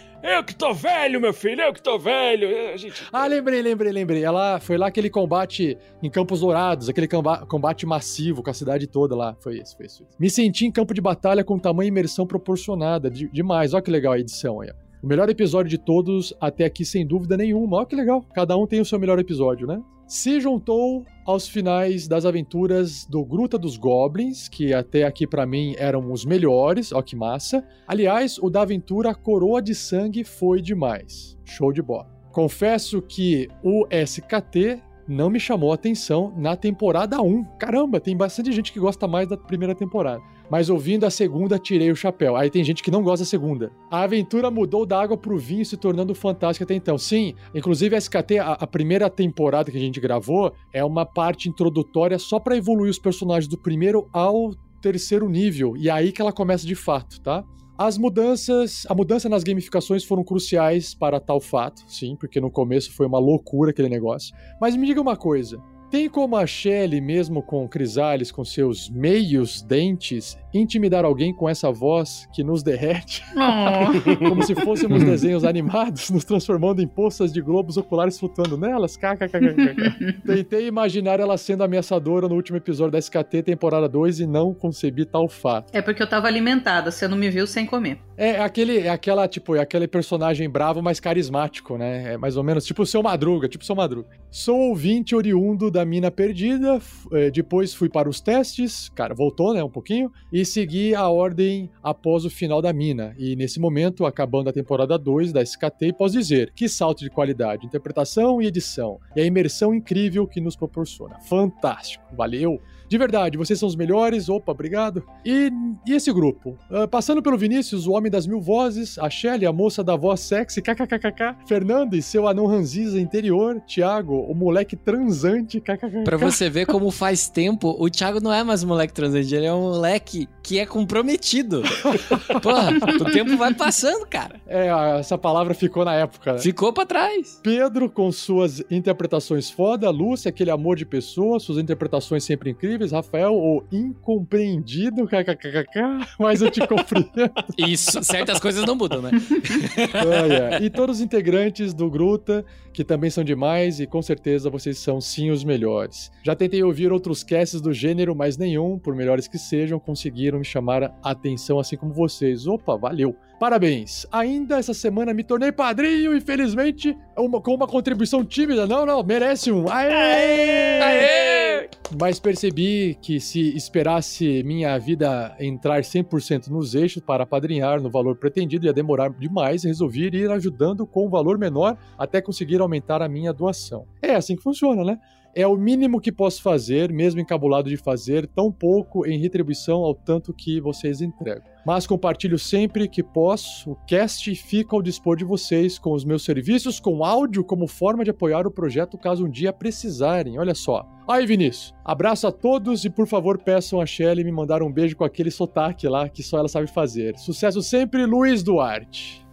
Eu que tô velho, meu filho, eu que tô velho. A gente... Ah, lembrei, lembrei, lembrei. Ela foi lá aquele combate em Campos Dourados, aquele comba- combate massivo com a cidade toda lá. Foi isso, foi isso. Me senti em campo de batalha com tamanha imersão proporcionada. De- demais, olha que legal a edição aí. O melhor episódio de todos até aqui, sem dúvida nenhuma. Olha que legal. Cada um tem o seu melhor episódio, né? Se juntou aos finais das aventuras do Gruta dos Goblins, que até aqui pra mim eram os melhores, ó que massa. Aliás, o da aventura Coroa de Sangue foi demais. Show de bola. Confesso que o SKT não me chamou atenção na temporada 1. Caramba, tem bastante gente que gosta mais da primeira temporada. Mas ouvindo a segunda, tirei o chapéu. Aí tem gente que não gosta da segunda. A aventura mudou da água pro vinho, se tornando fantástica até então. Sim, inclusive a SKT, a, a primeira temporada que a gente gravou, é uma parte introdutória só pra evoluir os personagens do primeiro ao terceiro nível. E é aí que ela começa de fato, tá? As mudanças, a mudança nas gamificações foram cruciais para tal fato, sim, porque no começo foi uma loucura aquele negócio. Mas me diga uma coisa, tem como a Shelley, mesmo com Crisales, com seus meios dentes, intimidar alguém com essa voz que nos derrete? como se fôssemos desenhos animados, nos transformando em poças de globos oculares flutuando nelas? KKKKK. Tentei imaginar ela sendo ameaçadora no último episódio da SKT, temporada 2, e não concebi tal fato. É porque eu tava alimentada, você não me viu sem comer. É aquele, é aquela, tipo, é aquele personagem bravo, mas carismático, né? É mais ou menos tipo o seu Madruga, tipo o seu Madruga. Sou ouvinte oriundo da Mina Perdida, eh, depois fui para os testes, cara, voltou, né, um pouquinho, e segui a ordem após o final da Mina. E nesse momento, acabando a temporada 2 da SKT, posso dizer que salto de qualidade, interpretação e edição, e a imersão incrível que nos proporciona. Fantástico, valeu! De verdade, vocês são os melhores, opa, obrigado. E, e esse grupo? Ah, passando pelo Vinícius, o homem das mil vozes, a Shelly, a moça da voz sexy, kkkk, Fernando e seu anão ranziza interior, Thiago, o moleque transante, kkkk. Pra você ver como faz tempo, o Thiago não é mais um moleque transante, ele é um moleque que é comprometido. Porra, o tempo vai passando, cara. É, essa palavra ficou na época. né? Ficou pra trás. Pedro com suas interpretações foda, Lúcia, aquele amor de pessoa, suas interpretações sempre incríveis, Rafael, o incompreendido, kkkk, mas eu te compreendo. Isso, certas coisas não mudam, né? Olha, E todos os integrantes do Gruta, que também são demais e com certeza vocês são sim os melhores. Já tentei ouvir outros casts do gênero, mas nenhum, por melhores que sejam, conseguiram me chamar a atenção assim como vocês. Opa, valeu! Parabéns! Ainda essa semana me tornei padrinho, infelizmente, uma- com uma contribuição tímida. Não, não, merece um. Aê! Aê! Mas percebi que se esperasse minha vida entrar 100% nos eixos para padrinhar no valor pretendido ia demorar demais e resolvi ir ajudando com um valor menor até conseguir aumentar a minha doação. É assim que funciona, né? É o mínimo que posso fazer, mesmo encabulado de fazer tão pouco em retribuição ao tanto que vocês entregam. Mas compartilho sempre que posso. O cast fica ao dispor de vocês com os meus serviços, com áudio como forma de apoiar o projeto caso um dia precisarem. Olha só. Aí, Vinícius, abraço a todos e por favor peçam a Shelly me mandar um beijo com aquele sotaque lá que só ela sabe fazer. Sucesso sempre, Luiz Duarte.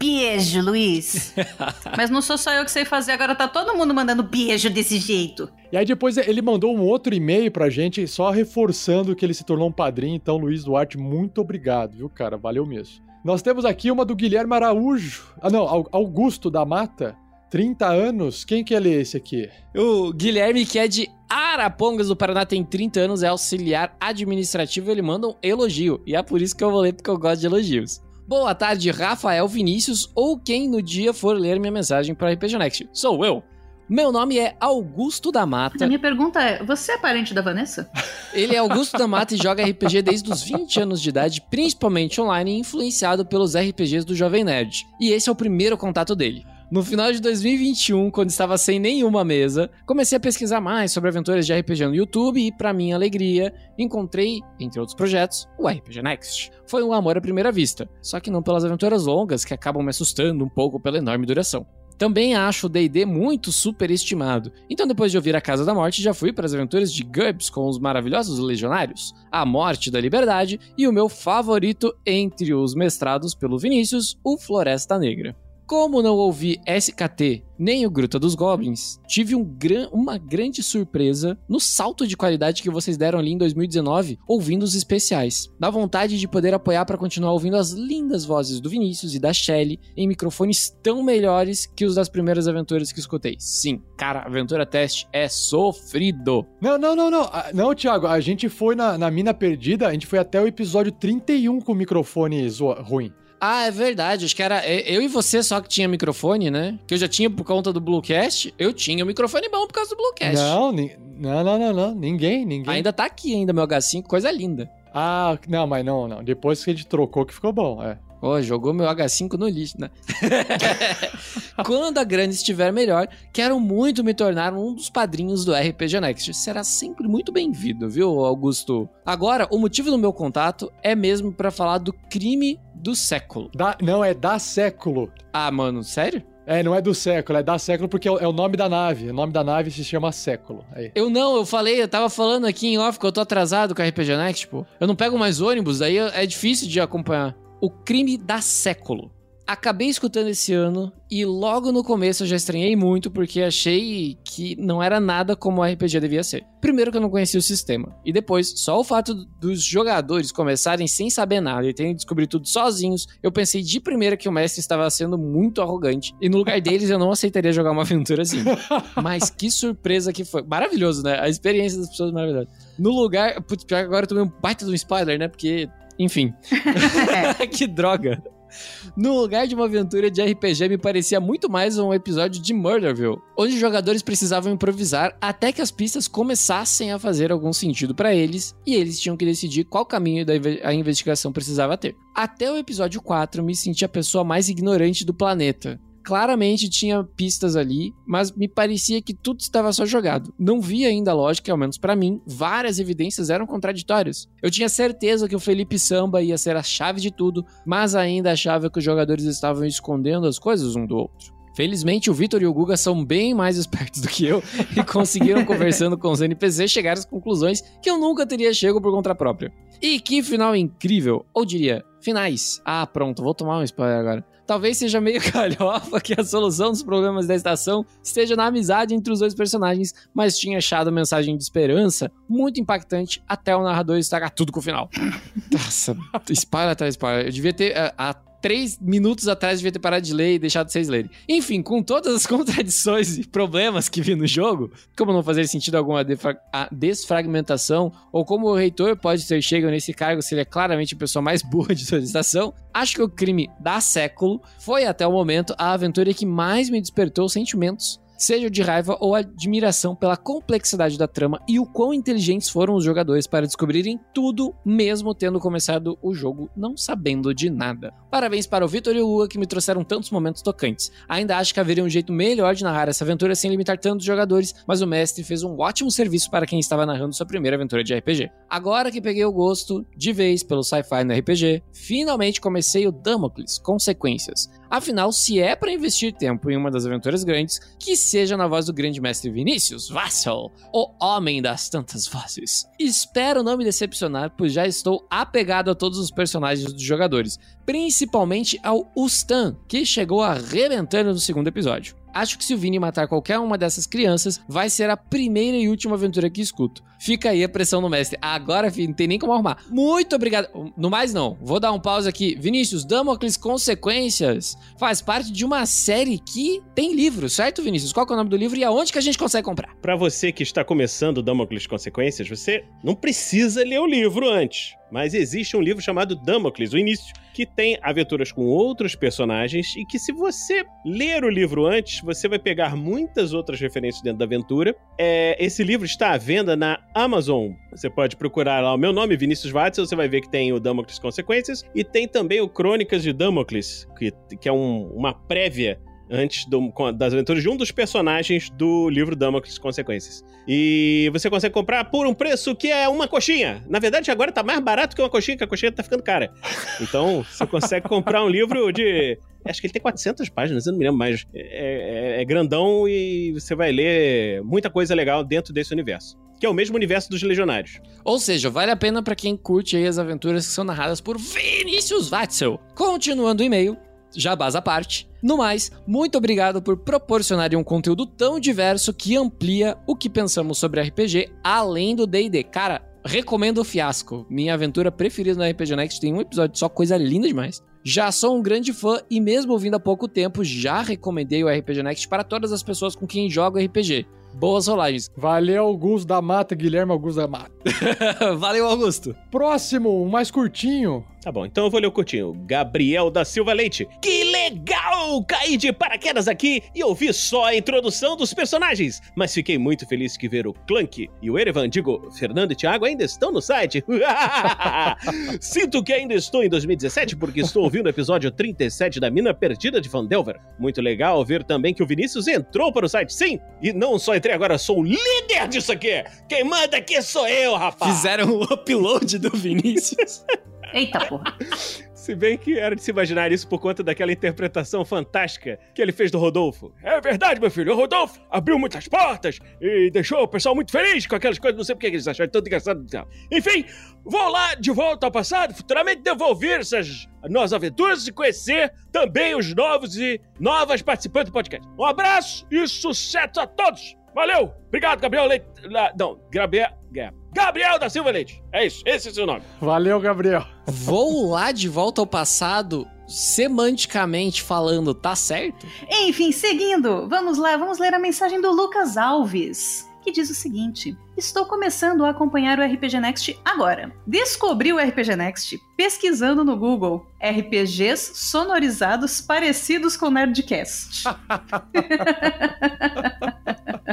Beijo, Luiz. Mas não sou só eu que sei fazer, agora tá todo mundo mandando beijo desse jeito. E aí depois ele mandou um outro e-mail pra gente, só reforçando que ele se tornou um padrinho. Então, Luiz Duarte, muito obrigado, viu, cara? Valeu mesmo. Nós temos aqui uma do Guilherme Araújo. Ah, não, Au- Augusto da Mata. 30 anos. Quem que é esse aqui? O Guilherme, que é de Arapongas do Paraná, tem 30 anos, é auxiliar administrativo, ele manda um elogio. E é por isso que eu vou ler, porque eu gosto de elogios. Boa tarde, Rafael Vinícius, ou quem no dia for ler minha mensagem para RPG Next. Sou eu. Meu nome é Augusto da A Mata. minha pergunta é: você é parente da Vanessa? Ele é Augusto da Mata e joga RPG desde os 20 anos de idade, principalmente online, influenciado pelos RPGs do Jovem Nerd. E esse é o primeiro contato dele. No final de 2021, quando estava sem nenhuma mesa, comecei a pesquisar mais sobre aventuras de RPG no YouTube e, pra minha alegria, encontrei, entre outros projetos, o RPG Next. Foi um amor à primeira vista, só que não pelas aventuras longas que acabam me assustando um pouco pela enorme duração. Também acho o D&D muito superestimado. Então depois de ouvir A Casa da Morte, já fui para as aventuras de GURPS com os maravilhosos legionários, A Morte da Liberdade e o meu favorito entre os mestrados pelo Vinícius, o Floresta Negra. Como não ouvi SKT nem o Gruta dos Goblins, tive um gran- uma grande surpresa no salto de qualidade que vocês deram ali em 2019 ouvindo os especiais. Dá vontade de poder apoiar para continuar ouvindo as lindas vozes do Vinícius e da Shelly em microfones tão melhores que os das primeiras aventuras que escutei. Sim, cara, aventura teste é sofrido. Não, não, não, não. Ah, Não, Thiago, a gente foi na, na Mina Perdida, a gente foi até o episódio 31 com o microfone ruim. Ah, é verdade. Acho que era é, eu e você só que tinha microfone, né? Que eu já tinha por conta do Bluecast. Eu tinha o microfone bom por causa do Bluecast. Não, não, não, não, não. Ninguém, ninguém. Ainda tá aqui ainda meu H5, coisa linda. Ah, não, mas não, não. Depois que a gente trocou que ficou bom, é. Ó, jogou meu H5 no lixo, né? Quando a grana estiver melhor, quero muito me tornar um dos padrinhos do RPG Next. Será sempre muito bem-vindo, viu, Augusto? Agora, o motivo do meu contato é mesmo pra falar do crime do século. Da, não, é da século. Ah, mano, sério? É, não é do século, é da século porque é o, é o nome da nave. O nome da nave se chama século. Aí. Eu não, eu falei, eu tava falando aqui em off que eu tô atrasado com a RPG Next, pô. Eu não pego mais ônibus, daí é difícil de acompanhar. O crime da século. Acabei escutando esse ano e logo no começo eu já estranhei muito porque achei que não era nada como o RPG devia ser. Primeiro que eu não conhecia o sistema e depois só o fato dos jogadores começarem sem saber nada e terem descobrido tudo sozinhos, eu pensei de primeira que o mestre estava sendo muito arrogante e no lugar deles eu não aceitaria jogar uma aventura assim. Mas que surpresa que foi. Maravilhoso, né? A experiência das pessoas é maravilhosa. No lugar. Putz, pior que agora eu tomei um baita de um spoiler, né? Porque. Enfim. que droga. No lugar de uma aventura de RPG, me parecia muito mais um episódio de Murderville, onde os jogadores precisavam improvisar até que as pistas começassem a fazer algum sentido pra eles e eles tinham que decidir qual caminho a investigação precisava ter. Até o episódio 4, me senti a pessoa mais ignorante do planeta. Claramente tinha pistas ali, mas me parecia que tudo estava só jogado. Não vi ainda a lógica, ao menos pra mim, várias evidências eram contraditórias. Eu tinha certeza que o Felipe Samba ia ser a chave de tudo, mas ainda achava que os jogadores estavam escondendo as coisas um do outro. Felizmente, o Vitor e o Guga são bem mais espertos do que eu e conseguiram, conversando com os NPCs, chegar às conclusões que eu nunca teria chego por conta própria. E que final incrível! Ou diria, finais. Ah, pronto, vou tomar um spoiler agora. Talvez seja meio calhofa que a solução dos problemas da estação esteja na amizade entre os dois personagens, mas tinha achado a mensagem de esperança muito impactante até o narrador estragar tudo com o final. Nossa, spoiler atrás spoiler. Eu devia ter. ah, Há três minutos atrás, devia ter parado de ler e deixado vocês lerem. Enfim, com todas as contradições e problemas que vi no jogo, como não fazer sentido algum a desfragmentação, ou como o reitor pode ter chegado nesse cargo se ele é claramente a pessoa mais burra de toda a estação, acho que o crime da século foi até o momento a aventura que mais me despertou sentimentos seja de raiva ou admiração pela complexidade da trama e o quão inteligentes foram os jogadores para descobrirem tudo, mesmo tendo começado o jogo não sabendo de nada. Parabéns para o Vitor e o Lua que me trouxeram tantos momentos tocantes. Ainda acho que haveria um jeito melhor de narrar essa aventura sem limitar tantos jogadores, mas o mestre fez um ótimo serviço para quem estava narrando sua primeira aventura de RPG. Agora que peguei o gosto de vez pelo sci-fi no RPG, finalmente comecei o Damocles Consequências. Afinal, se é para investir tempo em uma das aventuras grandes, que seja na voz do grande mestre Vinícius Vassal, o homem das tantas vozes. Espero não me decepcionar, pois já estou apegado a todos os personagens dos jogadores, principalmente ao Ustan, que chegou arrebentando no segundo episódio. Acho que se o Vini matar qualquer uma dessas crianças, vai ser a primeira e última aventura que escuto. Fica aí a pressão no mestre. Agora, filho, não tem nem como arrumar. Muito obrigado. No mais, não. Vou dar um pause aqui. Vinícius, Damocles Consequências faz parte de uma série que tem livro, certo, Vinícius? Qual é o nome do livro e aonde que a gente consegue comprar? Pra você que está começando Damocles Consequências, você não precisa ler o livro antes. Mas existe um livro chamado Damocles, o início, que tem aventuras com outros personagens e que se você ler o livro antes, você vai pegar muitas outras referências dentro da aventura. É, esse livro está à venda na Amazon. Você pode procurar lá o meu nome, Vinícius Watson, você vai ver que tem o Damocles Consequências e tem também o Crônicas de Damocles, que, que é um- uma prévia antes do- das aventuras de um dos personagens do livro Damocles Consequências. E você consegue comprar por um preço que é uma coxinha. Na verdade, agora tá mais barato que uma coxinha, que a coxinha tá ficando cara. Então, você consegue comprar um livro de. Acho que ele tem 400 páginas, eu não me lembro mais. É, é- é grandão e você vai ler muita coisa legal dentro desse universo. Que é o mesmo universo dos Legionários. Ou seja, vale a pena pra quem curte as aventuras que são narradas por Vinícius Watzel. Continuando o e-mail, jabás à parte. No mais, muito obrigado por proporcionarem um conteúdo tão diverso que amplia o que pensamos sobre RPG além do D&D. Cara, recomendo o Fiasco, minha aventura preferida no RPG Next, tem um episódio só, coisa linda demais. Já sou um grande fã e mesmo ouvindo há pouco tempo, já recomendei o RPG Next para todas as pessoas com quem jogo RPG. Boas rolagens. Valeu, Augusto da Mata, Guilherme Augusto da Mata. Valeu, Augusto. Próximo, mais curtinho. Tá bom, então eu vou ler o curtinho. Gabriel da Silva Leite. Que legal! Caí de paraquedas aqui e ouvi só a introdução dos personagens. Mas fiquei muito feliz que ver o Clank e o Erevan, digo, Fernando e Thiago ainda estão no site. Sinto que ainda estou em 2017 porque estou ouvindo o episódio 37 da Mina Perdida de Vandelver. Muito legal ver também que o Vinícius entrou para o site, sim. E não só entrei agora, sou o líder disso aqui. Quem manda aqui sou eu, rapaz. Fizeram o upload do Vinícius. Eita porra. Se bem que era de se imaginar isso por conta daquela interpretação fantástica que ele fez do Rodolfo. É verdade, meu filho. O Rodolfo abriu muitas portas e deixou o pessoal muito feliz com aquelas coisas. Não sei porque eles acharam tanto engraçado. Enfim, vou lá de volta ao passado. Futuramente devo ouvir essas novas aventuras e conhecer também os novos e novas participantes do podcast. Um abraço e sucesso a todos. Valeu! Obrigado, Gabriel Leite. Não, Gabriel. Gabriel da Silva Leite. É isso, esse é o seu nome. Valeu, Gabriel. Vou lá de volta ao passado, semanticamente falando, tá certo? Enfim, seguindo, vamos lá, vamos ler a mensagem do Lucas Alves, que diz o seguinte: Estou começando a acompanhar o RPG Next agora. Descobri o RPG Next pesquisando no Google RPGs sonorizados parecidos com Nerdcast.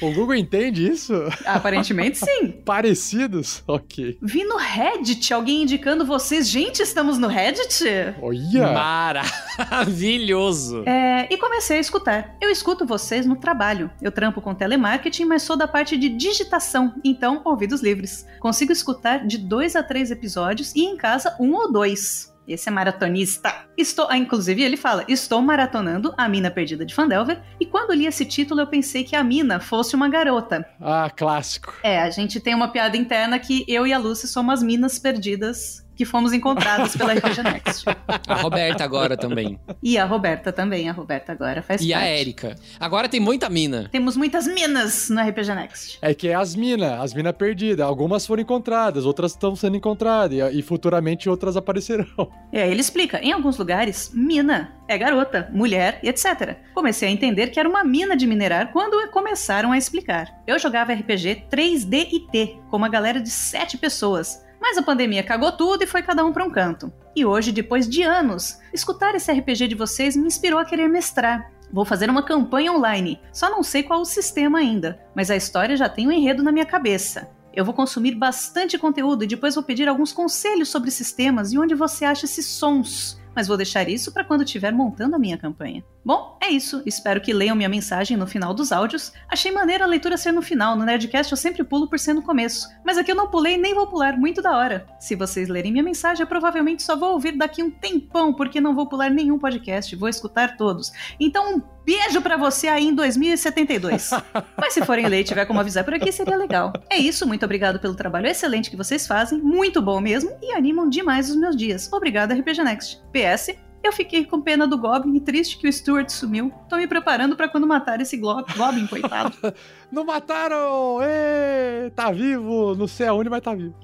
O Google entende isso? Aparentemente sim. Parecidos? Ok. Vi no Reddit alguém indicando vocês. Gente, estamos no Reddit? Olha! Maravilhoso! É, e comecei a escutar. Eu escuto vocês no trabalho. Eu trampo com telemarketing, mas sou da parte de digitação, então ouvidos livres. Consigo escutar de dois a três episódios e em casa um ou dois. Esse é maratonista. Estou, ah, inclusive ele fala: Estou maratonando A Mina Perdida de Fandelver. E quando li esse título, eu pensei que a mina fosse uma garota. Ah, clássico. É, a gente tem uma piada interna que eu e a Lucy somos as minas perdidas que fomos encontradas pela RPG Next. A Roberta agora também. E a Roberta também. A Roberta agora faz E a parte. Érica. Agora tem muita mina. Temos muitas minas no RPG Next. É que é as minas, as minas perdidas. Algumas foram encontradas, outras estão sendo encontradas e, e futuramente outras aparecerão. É, ele explica, em alguns lugares, mina é garota, mulher e etc. Comecei a entender que era uma mina de minerar quando começaram a explicar. Eu jogava RPG 3D e T, com uma galera de 7 pessoas. Mas a pandemia cagou tudo e foi cada um para um canto. E hoje, depois de anos, escutar esse RPG de vocês me inspirou a querer mestrar. Vou fazer uma campanha online, só não sei qual o sistema ainda, mas a história já tem um enredo na minha cabeça. Eu vou consumir bastante conteúdo e depois vou pedir alguns conselhos sobre sistemas e onde você acha esses sons. Mas vou deixar isso para quando estiver montando a minha campanha. Bom, é isso. Espero que leiam minha mensagem no final dos áudios. Achei maneira a leitura ser no final. No Nerdcast eu sempre pulo por ser no começo. Mas aqui eu não pulei nem vou pular. Muito da hora. Se vocês lerem minha mensagem, eu provavelmente só vou ouvir daqui um tempão, porque não vou pular nenhum podcast. Vou escutar todos. Então, um beijo pra você aí em 2072. Mas se forem ler e tiver como avisar por aqui, seria legal. É isso, muito obrigado pelo trabalho excelente que vocês fazem, muito bom mesmo, e animam demais os meus dias. Obrigado, RPG Next. PS, eu fiquei com pena do Goblin e triste que o Stuart sumiu. Tô me preparando pra quando matar esse Glo- Goblin, coitado. Não mataram! Ê, tá vivo! Não sei aonde, mas tá vivo.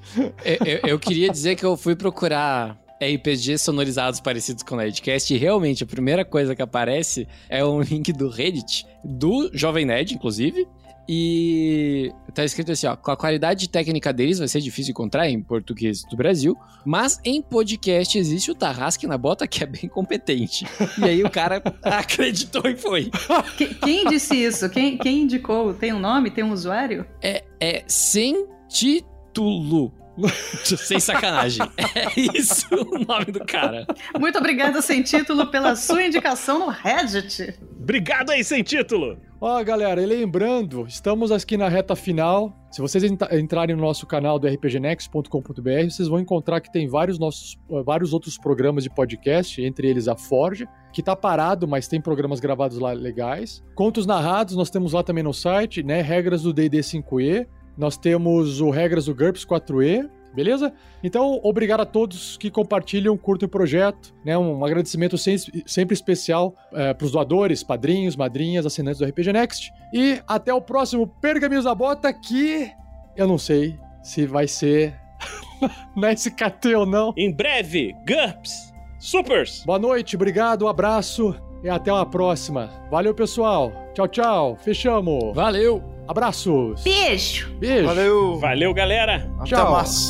Eu, eu- eu queria dizer que eu fui procurar RPG sonorizados parecidos com o Nerdcast. E realmente, a primeira coisa que aparece é um link do Reddit, do Jovem Nerd, inclusive. E tá escrito assim, ó, com a qualidade técnica deles vai ser difícil encontrar em português do Brasil, mas em podcast existe o Tarrasque na Bota que é bem competente. E aí o cara acreditou e foi. Que- quem disse isso? Quem, quem indicou? Tem um nome? Tem um usuário? É, é sem título. Sem sacanagem. É isso o nome do cara. Muito obrigada, sem título, pela sua indicação no Reddit. Obrigado aí, sem título. Ó, galera, e lembrando, estamos aqui na reta final. Se vocês entra- entrarem no nosso canal do rpgnext.com.br, vocês vão encontrar que tem vários nossos eh, vários outros programas de podcast, entre eles a Forge, que tá parado, mas tem programas gravados lá legais. Contos narrados, nós temos lá também no site, né? Regras do D&D 5e. Nós temos o Regras do GURPS 4e, beleza? Então, obrigado a todos que compartilham, curtem o projeto, né? Um agradecimento sem- sempre especial para os doadores, padrinhos, madrinhas, assinantes do RPG Next. E até o próximo Pergaminhos da Bota, que eu não sei se vai ser na SKT ou não. Em breve, GURPS, Supers. Boa noite, obrigado, um abraço e até uma próxima. Valeu, pessoal. Tchau, tchau. Fechamos. Valeu. Abraços. Beijo. Beijo. Valeu. Valeu, galera. Até Tchau. mais.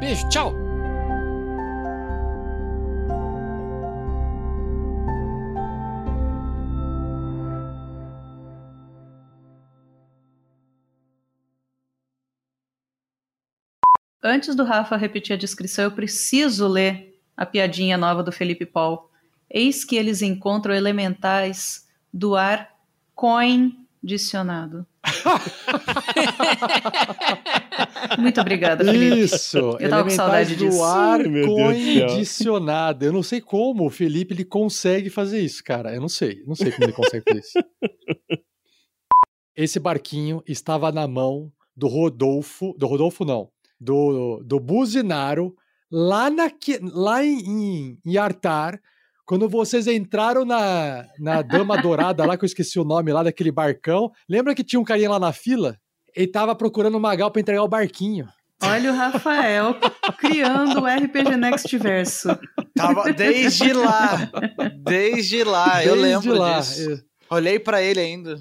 Beijo, tchau. Antes do Rafa repetir a descrição, eu preciso ler a piadinha nova do Felipe Paul. Eis que eles encontram elementais do ar condicionado. Muito obrigada, Felipe. Isso, Eu tava com saudade do disso. ar condicionado. Eu não sei como o Felipe ele consegue fazer isso, cara. Eu não sei, não sei como ele consegue fazer isso. Esse barquinho estava na mão do Rodolfo, do Rodolfo não, do, do Buzinaro, lá, na, lá em, em, em Artar, quando vocês entraram na, na Dama Dourada, lá que eu esqueci o nome lá daquele barcão. Lembra que tinha um carinha lá na fila? Ele tava procurando o Magal pra entregar o barquinho. Olha o Rafael criando o RPG Next Verso. Tava desde lá. Desde lá, eu Desde lembro lá. disso. É. Olhei pra ele ainda.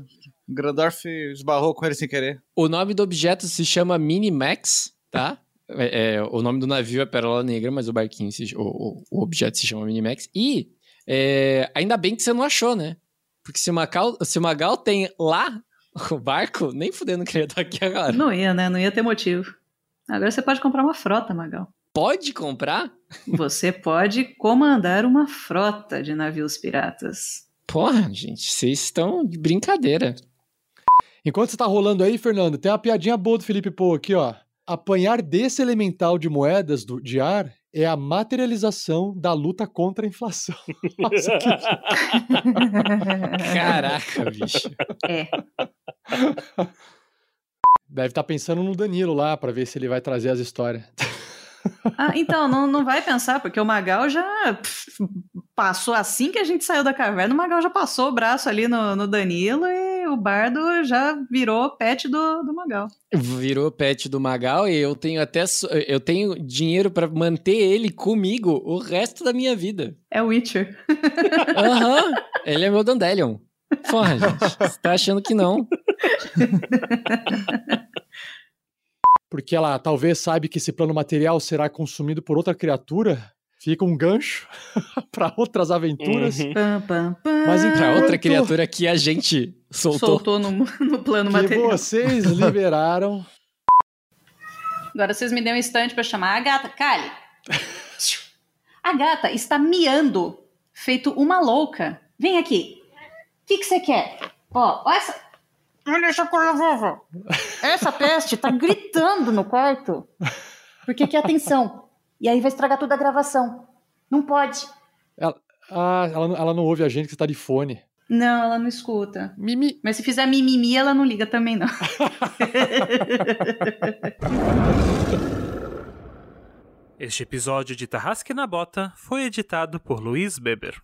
O Grandorf esbarrou com ele sem querer. O nome do objeto se chama Minimax, tá? É, é, o nome do navio é Pérola Negra, mas o barquinho, se- o, o- o objeto se chama Minimax. E é, ainda bem que você não achou, né? Porque se o Magal, se Magal tem lá o barco, nem fudendo que ele tá aqui agora. Não ia, né? Não ia ter motivo. Agora você pode comprar uma frota, Magal. Pode comprar? Você pode comandar uma frota de navios piratas. Porra, gente, vocês estão de brincadeira. Enquanto você tá rolando aí, Fernando, tem uma piadinha boa do Felipe Pô aqui, ó. Apanhar desse elemental de moedas do, de ar é a materialização da luta contra a inflação. Nossa, que... Caraca, bicho. É. Deve estar pensando no Danilo lá pra ver se ele vai trazer as histórias. Ah, então, não, não vai pensar, porque o Magal já pff, passou assim que a gente saiu da caverna, o Magal já passou o braço ali no, no Danilo e o Bardo já virou pet do, do Magal. Virou pet do Magal e eu tenho até eu tenho dinheiro pra manter ele comigo o resto da minha vida. É o Witcher. Aham, ele é meu Dandelion. Porra, gente, você tá achando que não? Porque ela talvez sabe que esse plano material será consumido por outra criatura. Fica um gancho pra outras aventuras. Uhum. Pam, pam, pam. Mas Pra outra criatura que a gente soltou. Soltou no, no plano Que material. vocês liberaram. Agora vocês me dêem um instante pra chamar a gata. Cale! A gata está miando, feito uma louca. Vem aqui. O que que você quer? Ó, ó essa... Olha essa coisa, vovó. Essa peste tá gritando no quarto. Porque quer atenção. E aí vai estragar toda a gravação. Não pode. Ah, ela, não- ela não ouve a gente que você tá de fone. Não, ela não escuta. Mimi. Mas se fizer mimimi, ela não liga também, não. Este episódio de Tarrasque na Bota foi editado por Luiz Beber.